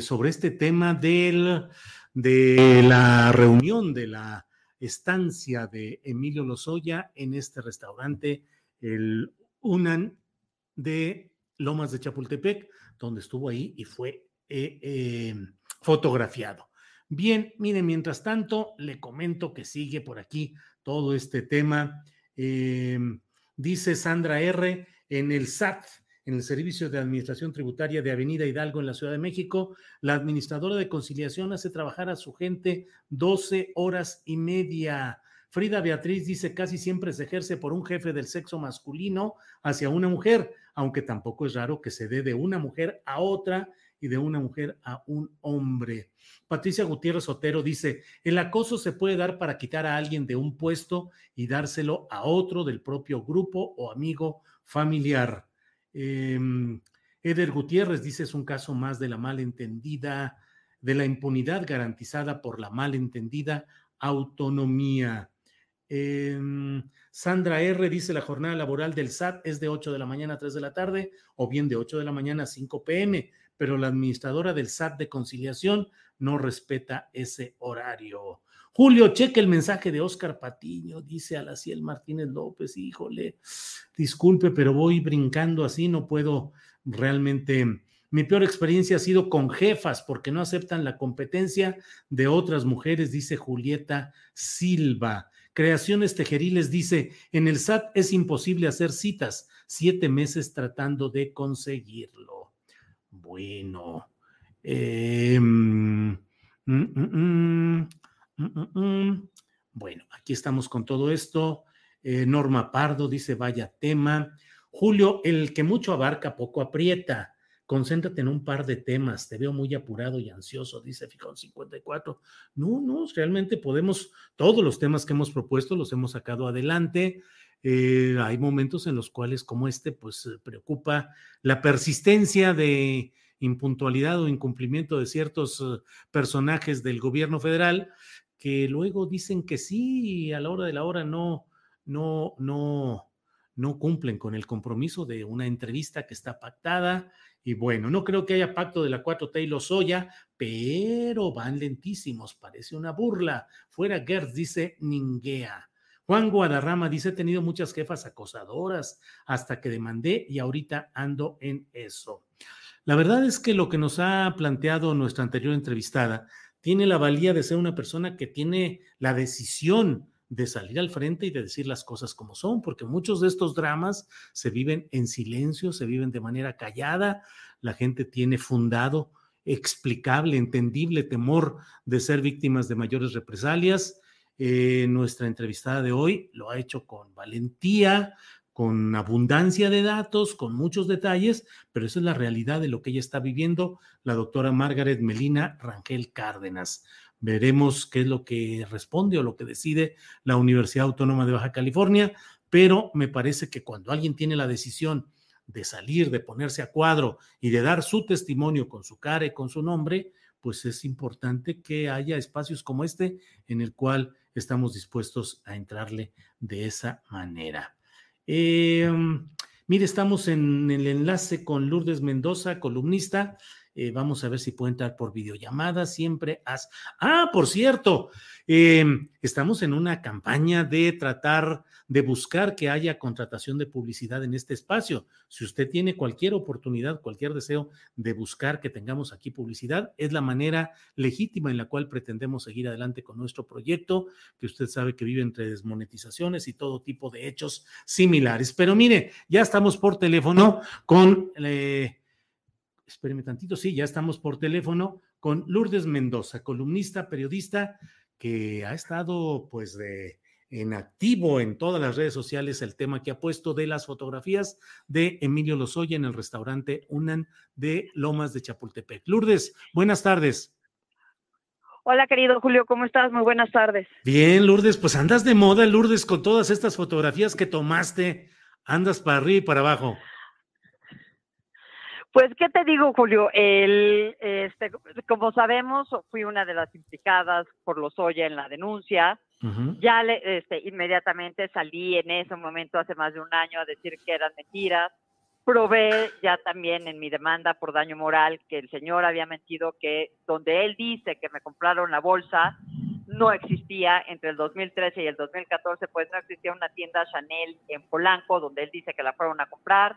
sobre este tema del, de la reunión de la estancia de Emilio Lozoya en este restaurante, el Unan de Lomas de Chapultepec, donde estuvo ahí y fue fotografiado. Bien, miren, mientras tanto, le comento que sigue por aquí todo este tema. Em, dice Sandra R. en el SAT, en el Servicio de Administración Tributaria de Avenida Hidalgo en la Ciudad de México, la administradora de conciliación hace trabajar a su gente 12 horas y media. Frida Beatriz dice casi siempre se ejerce por un jefe del sexo masculino hacia una mujer, aunque tampoco es raro que se dé de una mujer a otra y de una mujer a un hombre. Patricia Gutiérrez Otero dice, el acoso se puede dar para quitar a alguien de un puesto y dárselo a otro del propio grupo o amigo familiar. Em, Eder Gutiérrez dice, es un caso más de la malentendida, de la impunidad garantizada por la malentendida autonomía. Em, Sandra R. dice la jornada laboral del SAT es de 8 de la mañana a 3 de la tarde o bien de 8 de la mañana a 5 pm pero la administradora del SAT de conciliación no respeta ese horario. Julio, cheque el mensaje de Oscar Patiño, dice Alaciel Martínez López, híjole, disculpe, pero voy brincando así, no puedo realmente... Mi peor experiencia ha sido con jefas porque no aceptan la competencia de otras mujeres, dice Julieta Silva. Creaciones Tejeriles dice, en el SAT es imposible hacer citas, siete meses tratando de conseguirlo. Bueno. Mm, bueno, aquí estamos con todo esto. Eh, Norma Pardo dice, vaya tema. Julio, el que mucho abarca, poco aprieta. Concéntrate en un par de temas. Te veo muy apurado y ansioso, dice Fijón 54. No, no, realmente podemos, todos los temas que hemos propuesto los hemos sacado adelante. Eh, hay momentos en los cuales, como este, pues preocupa la persistencia de impuntualidad o incumplimiento de ciertos eh, personajes del gobierno federal que luego dicen que sí y a la hora de la hora no, no, no, no cumplen con el compromiso de una entrevista que está pactada. Y bueno, no creo que haya pacto de la 4T y los Soya, pero van lentísimos, parece una burla. Fuera Gertz, dice Ninguea. Juan Guadarrama dice, he tenido muchas jefas acosadoras hasta que demandé y ahorita ando en eso. La verdad es que lo que nos ha planteado nuestra anterior entrevistada tiene la valía de ser una persona que tiene la decisión de salir al frente y de decir las cosas como son, porque muchos de estos dramas se viven en silencio, se viven de manera callada, la gente tiene fundado, explicable, entendible temor de ser víctimas de mayores represalias eh, nuestra entrevistada de hoy lo ha hecho con valentía, con abundancia de datos, con muchos detalles, pero esa es la realidad de lo que ella está viviendo, la doctora Margaret Melina Rangel Cárdenas. Veremos qué es lo que responde o lo que decide la Universidad Autónoma de Baja California, pero me parece que cuando alguien tiene la decisión de salir, de ponerse a cuadro y de dar su testimonio con su cara y con su nombre, pues es importante que haya espacios como este en el cual estamos dispuestos a entrarle de esa manera. Em, mire, estamos en el enlace con Lourdes Mendoza, columnista. Eh, vamos a ver si puede entrar por videollamada. Siempre haz. Ah, por cierto, em, estamos en una campaña de tratar de buscar que haya contratación de publicidad en este espacio. Si usted tiene cualquier oportunidad, cualquier deseo de buscar que tengamos aquí publicidad, es la manera legítima en la cual pretendemos seguir adelante con nuestro proyecto, que usted sabe que vive entre desmonetizaciones y todo tipo de hechos similares. Pero mire, ya estamos por teléfono con... Eh, espéreme tantito, sí, ya estamos por teléfono con Lourdes Mendoza, columnista, periodista, que ha estado pues de en activo en todas las redes sociales el tema que ha puesto de las fotografías de Emilio Lozoya en el restaurante Unan de Lomas de Chapultepec. Lourdes, buenas tardes. Hola, querido Julio, ¿cómo estás? Muy buenas tardes. Bien, Lourdes, pues andas de moda, Lourdes, con todas estas fotografías que tomaste. Andas para arriba y para abajo. Pues, ¿qué te digo, Julio? El, este, como sabemos, fui una de las implicadas por los Oya en la denuncia. Ya le, este, inmediatamente salí en ese momento, hace más de un año, a decir que eran mentiras. Probé ya también en mi demanda por daño moral que el señor había mentido que donde él dice que me compraron la bolsa, no existía entre el 2013 y el 2014, pues no existía una tienda Chanel en Polanco donde él dice que la fueron a comprar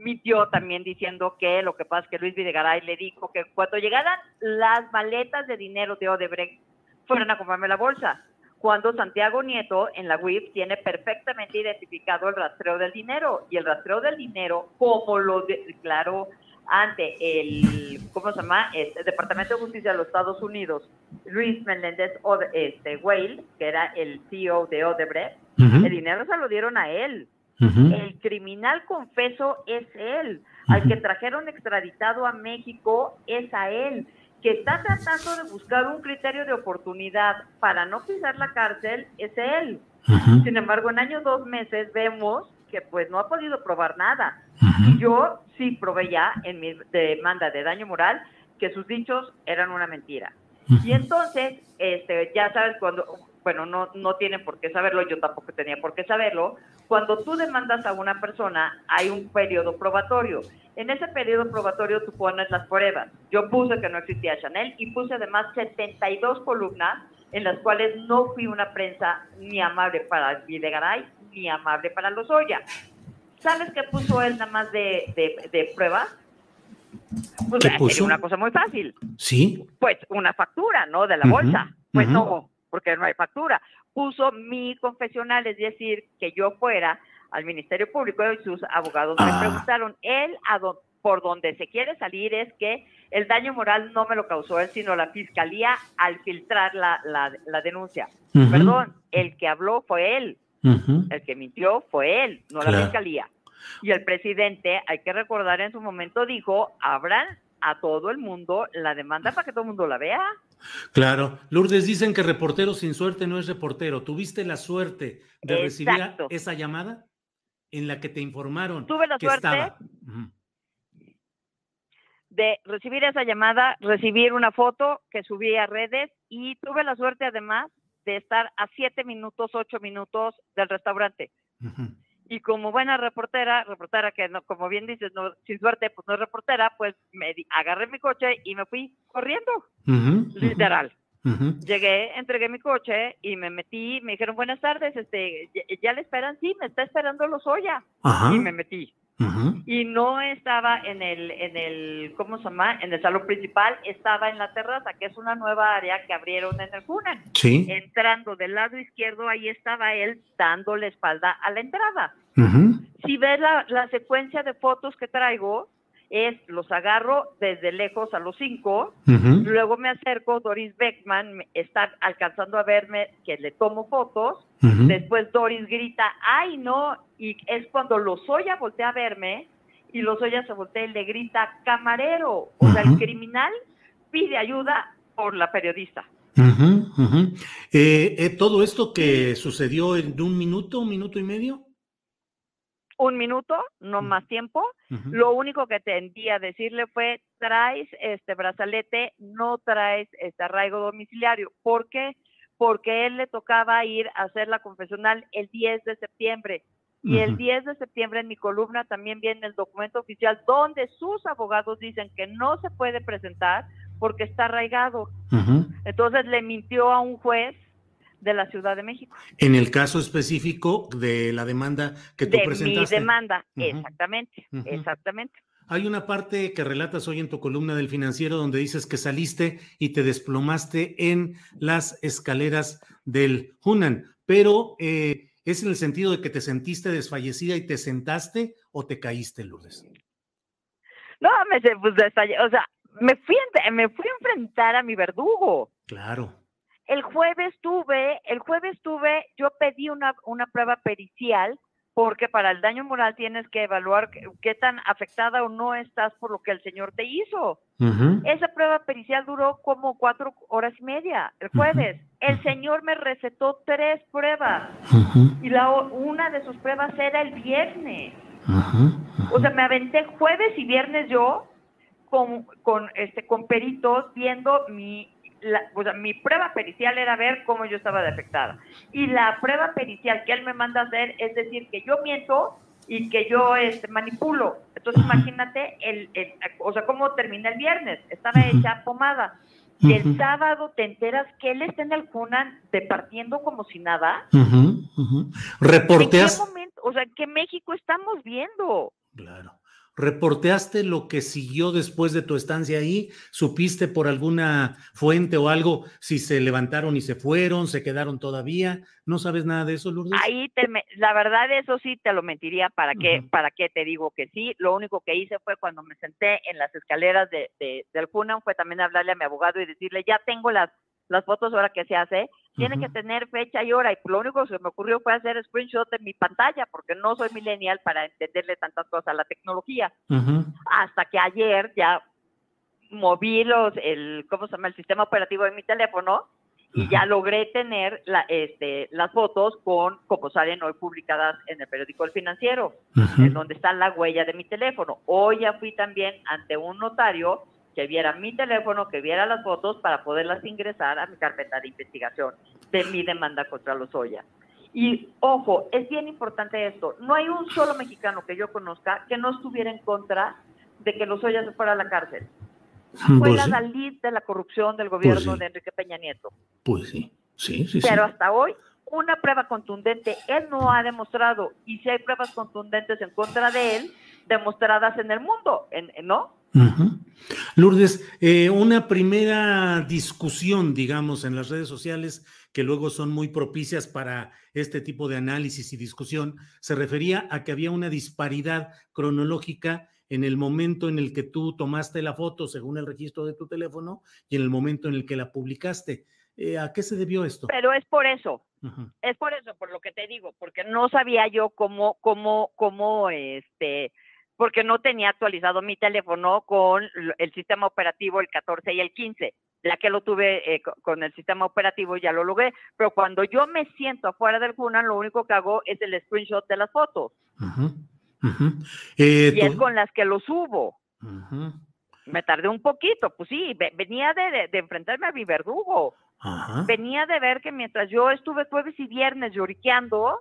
mintió también diciendo que lo que pasa es que Luis Videgaray le dijo que cuando llegaran las maletas de dinero de Odebrecht fueran a comprarme la bolsa. Cuando Santiago Nieto en la WIP tiene perfectamente identificado el rastreo del dinero y el rastreo del dinero, como lo declaró ante el, ¿cómo se llama? Este, Departamento de Justicia de los Estados Unidos, Luis Meléndez este, Whale, que era el CEO de Odebrecht, el dinero se lo dieron a él. El criminal confeso es él. Al que trajeron extraditado a México es a él. Que está tratando de buscar un criterio de oportunidad para no pisar la cárcel es él. Sin embargo, en años dos meses vemos que pues no ha podido probar nada. Yo sí probé ya en mi demanda de daño moral que sus dichos eran una mentira. Y entonces, este, ya sabes, cuando, bueno, no, no tienen por qué saberlo, yo tampoco tenía por qué saberlo, cuando tú demandas a una persona hay un periodo probatorio. En ese periodo probatorio tú pones las pruebas. Yo puse que no existía Chanel y puse además 72 columnas en las cuales no fui una prensa ni amable para Videgaray ni amable para los Lozoya. ¿Sabes qué puso él nada más de, de, de prueba? Pues sería una cosa muy fácil. Sí. Pues una factura, ¿no? De la bolsa. Pues no, porque no hay factura. Puso mi confesional, es decir, que yo fuera al Ministerio Público y sus abogados me ah. preguntaron, él por donde se quiere salir es que el daño moral no me lo causó él, sino la fiscalía al filtrar la, la, denuncia. Perdón, el que habló fue él. El que mintió fue él, no la fiscalía. Y el presidente, hay que recordar, en su momento dijo, abran a todo el mundo la demanda para que todo el mundo la vea. Claro. Lourdes, dicen que reportero sin suerte no es reportero. ¿Tuviste la suerte de recibir esa llamada en la que te informaron? Tuve la suerte de recibir esa llamada, recibir una foto que subí a redes y tuve la suerte además de estar a siete minutos, ocho minutos del restaurante. Y como buena reportera, reportera que no, como bien dices, no, sin suerte, pues no es reportera, pues me agarré mi coche y me fui corriendo, literal. Llegué, entregué mi coche y me metí, me dijeron buenas tardes, este, ya, le esperan, sí, me está esperando los Oya. Y me metí y no estaba en el, en el, ¿cómo se llama? En el salón principal, estaba en la terraza, que es una nueva área que abrieron en el Funan. Sí. Entrando del lado izquierdo, ahí estaba él dando la espalda a la entrada. Si ves la, la secuencia de fotos que traigo, es los agarro desde lejos a los cinco, luego me acerco, Doris Beckman está alcanzando a verme que le tomo fotos, después Doris grita, ay no, y es cuando Lozoya voltea a verme y Lozoya se voltea y le grita, camarero, o sea, el criminal pide ayuda por la periodista. Eh, eh, ¿Todo esto que sucedió en un minuto, un minuto y medio? Un minuto, no más tiempo. Lo único que tendía a decirle fue, traes este brazalete, no traes este arraigo domiciliario. ¿Por qué? Porque él le tocaba ir a hacer la confesional el 10 de septiembre. Y el 10 de septiembre en mi columna también viene el documento oficial donde sus abogados dicen que no se puede presentar porque está arraigado. Entonces le mintió a un juez de la Ciudad de México. En el caso específico de la demanda que tú de presentaste. Mi demanda, exactamente, exactamente. Hay una parte que relatas hoy en tu columna del financiero donde dices que saliste y te desplomaste en las escaleras del Hunan, pero eh, ¿es en el sentido de que te sentiste desfallecida y te sentaste o te caíste, Lourdes? No, me pues, o sea, me fui, me fui a enfrentar a mi verdugo. Claro. El jueves tuve, el jueves tuve, yo pedí una, una prueba pericial porque para el daño moral tienes que evaluar qué, tan afectada o no estás por lo que el señor te hizo. Esa prueba pericial duró como cuatro horas y media el jueves. El señor me recetó tres pruebas y la, una de sus pruebas era el viernes. O sea, me aventé jueves y viernes yo con, con, este, con peritos viendo mi mi prueba pericial era ver cómo yo estaba defectada. Y la prueba pericial que él me manda a hacer es decir que yo miento y que yo este, manipulo. Entonces imagínate, el, o sea, cómo termina el viernes. Estaba hecha pomada. Y el sábado te enteras que él está en el Funan departiendo como si nada. Reporteas. ¿En qué momento? O sea, ¿qué México estamos viendo? Claro. ¿Reporteaste lo que siguió después de tu estancia ahí? ¿Supiste por alguna fuente o algo si se levantaron y se fueron, se quedaron todavía? ¿No sabes nada de eso, Lourdes? Ahí, te, la verdad, eso sí te lo mentiría. ¿Para qué, ¿Para qué te digo que sí? Lo único que hice fue cuando me senté en las escaleras de, del FUNAM, fue también hablarle a mi abogado y decirle, ya tengo las las fotos ahora que se hace, tienen que tener fecha y hora. Y lo único que se me ocurrió fue hacer screenshot de mi pantalla, porque no soy millennial para entenderle tantas cosas a la tecnología. Hasta que ayer ya moví los, el, ¿cómo se llama? El sistema operativo de mi teléfono y ya logré tener la, este, las fotos con, como salen hoy publicadas en el periódico El Financiero, en donde está la huella de mi teléfono. Hoy ya fui también ante un notario que viera mi teléfono, que viera las fotos para poderlas ingresar a mi carpeta de investigación de mi demanda contra los Oya. Y ojo, es bien importante esto, no hay un solo mexicano que yo conozca que no estuviera en contra de que los Oya se fuera a la cárcel. Fue pues la Dalí de la corrupción del pues gobierno de Enrique Peña Nieto. Pues sí, sí, sí. Pero hasta hoy, una prueba contundente, él no ha demostrado, y si hay pruebas contundentes en contra de él, demostradas en el mundo, ¿no? Lourdes, eh, una primera discusión, digamos, en las redes sociales que luego son muy propicias para este tipo de análisis y discusión, se refería a que había una disparidad cronológica en el momento en el que tú tomaste la foto, según el registro de tu teléfono, y en el momento en el que la publicaste. Eh, ¿A qué se debió esto? Pero es por eso, es por eso, por lo que te digo, porque no sabía yo cómo, cómo, cómo, este, porque no tenía actualizado mi teléfono con el sistema operativo el 14 y el 15. Ya que lo tuve eh, con el sistema operativo ya lo logré, pero cuando yo me siento afuera del Funan, lo único que hago es el screenshot de las fotos. Eh, y es con las que lo subo. Me tardé un poquito, pues sí, venía de, enfrentarme a mi verdugo. Venía de ver que mientras yo estuve jueves y viernes lloriqueando,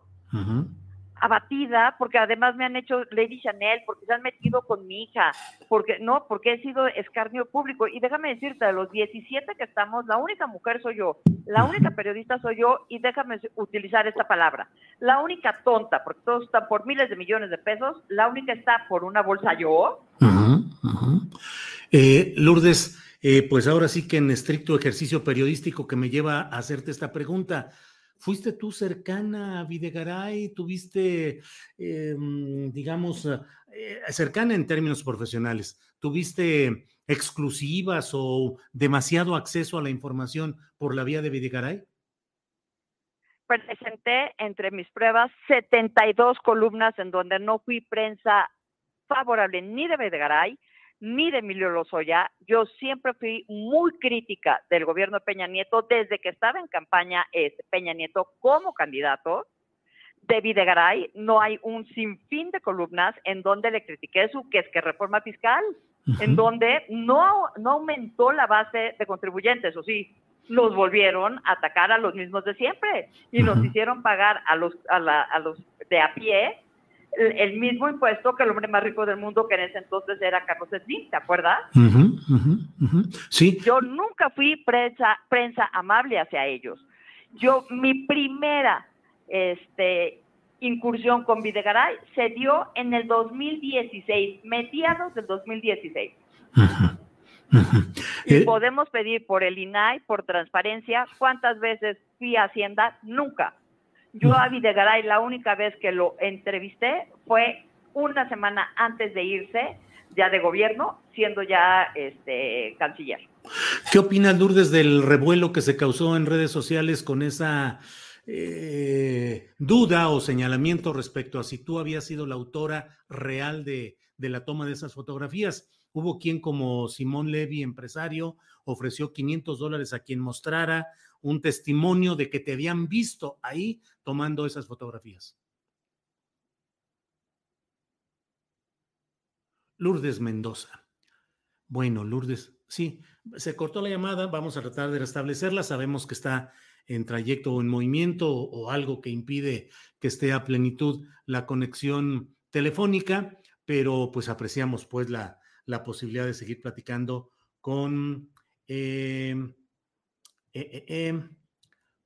abatida porque además me han hecho Lady Chanel, porque se han metido con mi hija, porque no, porque he sido escarnio público. Y déjame decirte, de los 17 que estamos, la única mujer soy yo, la única periodista soy yo, y déjame utilizar esta palabra, la única tonta, porque todos están por miles de millones de pesos, la única está por una bolsa yo. Eh, Lourdes, eh, pues ahora sí que en estricto ejercicio periodístico que me lleva a hacerte esta pregunta. ¿Fuiste tú cercana a Videgaray? ¿Tuviste, em, digamos, eh, cercana en términos profesionales? ¿Tuviste exclusivas o demasiado acceso a la información por la vía de Videgaray? Presenté entre mis pruebas 72 columnas en donde no fui prensa favorable ni de Videgaray ni de Emilio Lozoya. Yo siempre fui muy crítica del gobierno de Peña Nieto desde que estaba en campaña este, Peña Nieto como candidato. De Videgaray no hay un sinfín de columnas en donde le critiqué su que es que reforma fiscal, en donde no, no aumentó la base de contribuyentes, o sí, los volvieron a atacar a los mismos de siempre y nos hicieron pagar a los, a, a los de a pie el, mismo impuesto que el hombre más rico del mundo, que en ese entonces era Carlos Slim, ¿te acuerdas? Sí. Yo nunca fui prensa, prensa amable hacia ellos. Yo, mi primera este, incursión con Videgaray se dio en el 2016, mediados del 2016. Y eh, podemos pedir por el INAI, por transparencia, ¿cuántas veces fui a Hacienda? Nunca. Yo a Videgaray la única vez que lo entrevisté fue una semana antes de irse ya de gobierno, siendo ya este canciller. ¿Qué opinas, Lourdes, del revuelo que se causó en redes sociales con esa eh, duda o señalamiento respecto a si tú habías sido la autora real de, de la toma de esas fotografías? Hubo quien como Simón Levy, empresario, ofreció 500 dólares a quien mostrara un testimonio de que te habían visto ahí tomando esas fotografías. Lourdes Mendoza. Bueno, Lourdes, sí, se cortó la llamada, vamos a tratar de restablecerla, sabemos que está en trayecto o en movimiento o, algo que impide que esté a plenitud la conexión telefónica, pero pues apreciamos pues la, la posibilidad de seguir platicando con eh, eh, eh, em,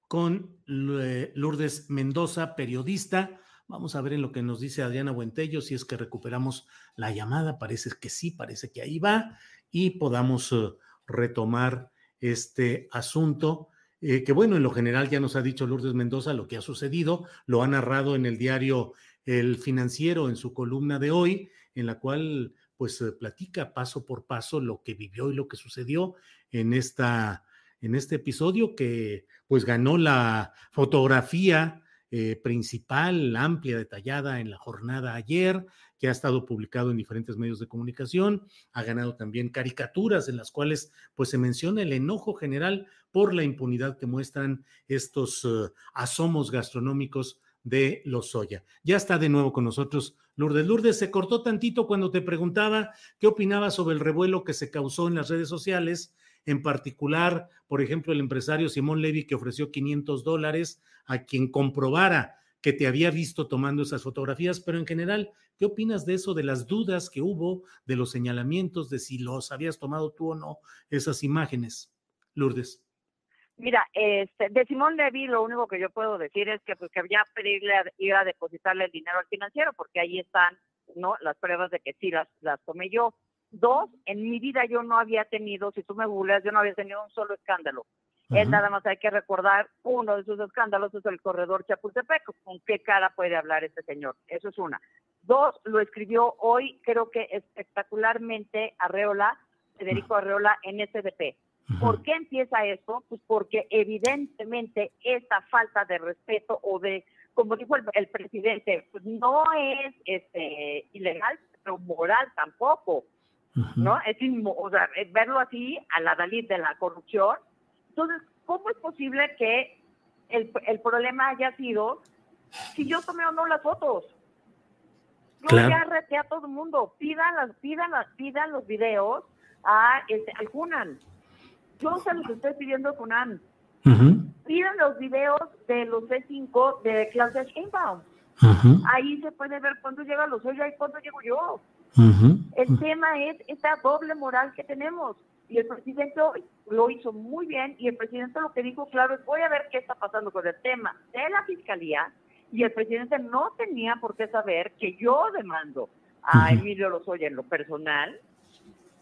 con Lourdes Mendoza, periodista, Vamos a ver en lo que nos dice Adriana Buentello, si es que recuperamos la llamada. Parece que sí, parece que ahí va y podamos eh, retomar este asunto. Eh, que bueno, en lo general ya nos ha dicho Lourdes Mendoza lo que ha sucedido, lo ha narrado en el diario El Financiero en su columna de hoy, en la cual pues eh, platica paso por paso lo que vivió y lo que sucedió en esta en este episodio que pues ganó la fotografía eh, principal, amplia, detallada en la jornada ayer, que ha estado publicado en diferentes medios de comunicación, ha ganado también caricaturas en las cuales pues se menciona el enojo general por la impunidad que muestran estos eh, asomos gastronómicos de Lozoya. Ya está de nuevo con nosotros Lourdes. Lourdes, se cortó tantito cuando te preguntaba qué opinaba sobre el revuelo que se causó en las redes sociales en particular, por ejemplo, el empresario Simón Levy que ofreció 500 dólares a quien comprobara que te había visto tomando esas fotografías, pero en general, ¿qué opinas de eso, de las dudas que hubo, de los señalamientos, de si los habías tomado tú o no, esas imágenes? Lourdes. Mira, este, de Simón Levy lo único que yo puedo decir es que pues que había pedirle ir a depositarle el dinero al financiero, porque ahí están no las pruebas de que sí las, las tomé yo. Dos, en mi vida yo no había tenido, si tú me googleas, yo no había tenido un solo escándalo. Es nada más hay que recordar, uno de sus escándalos es el corredor Chapultepec. ¿Con qué cara puede hablar este señor? Eso es una. Dos, lo escribió hoy, creo que espectacularmente Arreola, Federico Arreola, en SDP. ¿Por qué empieza esto? Pues porque evidentemente esta falta de respeto o de, como dijo el, presidente, pues no es este, ilegal, pero moral tampoco. ¿No? Es o sea, verlo así a la Dalí de la corrupción. Entonces, ¿cómo es posible que el, el problema haya sido si yo tomé o no las fotos? Yo ya reté a todo el mundo, pidan las, pidan las, pidan los videos a este, al Junan. Yo se los estoy pidiendo a Junan. Pidan los videos de los C5 de Claudia Sheinbaum. Ahí se puede ver cuándo llega los hoyos y cuándo llego yo. El tema es esta doble moral que tenemos. Y el presidente lo hizo muy bien y el presidente lo que dijo claro es voy a ver qué está pasando con el tema de la fiscalía y el presidente no tenía por qué saber que yo demando a Emilio Lozoya en lo personal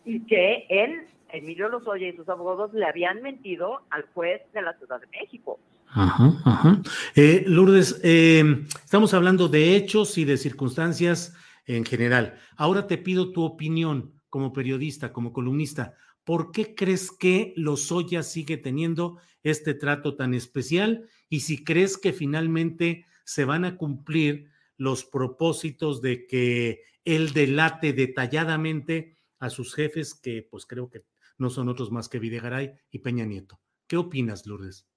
y que él, Emilio Lozoya y sus abogados le habían mentido al juez de la Ciudad de México. Eh, Lourdes, eh, estamos hablando de hechos y de circunstancias en general. Ahora te pido tu opinión como periodista, como columnista. ¿Por qué crees que Lozoya sigue teniendo este trato tan especial? Y si crees que finalmente se van a cumplir los propósitos de que él delate detalladamente a sus jefes, que pues creo que no son otros más que Videgaray y Peña Nieto. ¿Qué opinas, Lourdes?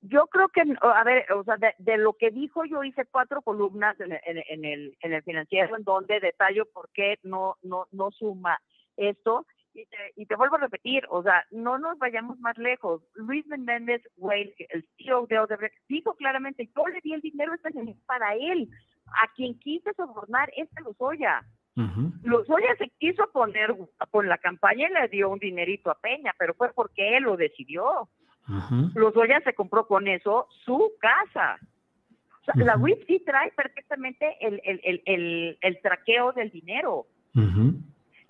Yo creo que, a ver, o sea, de, lo que dijo, yo hice cuatro columnas en, el, en el financiero en donde detallo por qué no, no, no suma esto. Y te, y te vuelvo a repetir, o sea, no nos vayamos más lejos. Luis Menéndez Whale, el CEO de Odebrecht, dijo claramente, yo le di el dinero este para él. A quien quise sobornar, este Lozoya. Uh Lozoya se quiso poner con la campaña y le dio un dinerito a Peña, pero fue porque él lo decidió. Los Lozoya se compró con eso su casa. La WIP sí trae perfectamente el, el, el, el, traqueo del dinero.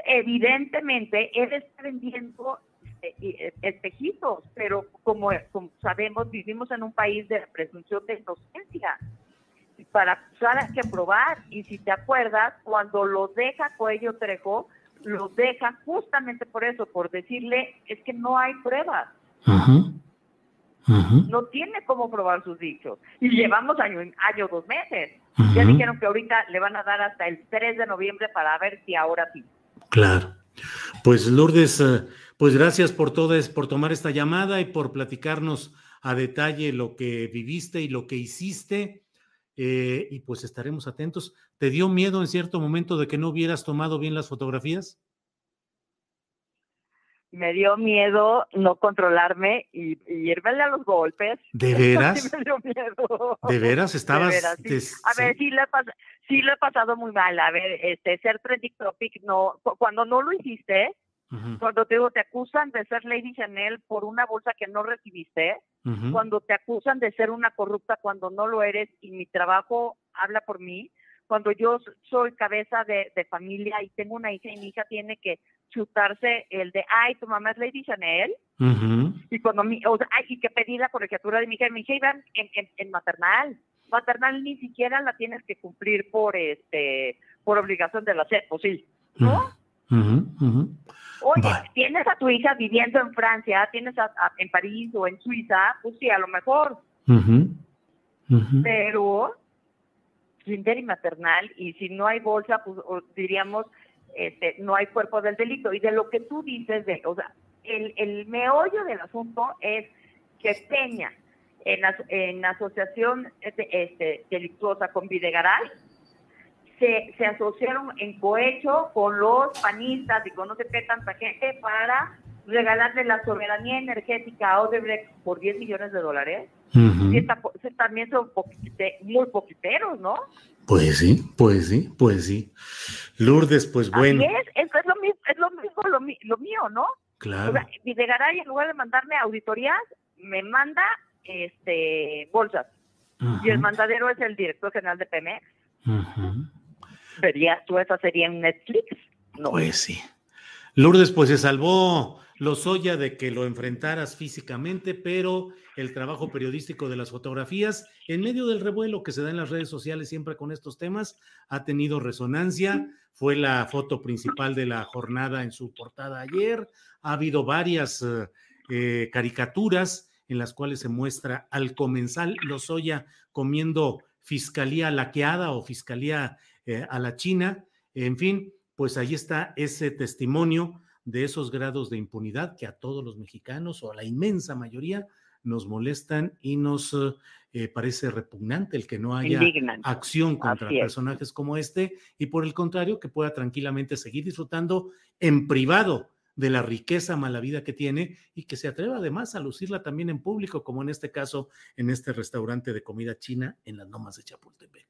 Evidentemente, él está vendiendo eh, eh, espejitos, pero como, como, sabemos, vivimos en un país de presunción de inocencia. Para acusar hay que probar. Y si te acuerdas, cuando lo deja Cuello Trejo, lo deja justamente por eso, por decirle, es que no hay pruebas. No tiene cómo probar sus dichos. Y llevamos año, año dos meses. Ya dijeron que ahorita le van a dar hasta el 3 de noviembre para ver si ahora sí. Claro. Pues Lourdes, eh, pues gracias por todo, por tomar esta llamada y por platicarnos a detalle lo que viviste y lo que hiciste. Eh, y pues estaremos atentos. ¿Te dio miedo en cierto momento de que no hubieras tomado bien las fotografías? Me dio miedo no controlarme y, irme a los golpes. ¿De veras? me dio miedo. ¿De veras? ¿Estabas? A ver, sí, le sí lo he pasado muy mal. A ver, este, ser trending topic, no, cuando no lo hiciste, cuando te, te acusan de ser Lady Chanel por una bolsa que no recibiste, cuando te acusan de ser una corrupta cuando no lo eres y mi trabajo habla por mí, cuando yo soy cabeza de, familia y tengo una hija y mi hija tiene que chutarse el de, ay, tu mamá es Lady Chanel, y cuando mi, o sea, ay, y que pedí la colegiatura de mi hija, mi hija iba en, en, maternal, maternal ni siquiera la tienes que cumplir por este, por obligación de la SED, pues sí, ¿no? Oye, tienes a tu hija viviendo en Francia, tienes en París o en Suiza, pues sí, a lo mejor. Pero kinder y maternal, y si no hay bolsa, pues diríamos, este, no hay cuerpo del delito. Y de lo que tú dices, de, o sea, el, el meollo del asunto es que Peña, en, en asociación este, este, delictuosa con Videgaray, se, se asociaron en cohecho con los panistas y con no sé qué tanta gente para regalarle la soberanía energética a Odebrecht por 10 millones de dólares. también son muy poquiteros, ¿no? Pues sí, pues sí, pues sí. Lourdes, pues bueno. es, es, lo mismo, es lo, mismo lo, mío, ¿no? Claro. O sea, Videgaray, en lugar de mandarme auditorías, me manda este bolsas. Y el mandadero es el director general de Pemex. ¿Verías tú esa sería en Netflix? No. Pues sí. Lourdes, pues se salvó Lozoya de que lo enfrentaras físicamente, pero el trabajo periodístico de las fotografías, en medio del revuelo que se da en las redes sociales siempre con estos temas, ha tenido resonancia. Fue la foto principal de la jornada en su portada ayer. Ha habido varias eh, eh, caricaturas en las cuales se muestra al comensal Lozoya comiendo fiscalía laqueada o fiscalía eh, a la China. En fin, pues ahí está ese testimonio de esos grados de impunidad que a todos los mexicanos o a la inmensa mayoría nos molestan y nos eh, parece repugnante el que no haya acción contra personajes como este y por el contrario que pueda tranquilamente seguir disfrutando en privado de la riqueza mala vida que tiene y que se atreva además a lucirla también en público, como en este caso en este restaurante de comida china en las Lomas de Chapultepec.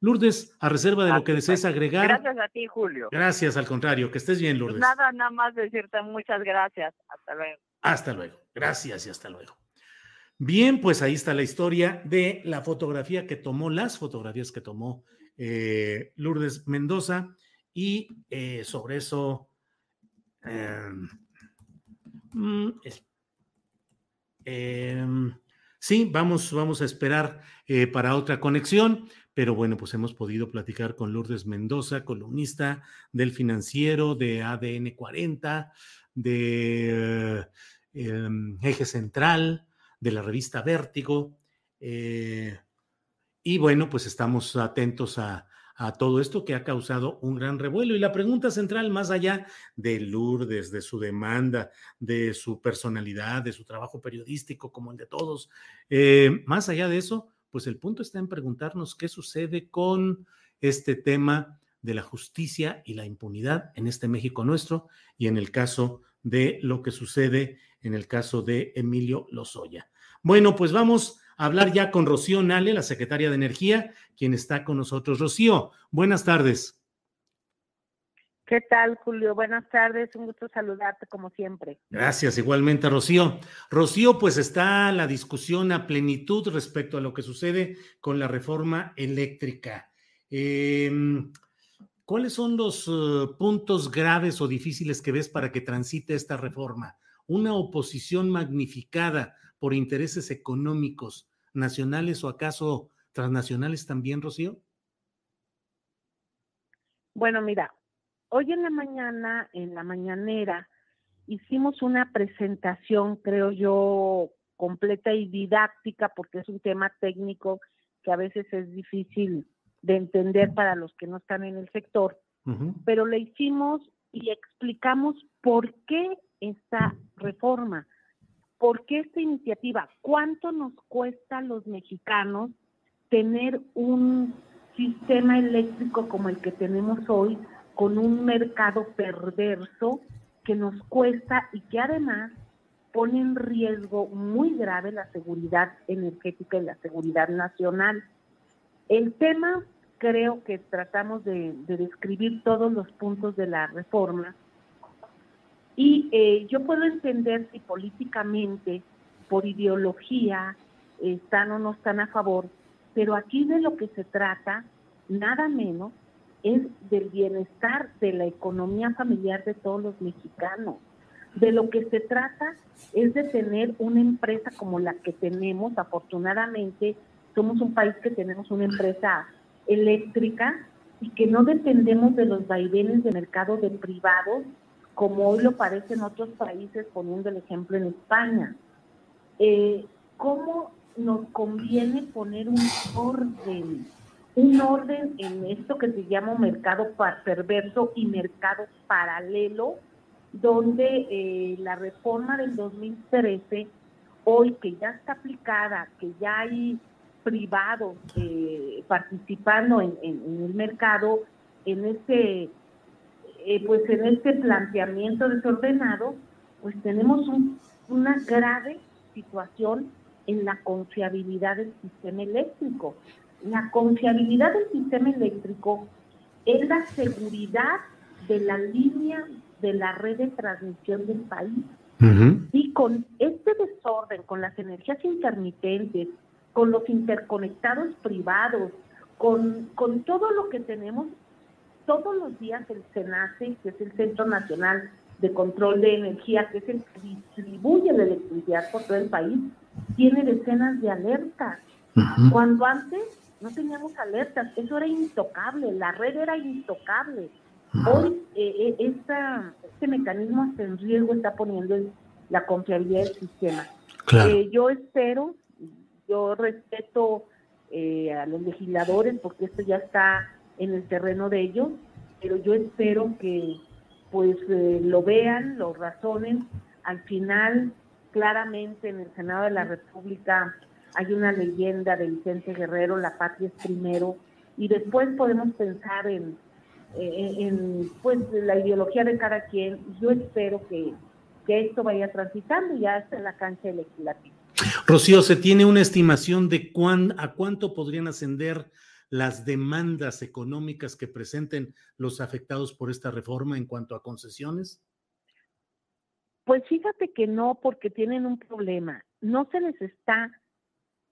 Lourdes, a reserva de lo que desees agregar. Gracias a ti, Julio. Gracias, al contrario, que estés bien, Lourdes. Nada, nada más decirte muchas gracias. Hasta luego. Hasta luego. Gracias y hasta luego. Bien, pues ahí está la historia de la fotografía que tomó, las fotografías que tomó eh, Lourdes Mendoza y eh, sobre eso... Em, mm, em, sí, vamos, vamos a esperar eh, para otra conexión pero bueno, pues hemos podido platicar con Lourdes Mendoza, columnista del financiero, de ADN 40, de em, Eje Central, de la revista Vértigo. Eh, y bueno, pues estamos atentos a, todo esto que ha causado un gran revuelo. Y la pregunta central, más allá de Lourdes, de su demanda, de su personalidad, de su trabajo periodístico como el de todos, eh, más allá de eso, pues el punto está en preguntarnos qué sucede con este tema de la justicia y la impunidad en este México nuestro y en el caso de lo que sucede en el caso de Emilio Lozoya. Bueno, pues vamos a hablar ya con Rocío Nale, la secretaria de Energía, quien está con nosotros. Rocío, buenas tardes. ¿Qué tal, Julio? Buenas tardes, un gusto saludarte como siempre. Gracias, igualmente, Rocío. Rocío, pues está la discusión a plenitud respecto a lo que sucede con la reforma eléctrica. Em, ¿Cuáles son los eh, puntos graves o difíciles que ves para que transite esta reforma? ¿Una oposición magnificada por intereses económicos nacionales o acaso transnacionales también, Rocío? Bueno, mira, hoy en la mañana, en la mañanera, hicimos una presentación, creo yo, completa y didáctica, porque es un tema técnico que a veces es difícil de entender para los que no están en el sector, pero le hicimos y explicamos por qué esta reforma, por qué esta iniciativa, cuánto nos cuesta a los mexicanos tener un sistema eléctrico como el que tenemos hoy, con un mercado perverso que nos cuesta y que además pone en riesgo muy grave la seguridad energética y la seguridad nacional. El tema, creo que tratamos de, describir todos los puntos de la reforma y eh, yo puedo entender si políticamente por ideología están o no están a favor, pero aquí de lo que se trata, nada menos, es del bienestar de la economía familiar de todos los mexicanos. De lo que se trata es de tener una empresa como la que tenemos, afortunadamente, somos un país que tenemos una empresa eléctrica y que no dependemos de los vaivenes de mercado de privados, como hoy lo parece en otros países, poniendo el ejemplo en España. Eh, ¿Cómo nos conviene poner un orden? Un orden en esto que se llama mercado perverso y mercado paralelo, donde eh, la reforma del 2013, hoy que ya está aplicada, que ya hay privados eh, participando en, el mercado, en este, eh, pues en este planteamiento desordenado, pues tenemos una grave situación en la confiabilidad del sistema eléctrico. La confiabilidad del sistema eléctrico es la seguridad de la línea de la red de transmisión del país. Y con este desorden, con las energías intermitentes, con los interconectados privados, con, con todo lo que tenemos, todos los días el SENACE, que es el Centro Nacional de Control de Energía, que es el que distribuye la electricidad por todo el país, tiene decenas de alertas. Cuando antes no teníamos alertas, eso era intocable, la red era intocable. Hoy eh, eh este mecanismo hasta en riesgo está poniendo la confiabilidad del sistema. Eh, yo espero yo respeto eh, a los legisladores porque esto ya está en el terreno de ellos, pero yo espero que pues eh, lo vean, lo razonen. Al final, claramente en el Senado de la República hay una leyenda de Vicente Guerrero, la patria es primero, y después podemos pensar en, eh, en, pues la ideología de cada quien. Yo espero que, que esto vaya transitando ya hasta la cancha legislativa. Rocío, ¿se tiene una estimación de cuán, a cuánto podrían ascender las demandas económicas que presenten los afectados por esta reforma en cuanto a concesiones? Pues fíjate que no, porque tienen un problema. No se les está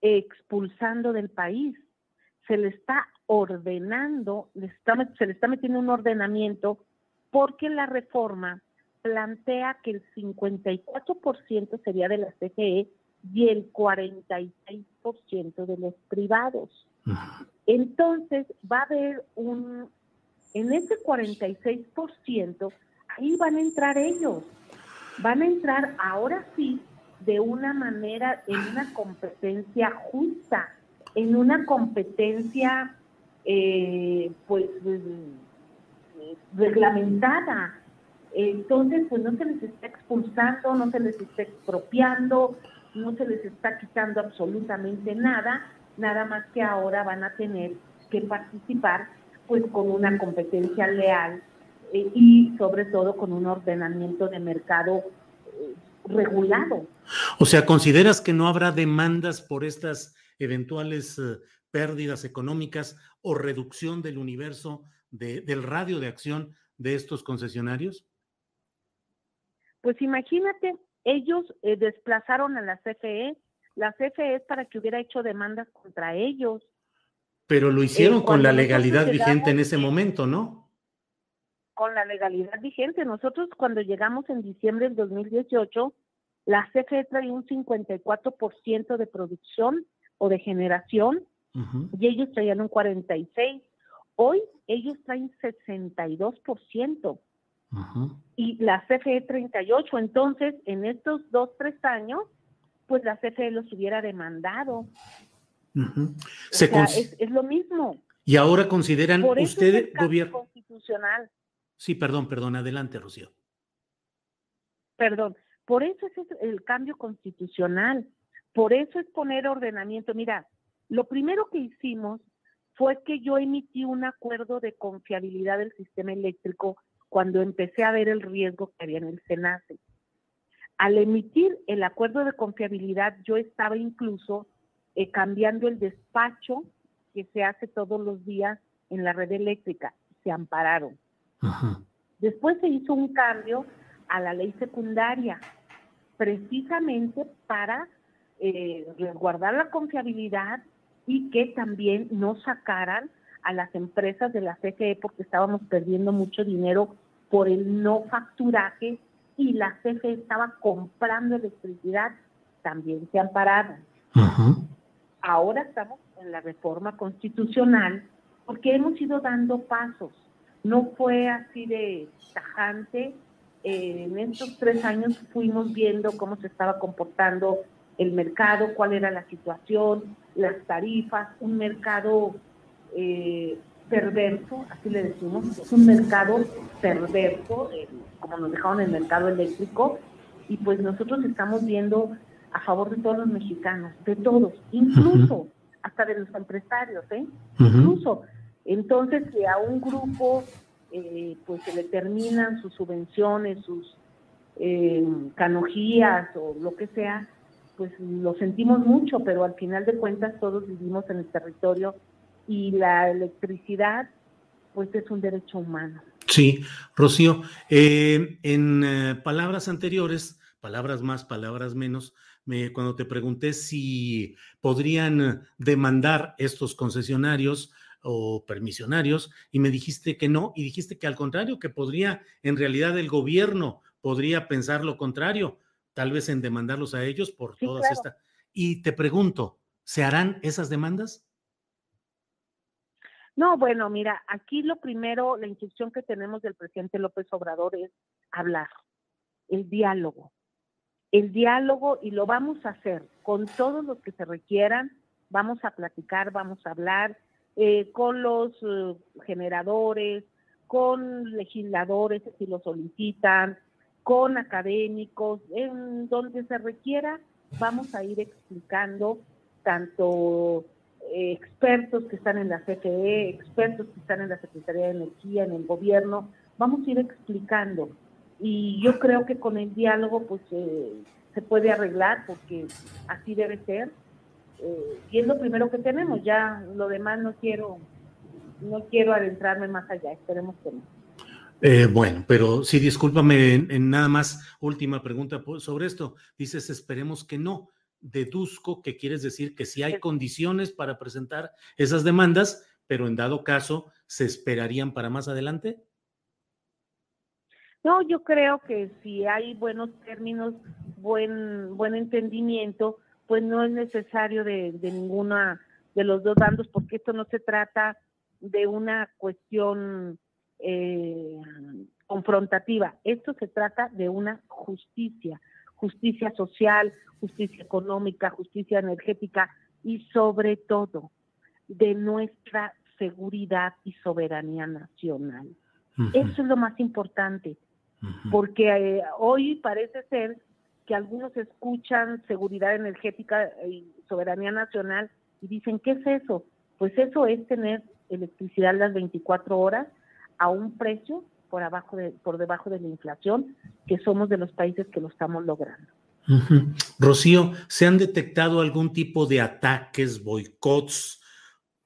expulsando del país, se les está ordenando, se le está metiendo un ordenamiento porque la reforma plantea que el 54% sería de la CGE y el 46% de los privados. Entonces va a haber un, en ese 46%, ahí van a entrar ellos, van a entrar ahora sí de una manera, en una competencia justa, en una competencia eh, pues reglamentada. Entonces, pues no se les está expulsando, no se les está expropiando, no se les está quitando absolutamente nada, nada más que ahora van a tener que participar pues con una competencia leal eh, y sobre todo con un ordenamiento de mercado eh, regulado. O sea, ¿consideras que no habrá demandas por estas eventuales eh, pérdidas económicas o reducción del universo del radio de acción de estos concesionarios? Pues imagínate, ellos desplazaron a la CFE, la CFE es para que hubiera hecho demandas contra ellos. Pero lo hicieron con la legalidad vigente en ese momento, ¿no? Con la legalidad vigente. Nosotros cuando llegamos en diciembre del 2018, la CFE traía un 54% de producción o de generación y ellos traían un 46%. Hoy ellos traen 62% y la CFE 38. Entonces, en estos dos, tres años, pues la CFE los hubiera demandado. es, lo mismo. Y ahora consideran ustedes gobierno constitucional. Sí, perdón, perdón, adelante, Rocío. Perdón, por eso es el cambio constitucional, por eso es poner ordenamiento. Mira, lo primero que hicimos fue que yo emití un acuerdo de confiabilidad del sistema eléctrico cuando empecé a ver el riesgo que había en el SENACE. Al emitir el acuerdo de confiabilidad, yo estaba incluso eh, cambiando el despacho que se hace todos los días en la red eléctrica. Se ampararon. Después se hizo un cambio a la ley secundaria, precisamente para eh, resguardar la confiabilidad y que también no sacaran a las empresas de la CFE porque estábamos perdiendo mucho dinero por el no facturaje y la CFE estaba comprando electricidad, también se ampararon. Ahora estamos en la reforma constitucional porque hemos ido dando pasos. No fue así de tajante. Eh, en estos tres años fuimos viendo cómo se estaba comportando el mercado, cuál era la situación, las tarifas, un mercado eh, perverso, así le decimos, es un mercado perverso, eh, como nos dejaron el mercado eléctrico, y pues nosotros estamos viendo a favor de todos los mexicanos, de todos, incluso hasta de los empresarios, ¿eh? Incluso. Entonces, que a un grupo eh, pues se le terminan sus subvenciones, sus eh, canojías o lo que sea, pues lo sentimos mucho, pero al final de cuentas todos vivimos en el territorio y la electricidad pues es un derecho humano. Sí, Rocío, eh, en eh, palabras anteriores, palabras más, palabras menos, me, cuando te pregunté si podrían demandar estos concesionarios o permisionarios, y me dijiste que no, y dijiste que al contrario, que podría, en realidad el gobierno podría pensar lo contrario, tal vez en demandarlos a ellos por todas estas. Y te pregunto, ¿se harán esas demandas? No, bueno, mira, aquí lo primero, la instrucción que tenemos del presidente López Obrador es hablar, el diálogo. El diálogo y lo vamos a hacer con todos los que se requieran, vamos a platicar, vamos a hablar eh, con los eh, generadores, con legisladores si lo solicitan, con académicos, en donde se requiera, vamos a ir explicando tanto expertos que están en la CFE, expertos que están en la Secretaría de Energía, en el gobierno, vamos a ir explicando. Y yo creo que con el diálogo pues eh, se puede arreglar porque así debe ser. Eh, y es lo primero que tenemos, ya lo demás no quiero, no quiero adentrarme más allá, esperemos que no. Eh, bueno, pero sí, discúlpame, en, nada más, última pregunta sobre esto. Dices, esperemos que no deduzco que quieres decir que si hay condiciones para presentar esas demandas, pero en dado caso, ¿se esperarían para más adelante? No, yo creo que si hay buenos términos, buen, buen entendimiento, pues no es necesario de, de ninguna de los dos bandos, porque esto no se trata de una cuestión eh, confrontativa, esto se trata de una justicia, justicia social, justicia económica, justicia energética y sobre todo de nuestra seguridad y soberanía nacional. Eso es lo más importante, porque eh, hoy parece ser que algunos escuchan seguridad energética y soberanía nacional y dicen, ¿qué es eso? Pues eso es tener electricidad las 24 horas a un precio por abajo de, por debajo de la inflación, que somos de los países que lo estamos logrando. Rocío, ¿se han detectado algún tipo de ataques, boicots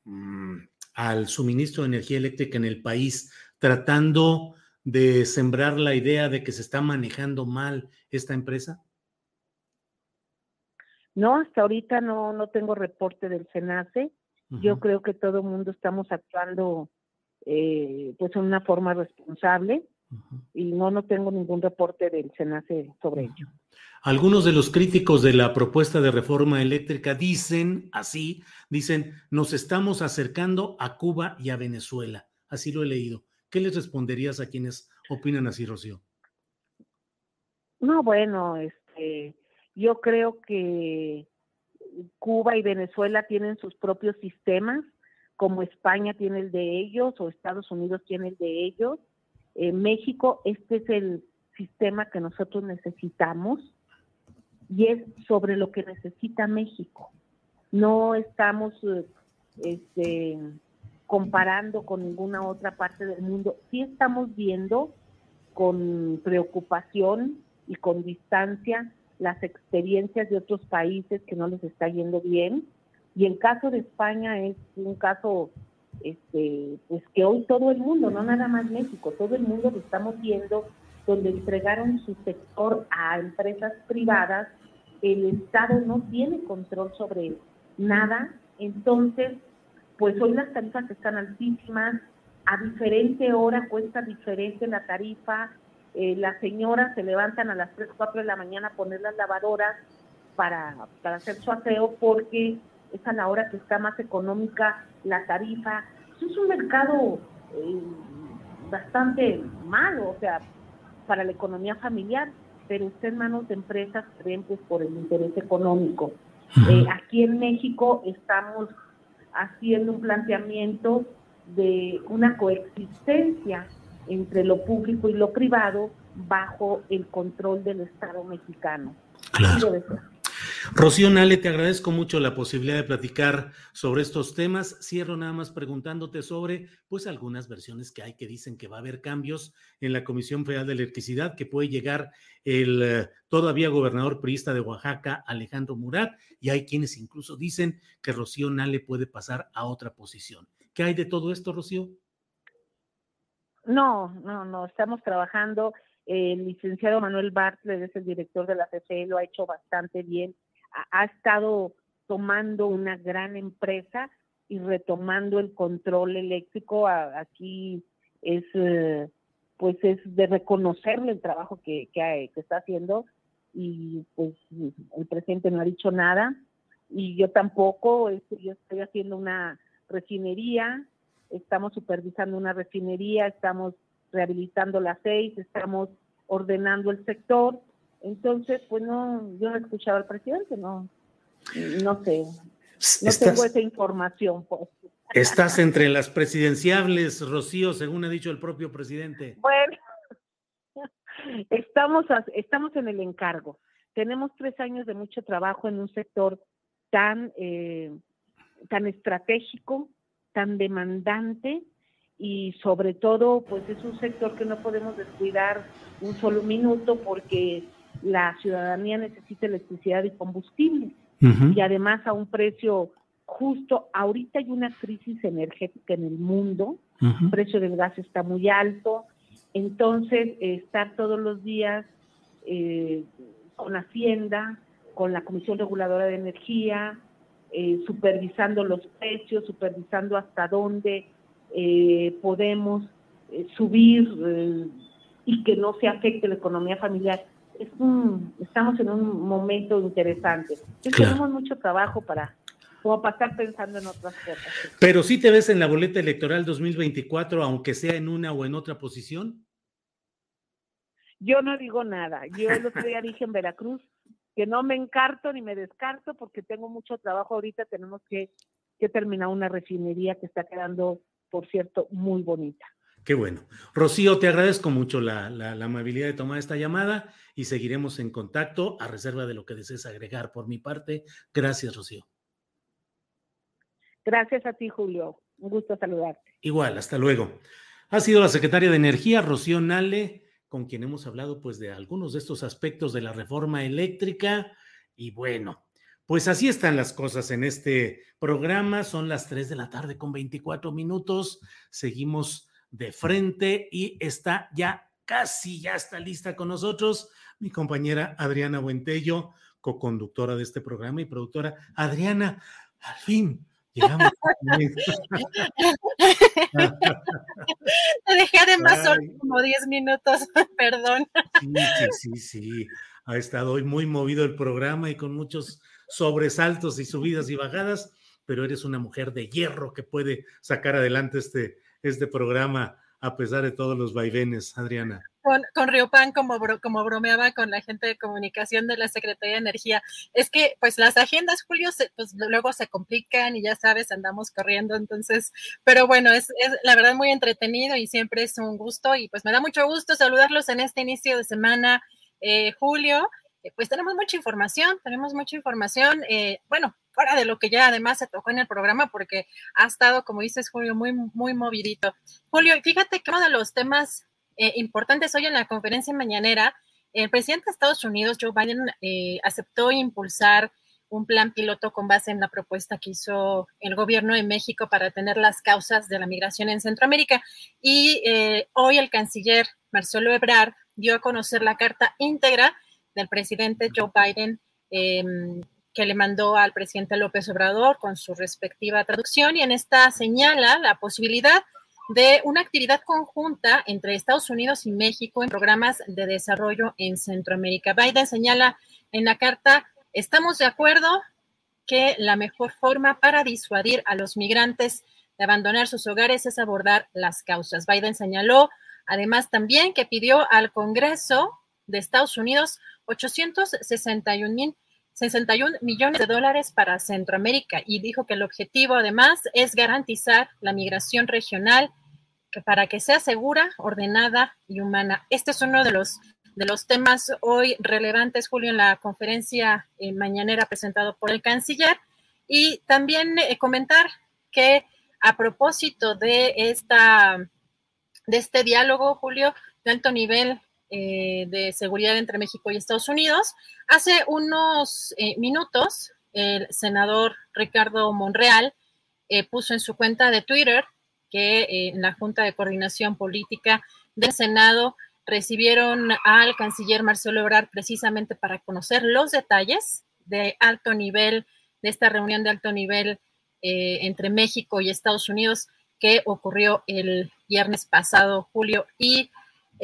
mm, al suministro de energía eléctrica en el país, tratando de sembrar la idea de que se está manejando mal esta empresa? No, hasta ahorita no, no tengo reporte del SENACE. Yo creo que todo el mundo estamos actuando eh, pues en una forma responsable y no, no tengo ningún reporte del SENACE sobre ello. Algunos de los críticos de la propuesta de reforma eléctrica dicen así, dicen, nos estamos acercando a Cuba y a Venezuela. Así lo he leído. ¿Qué les responderías a quienes opinan así, Rocío? No, bueno, este, yo creo que Cuba y Venezuela tienen sus propios sistemas, como España tiene el de ellos o Estados Unidos tiene el de ellos. En México, este es el sistema que nosotros necesitamos y es sobre lo que necesita México. No estamos eh, este, comparando con ninguna otra parte del mundo. Sí estamos viendo con preocupación y con distancia las experiencias de otros países que no les está yendo bien. Y el caso de España es un caso este, pues que hoy todo el mundo, no nada más México, todo el mundo lo estamos viendo, donde entregaron su sector a empresas privadas el Estado no tiene control sobre nada, entonces, pues hoy las tarifas están altísimas, a diferente hora cuesta diferente la tarifa, eh, las señoras se levantan a las 3, 4 de la mañana a poner las lavadoras para, para hacer su aseo porque es a la hora que está más económica la tarifa. es un mercado eh, bastante malo, o sea, para la economía familiar, pero usted en manos de empresas creen pues por el interés económico. Eh, aquí en México estamos haciendo un planteamiento de una coexistencia entre lo público y lo privado bajo el control del Estado mexicano. Claro. Rocío Nale, te agradezco mucho la posibilidad de platicar sobre estos temas. Cierro nada más preguntándote sobre, pues, algunas versiones que hay que dicen que va a haber cambios en la Comisión Federal de Electricidad, que puede llegar el eh, todavía gobernador priista de Oaxaca, Alejandro Murat, y hay quienes incluso dicen que Rocío Nale puede pasar a otra posición. ¿Qué hay de todo esto, Rocío? No, no, no, estamos trabajando. El licenciado Manuel Bartlett es el director de la CFE, lo ha hecho bastante bien ha estado tomando una gran empresa y retomando el control eléctrico. Aquí es, eh, pues es de reconocerle el trabajo que, que, está haciendo y pues el presidente no ha dicho nada y yo tampoco, este, yo estoy haciendo una refinería, estamos supervisando una refinería, estamos rehabilitando las seis, estamos ordenando el sector entonces, pues no, yo no he escuchado al presidente, no, no sé, no tengo esa información. Pues. Estás entre las presidenciables, Rocío, según ha dicho el propio presidente. Bueno, estamos, estamos en el encargo. Tenemos tres años de mucho trabajo en un sector tan, eh, tan estratégico, tan demandante y sobre todo, pues es un sector que no podemos descuidar un solo minuto porque la ciudadanía necesita electricidad y combustible. Y además a un precio justo. Ahorita hay una crisis energética en el mundo, el precio del gas está muy alto, entonces estar todos los días eh, con Hacienda, con la Comisión Reguladora de Energía, eh, supervisando los precios, supervisando hasta dónde eh, podemos subir y que no se afecte la economía familiar estamos en un momento interesante. Tenemos mucho trabajo para como para estar pensando en otras cosas. Pero sí te ves en la boleta electoral 2024, aunque sea en una o en otra posición. Yo no digo nada. Yo el otro día dije en Veracruz que no me encarto ni me descarto porque tengo mucho trabajo ahorita. Tenemos que, que terminar una refinería que está quedando, por cierto, muy bonita. Qué bueno. Rocío, te agradezco mucho la, amabilidad de tomar esta llamada y seguiremos en contacto a reserva de lo que desees agregar por mi parte. Gracias, Rocío. Gracias a ti, Julio. Un gusto saludarte. Igual, hasta luego. Ha sido la secretaria de Energía, Rocío Nale, con quien hemos hablado pues de algunos de estos aspectos de la reforma eléctrica. Y bueno, pues así están las cosas en este programa. Son las 3 de la tarde con 24 minutos. Seguimos de frente y está ya casi, ya está lista con nosotros mi compañera Adriana Buentello, co-conductora de este programa y productora. Adriana, al fin. Llegamos. Te dejé además solo como 10 minutos, perdón. Sí, sí, sí, Ha estado hoy muy movido el programa y con muchos sobresaltos y subidas y bajadas, pero eres una mujer de hierro que puede sacar adelante este, este programa a pesar de todos los vaivenes, Adriana. Con, con Riopan, como, como bromeaba con la gente de comunicación de la Secretaría de Energía, es que pues las agendas, Julio, pues luego se complican y ya sabes, andamos corriendo, entonces, pero bueno, es, es, la verdad muy entretenido y siempre es un gusto y pues me da mucho gusto saludarlos en este inicio de semana, eh, Julio. Eh, pues tenemos mucha información, tenemos mucha información, eh, bueno, fuera de lo que ya además se tocó en el programa, porque ha estado, como dices, Julio, muy, muy movidito. Julio, fíjate que uno de los temas eh, importantes hoy en la conferencia mañanera, el presidente de Estados Unidos, Joe Biden, aceptó impulsar un plan piloto con base en la propuesta que hizo el gobierno de México para tener las causas de la migración en Centroamérica. Y hoy el canciller Marcelo Ebrard dio a conocer la carta íntegra del presidente Joe Biden em, que le mandó al presidente López Obrador con su respectiva traducción y en esta señala la posibilidad de una actividad conjunta entre Estados Unidos y México en programas de desarrollo en Centroamérica. Biden señala en la carta, estamos de acuerdo que la mejor forma para disuadir a los migrantes de abandonar sus hogares es abordar las causas. Biden señaló además también que pidió al Congreso de Estados Unidos 861 61 millones de dólares para Centroamérica y dijo que el objetivo además es garantizar la migración regional para que sea segura, ordenada y humana. Este es uno de los de los temas hoy relevantes, Julio, en la conferencia eh, mañanera presentado por el canciller. Y también eh, comentar que a propósito de, esta, de este diálogo, Julio, de alto nivel eh, de seguridad entre México y Estados Unidos, hace unos minutos el senador Ricardo Monreal puso en su cuenta de Twitter que en la Junta de Coordinación Política del Senado recibieron al canciller Marcelo Ebrard precisamente para conocer los detalles de alto nivel, de esta reunión de alto nivel eh, entre México y Estados Unidos que ocurrió el viernes pasado, Julio. Y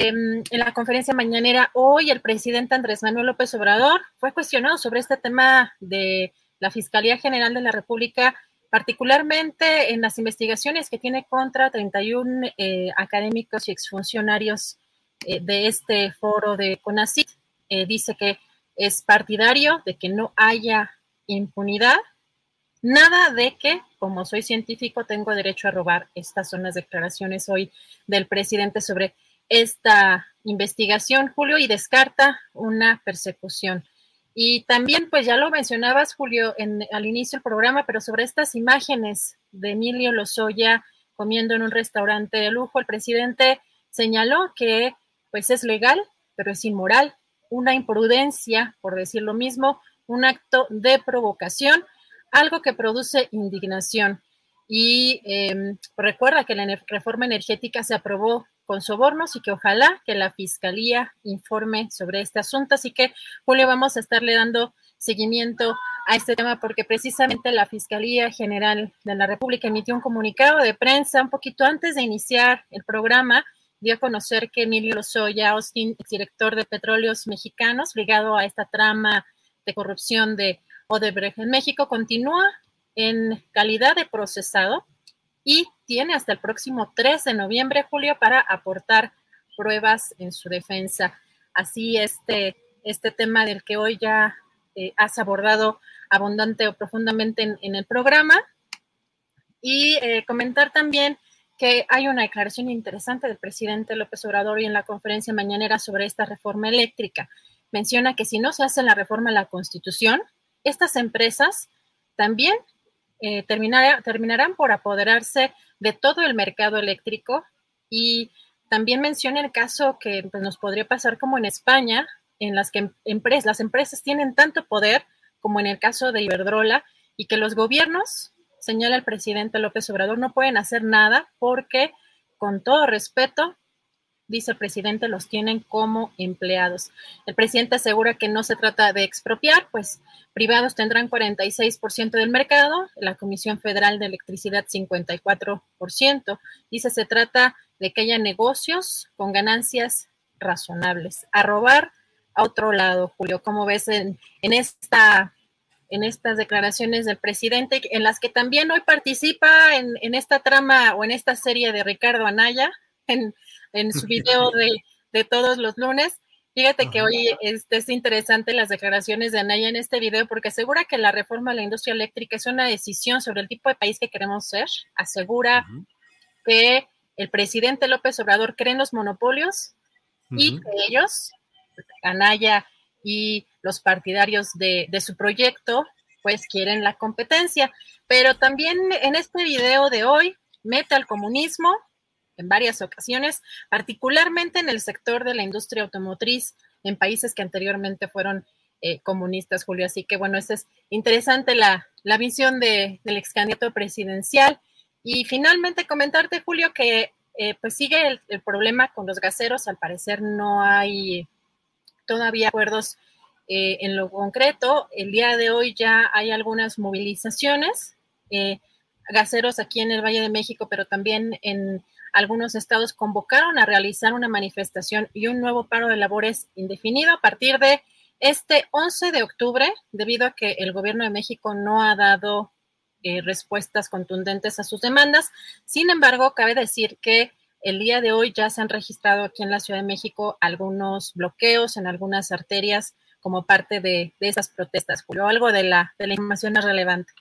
en la conferencia mañanera hoy, el presidente Andrés Manuel López Obrador fue cuestionado sobre este tema de la Fiscalía General de la República, particularmente en las investigaciones que tiene contra 31 eh, académicos y exfuncionarios eh, de este foro de CONACYT eh, dice que es partidario de que no haya impunidad, nada de que, como soy científico, tengo derecho a robar. Estas son las declaraciones hoy del presidente sobre esta investigación, Julio, y descarta una persecución. Y también, pues ya lo mencionabas, Julio, al inicio del programa, pero sobre estas imágenes de Emilio Lozoya comiendo en un restaurante de lujo, el presidente señaló que pues es legal, pero es inmoral, una imprudencia, por decir lo mismo, un acto de provocación, algo que produce indignación. Y em, recuerda que la reforma energética se aprobó con sobornos y que ojalá que la Fiscalía informe sobre este asunto. Así que, Julio, vamos a estarle dando seguimiento a este tema porque precisamente la Fiscalía General de la República emitió un comunicado de prensa un poquito antes de iniciar el programa dio a conocer que Emilio Lozoya Austin, director de Petróleos Mexicanos, ligado a esta trama de corrupción de Odebrecht en México, continúa en calidad de procesado y tiene hasta el próximo 3 de noviembre, Julio, para aportar pruebas en su defensa. Así este, este tema del que hoy ya eh, has abordado abundante o profundamente en, el programa. Y eh, comentar también que hay una declaración interesante del presidente López Obrador y en la conferencia mañanera sobre esta reforma eléctrica. Menciona que si no se hace la reforma a la Constitución, estas empresas también eh, terminarán por apoderarse de todo el mercado eléctrico. Y también menciona el caso que pues, nos podría pasar como en España, en las que las empresas tienen tanto poder como en el caso de Iberdrola y que los gobiernos señala el presidente López Obrador, no pueden hacer nada porque, con todo respeto, dice el presidente, los tienen como empleados. El presidente asegura que no se trata de expropiar, pues privados tendrán 46% del mercado, la Comisión Federal de Electricidad 54%. Dice se trata de que haya negocios con ganancias razonables. A robar a otro lado, Julio, ¿cómo ves en, en esta en estas declaraciones del presidente, en las que también hoy participa en, esta trama o en esta serie de Ricardo Anaya, en, su video de, todos los lunes. Fíjate que hoy este, es interesante las declaraciones de Anaya en este video porque asegura que la reforma a la industria eléctrica es una decisión sobre el tipo de país que queremos ser. Asegura que el presidente López Obrador cree en los monopolios y que ellos, Anaya y los partidarios de, su proyecto pues quieren la competencia. Pero también en este video de hoy mete al comunismo en varias ocasiones, particularmente en el sector de la industria automotriz en países que anteriormente fueron eh, comunistas, Julio. Así que bueno, esa es interesante la, visión del ex candidato presidencial. Y finalmente comentarte, Julio, que eh, pues sigue el, el, problema con los gaseros. Al parecer no hay todavía acuerdos eh, en lo concreto, el día de hoy ya hay algunas movilizaciones, eh, gaseros aquí en el Valle de México, pero también en algunos estados convocaron a realizar una manifestación y un nuevo paro de labores indefinido a partir de este 11 de octubre, debido a que el gobierno de México no ha dado eh, respuestas contundentes a sus demandas. Sin embargo, cabe decir que el día de hoy ya se han registrado aquí en la Ciudad de México algunos bloqueos en algunas arterias como parte de, esas protestas, Julio. Algo de la, de la información más relevante.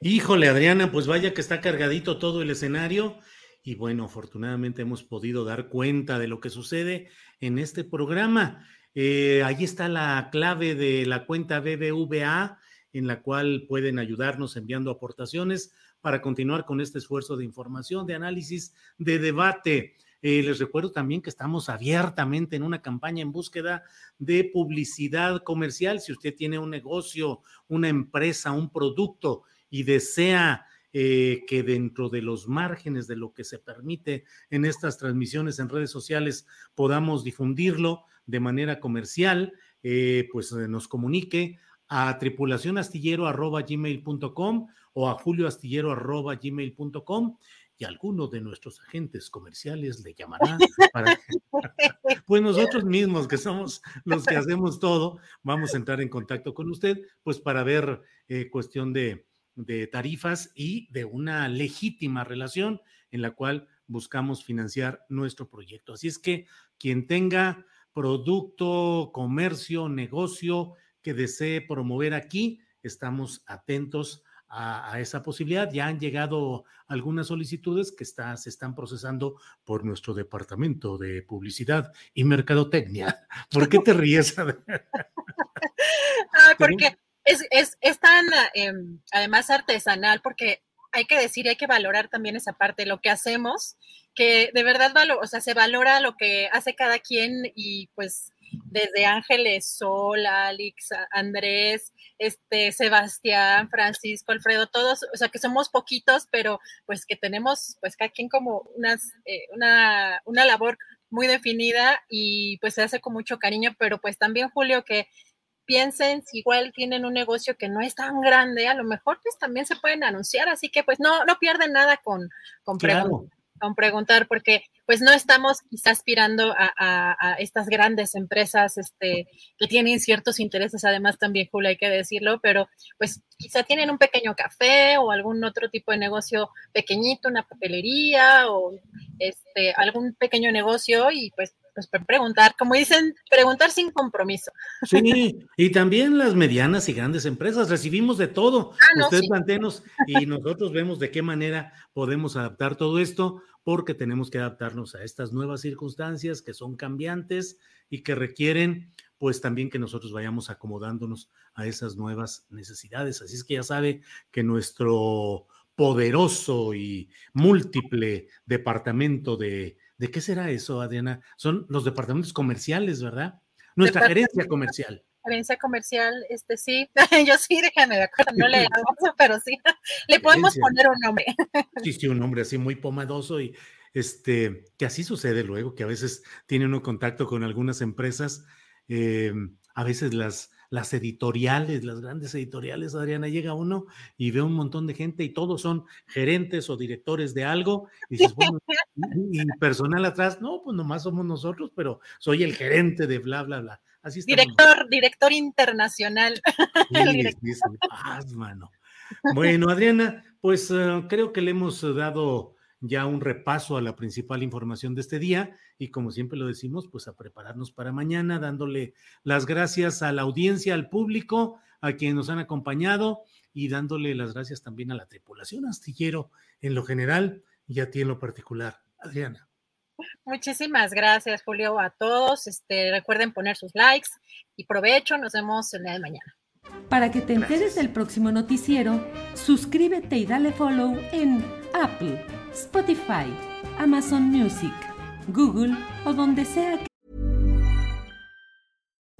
Híjole, Adriana, pues vaya que está cargadito todo el escenario y bueno, afortunadamente hemos podido dar cuenta de lo que sucede en este programa. Eh, ahí está la clave de la cuenta BBVA en la cual pueden ayudarnos enviando aportaciones para continuar con este esfuerzo de información, de análisis, de debate. Eh, les recuerdo también que estamos abiertamente en una campaña en búsqueda de publicidad comercial. Si usted tiene un negocio, una empresa, un producto y desea eh, que dentro de los márgenes de lo que se permite en estas transmisiones en redes sociales podamos difundirlo de manera comercial, eh, pues nos comunique a tripulacionastillero.gmail.com o a julioastillero.gmail.com y alguno de nuestros agentes comerciales le llamará para pues nosotros mismos que somos los que hacemos todo, vamos a entrar en contacto con usted, pues para ver eh, cuestión de, de tarifas y de una legítima relación en la cual buscamos financiar nuestro proyecto. Así es que quien tenga producto, comercio, negocio que desee promover aquí, estamos atentos a, esa posibilidad. Ya han llegado algunas solicitudes que está, se están procesando por nuestro departamento de publicidad y mercadotecnia. ¿Por qué te ríes? ah, porque es, es, es tan, em, además, artesanal, porque hay que decir, hay que valorar también esa parte, lo que hacemos, que de verdad, o sea, se valora lo que hace cada quien y pues desde Ángeles, Sol, Alex, Andrés, este, Sebastián, Francisco, Alfredo, todos, o sea, que somos poquitos, pero pues que tenemos, pues cada quien como unas, eh, una, una labor muy definida y pues se hace con mucho cariño, pero pues también, Julio, que piensen si igual tienen un negocio que no es tan grande, a lo mejor pues también se pueden anunciar, así que pues no, no pierden nada con, con con preguntar, porque pues no estamos quizás aspirando a, estas grandes empresas este, que tienen ciertos intereses, además también, Julia, hay que decirlo, pero pues quizá tienen un pequeño café o algún otro tipo de negocio pequeñito, una papelería o este, algún pequeño negocio y pues pues preguntar, como dicen, preguntar sin compromiso. Sí, y también las medianas y grandes empresas, recibimos de todo. Ah, Usted plantenos y nosotros vemos de qué manera podemos adaptar todo esto, porque tenemos que adaptarnos a estas nuevas circunstancias que son cambiantes y que requieren pues también que nosotros vayamos acomodándonos a esas nuevas necesidades. Así es que ya sabe que nuestro poderoso y múltiple departamento de ¿De qué será eso, Adriana? Son los departamentos comerciales, ¿verdad? Nuestra gerencia comercial. Gerencia comercial, este sí, yo sí, déjame de acuerdo, no le damos, pero sí, le podemos poner un nombre. Sí, sí, un nombre así muy pomadoso y este, que así sucede luego, que a veces tiene uno contacto con algunas empresas, eh, a veces las, las editoriales, las grandes editoriales, Adriana, llega uno y ve un montón de gente y todos son gerentes o directores de algo. Y dices, bueno, y personal atrás, no, pues nomás somos nosotros, pero soy el gerente de bla, bla, bla. Así director, director internacional. Sí, mano. Bueno, Adriana, pues eh, creo que le hemos dado ya un repaso a la principal información de este día y como siempre lo decimos, pues a prepararnos para mañana, dándole las gracias a la audiencia, al público, a quienes nos han acompañado y dándole las gracias también a la tripulación astillero en lo general y a ti en lo particular. Adriana. Muchísimas gracias, Julio, a todos. Este, recuerden poner sus likes y provecho. Nos vemos el día de mañana. Para que te enteres del próximo noticiero, suscríbete y dale follow en Apple Spotify, Amazon Music, Google o donde sea que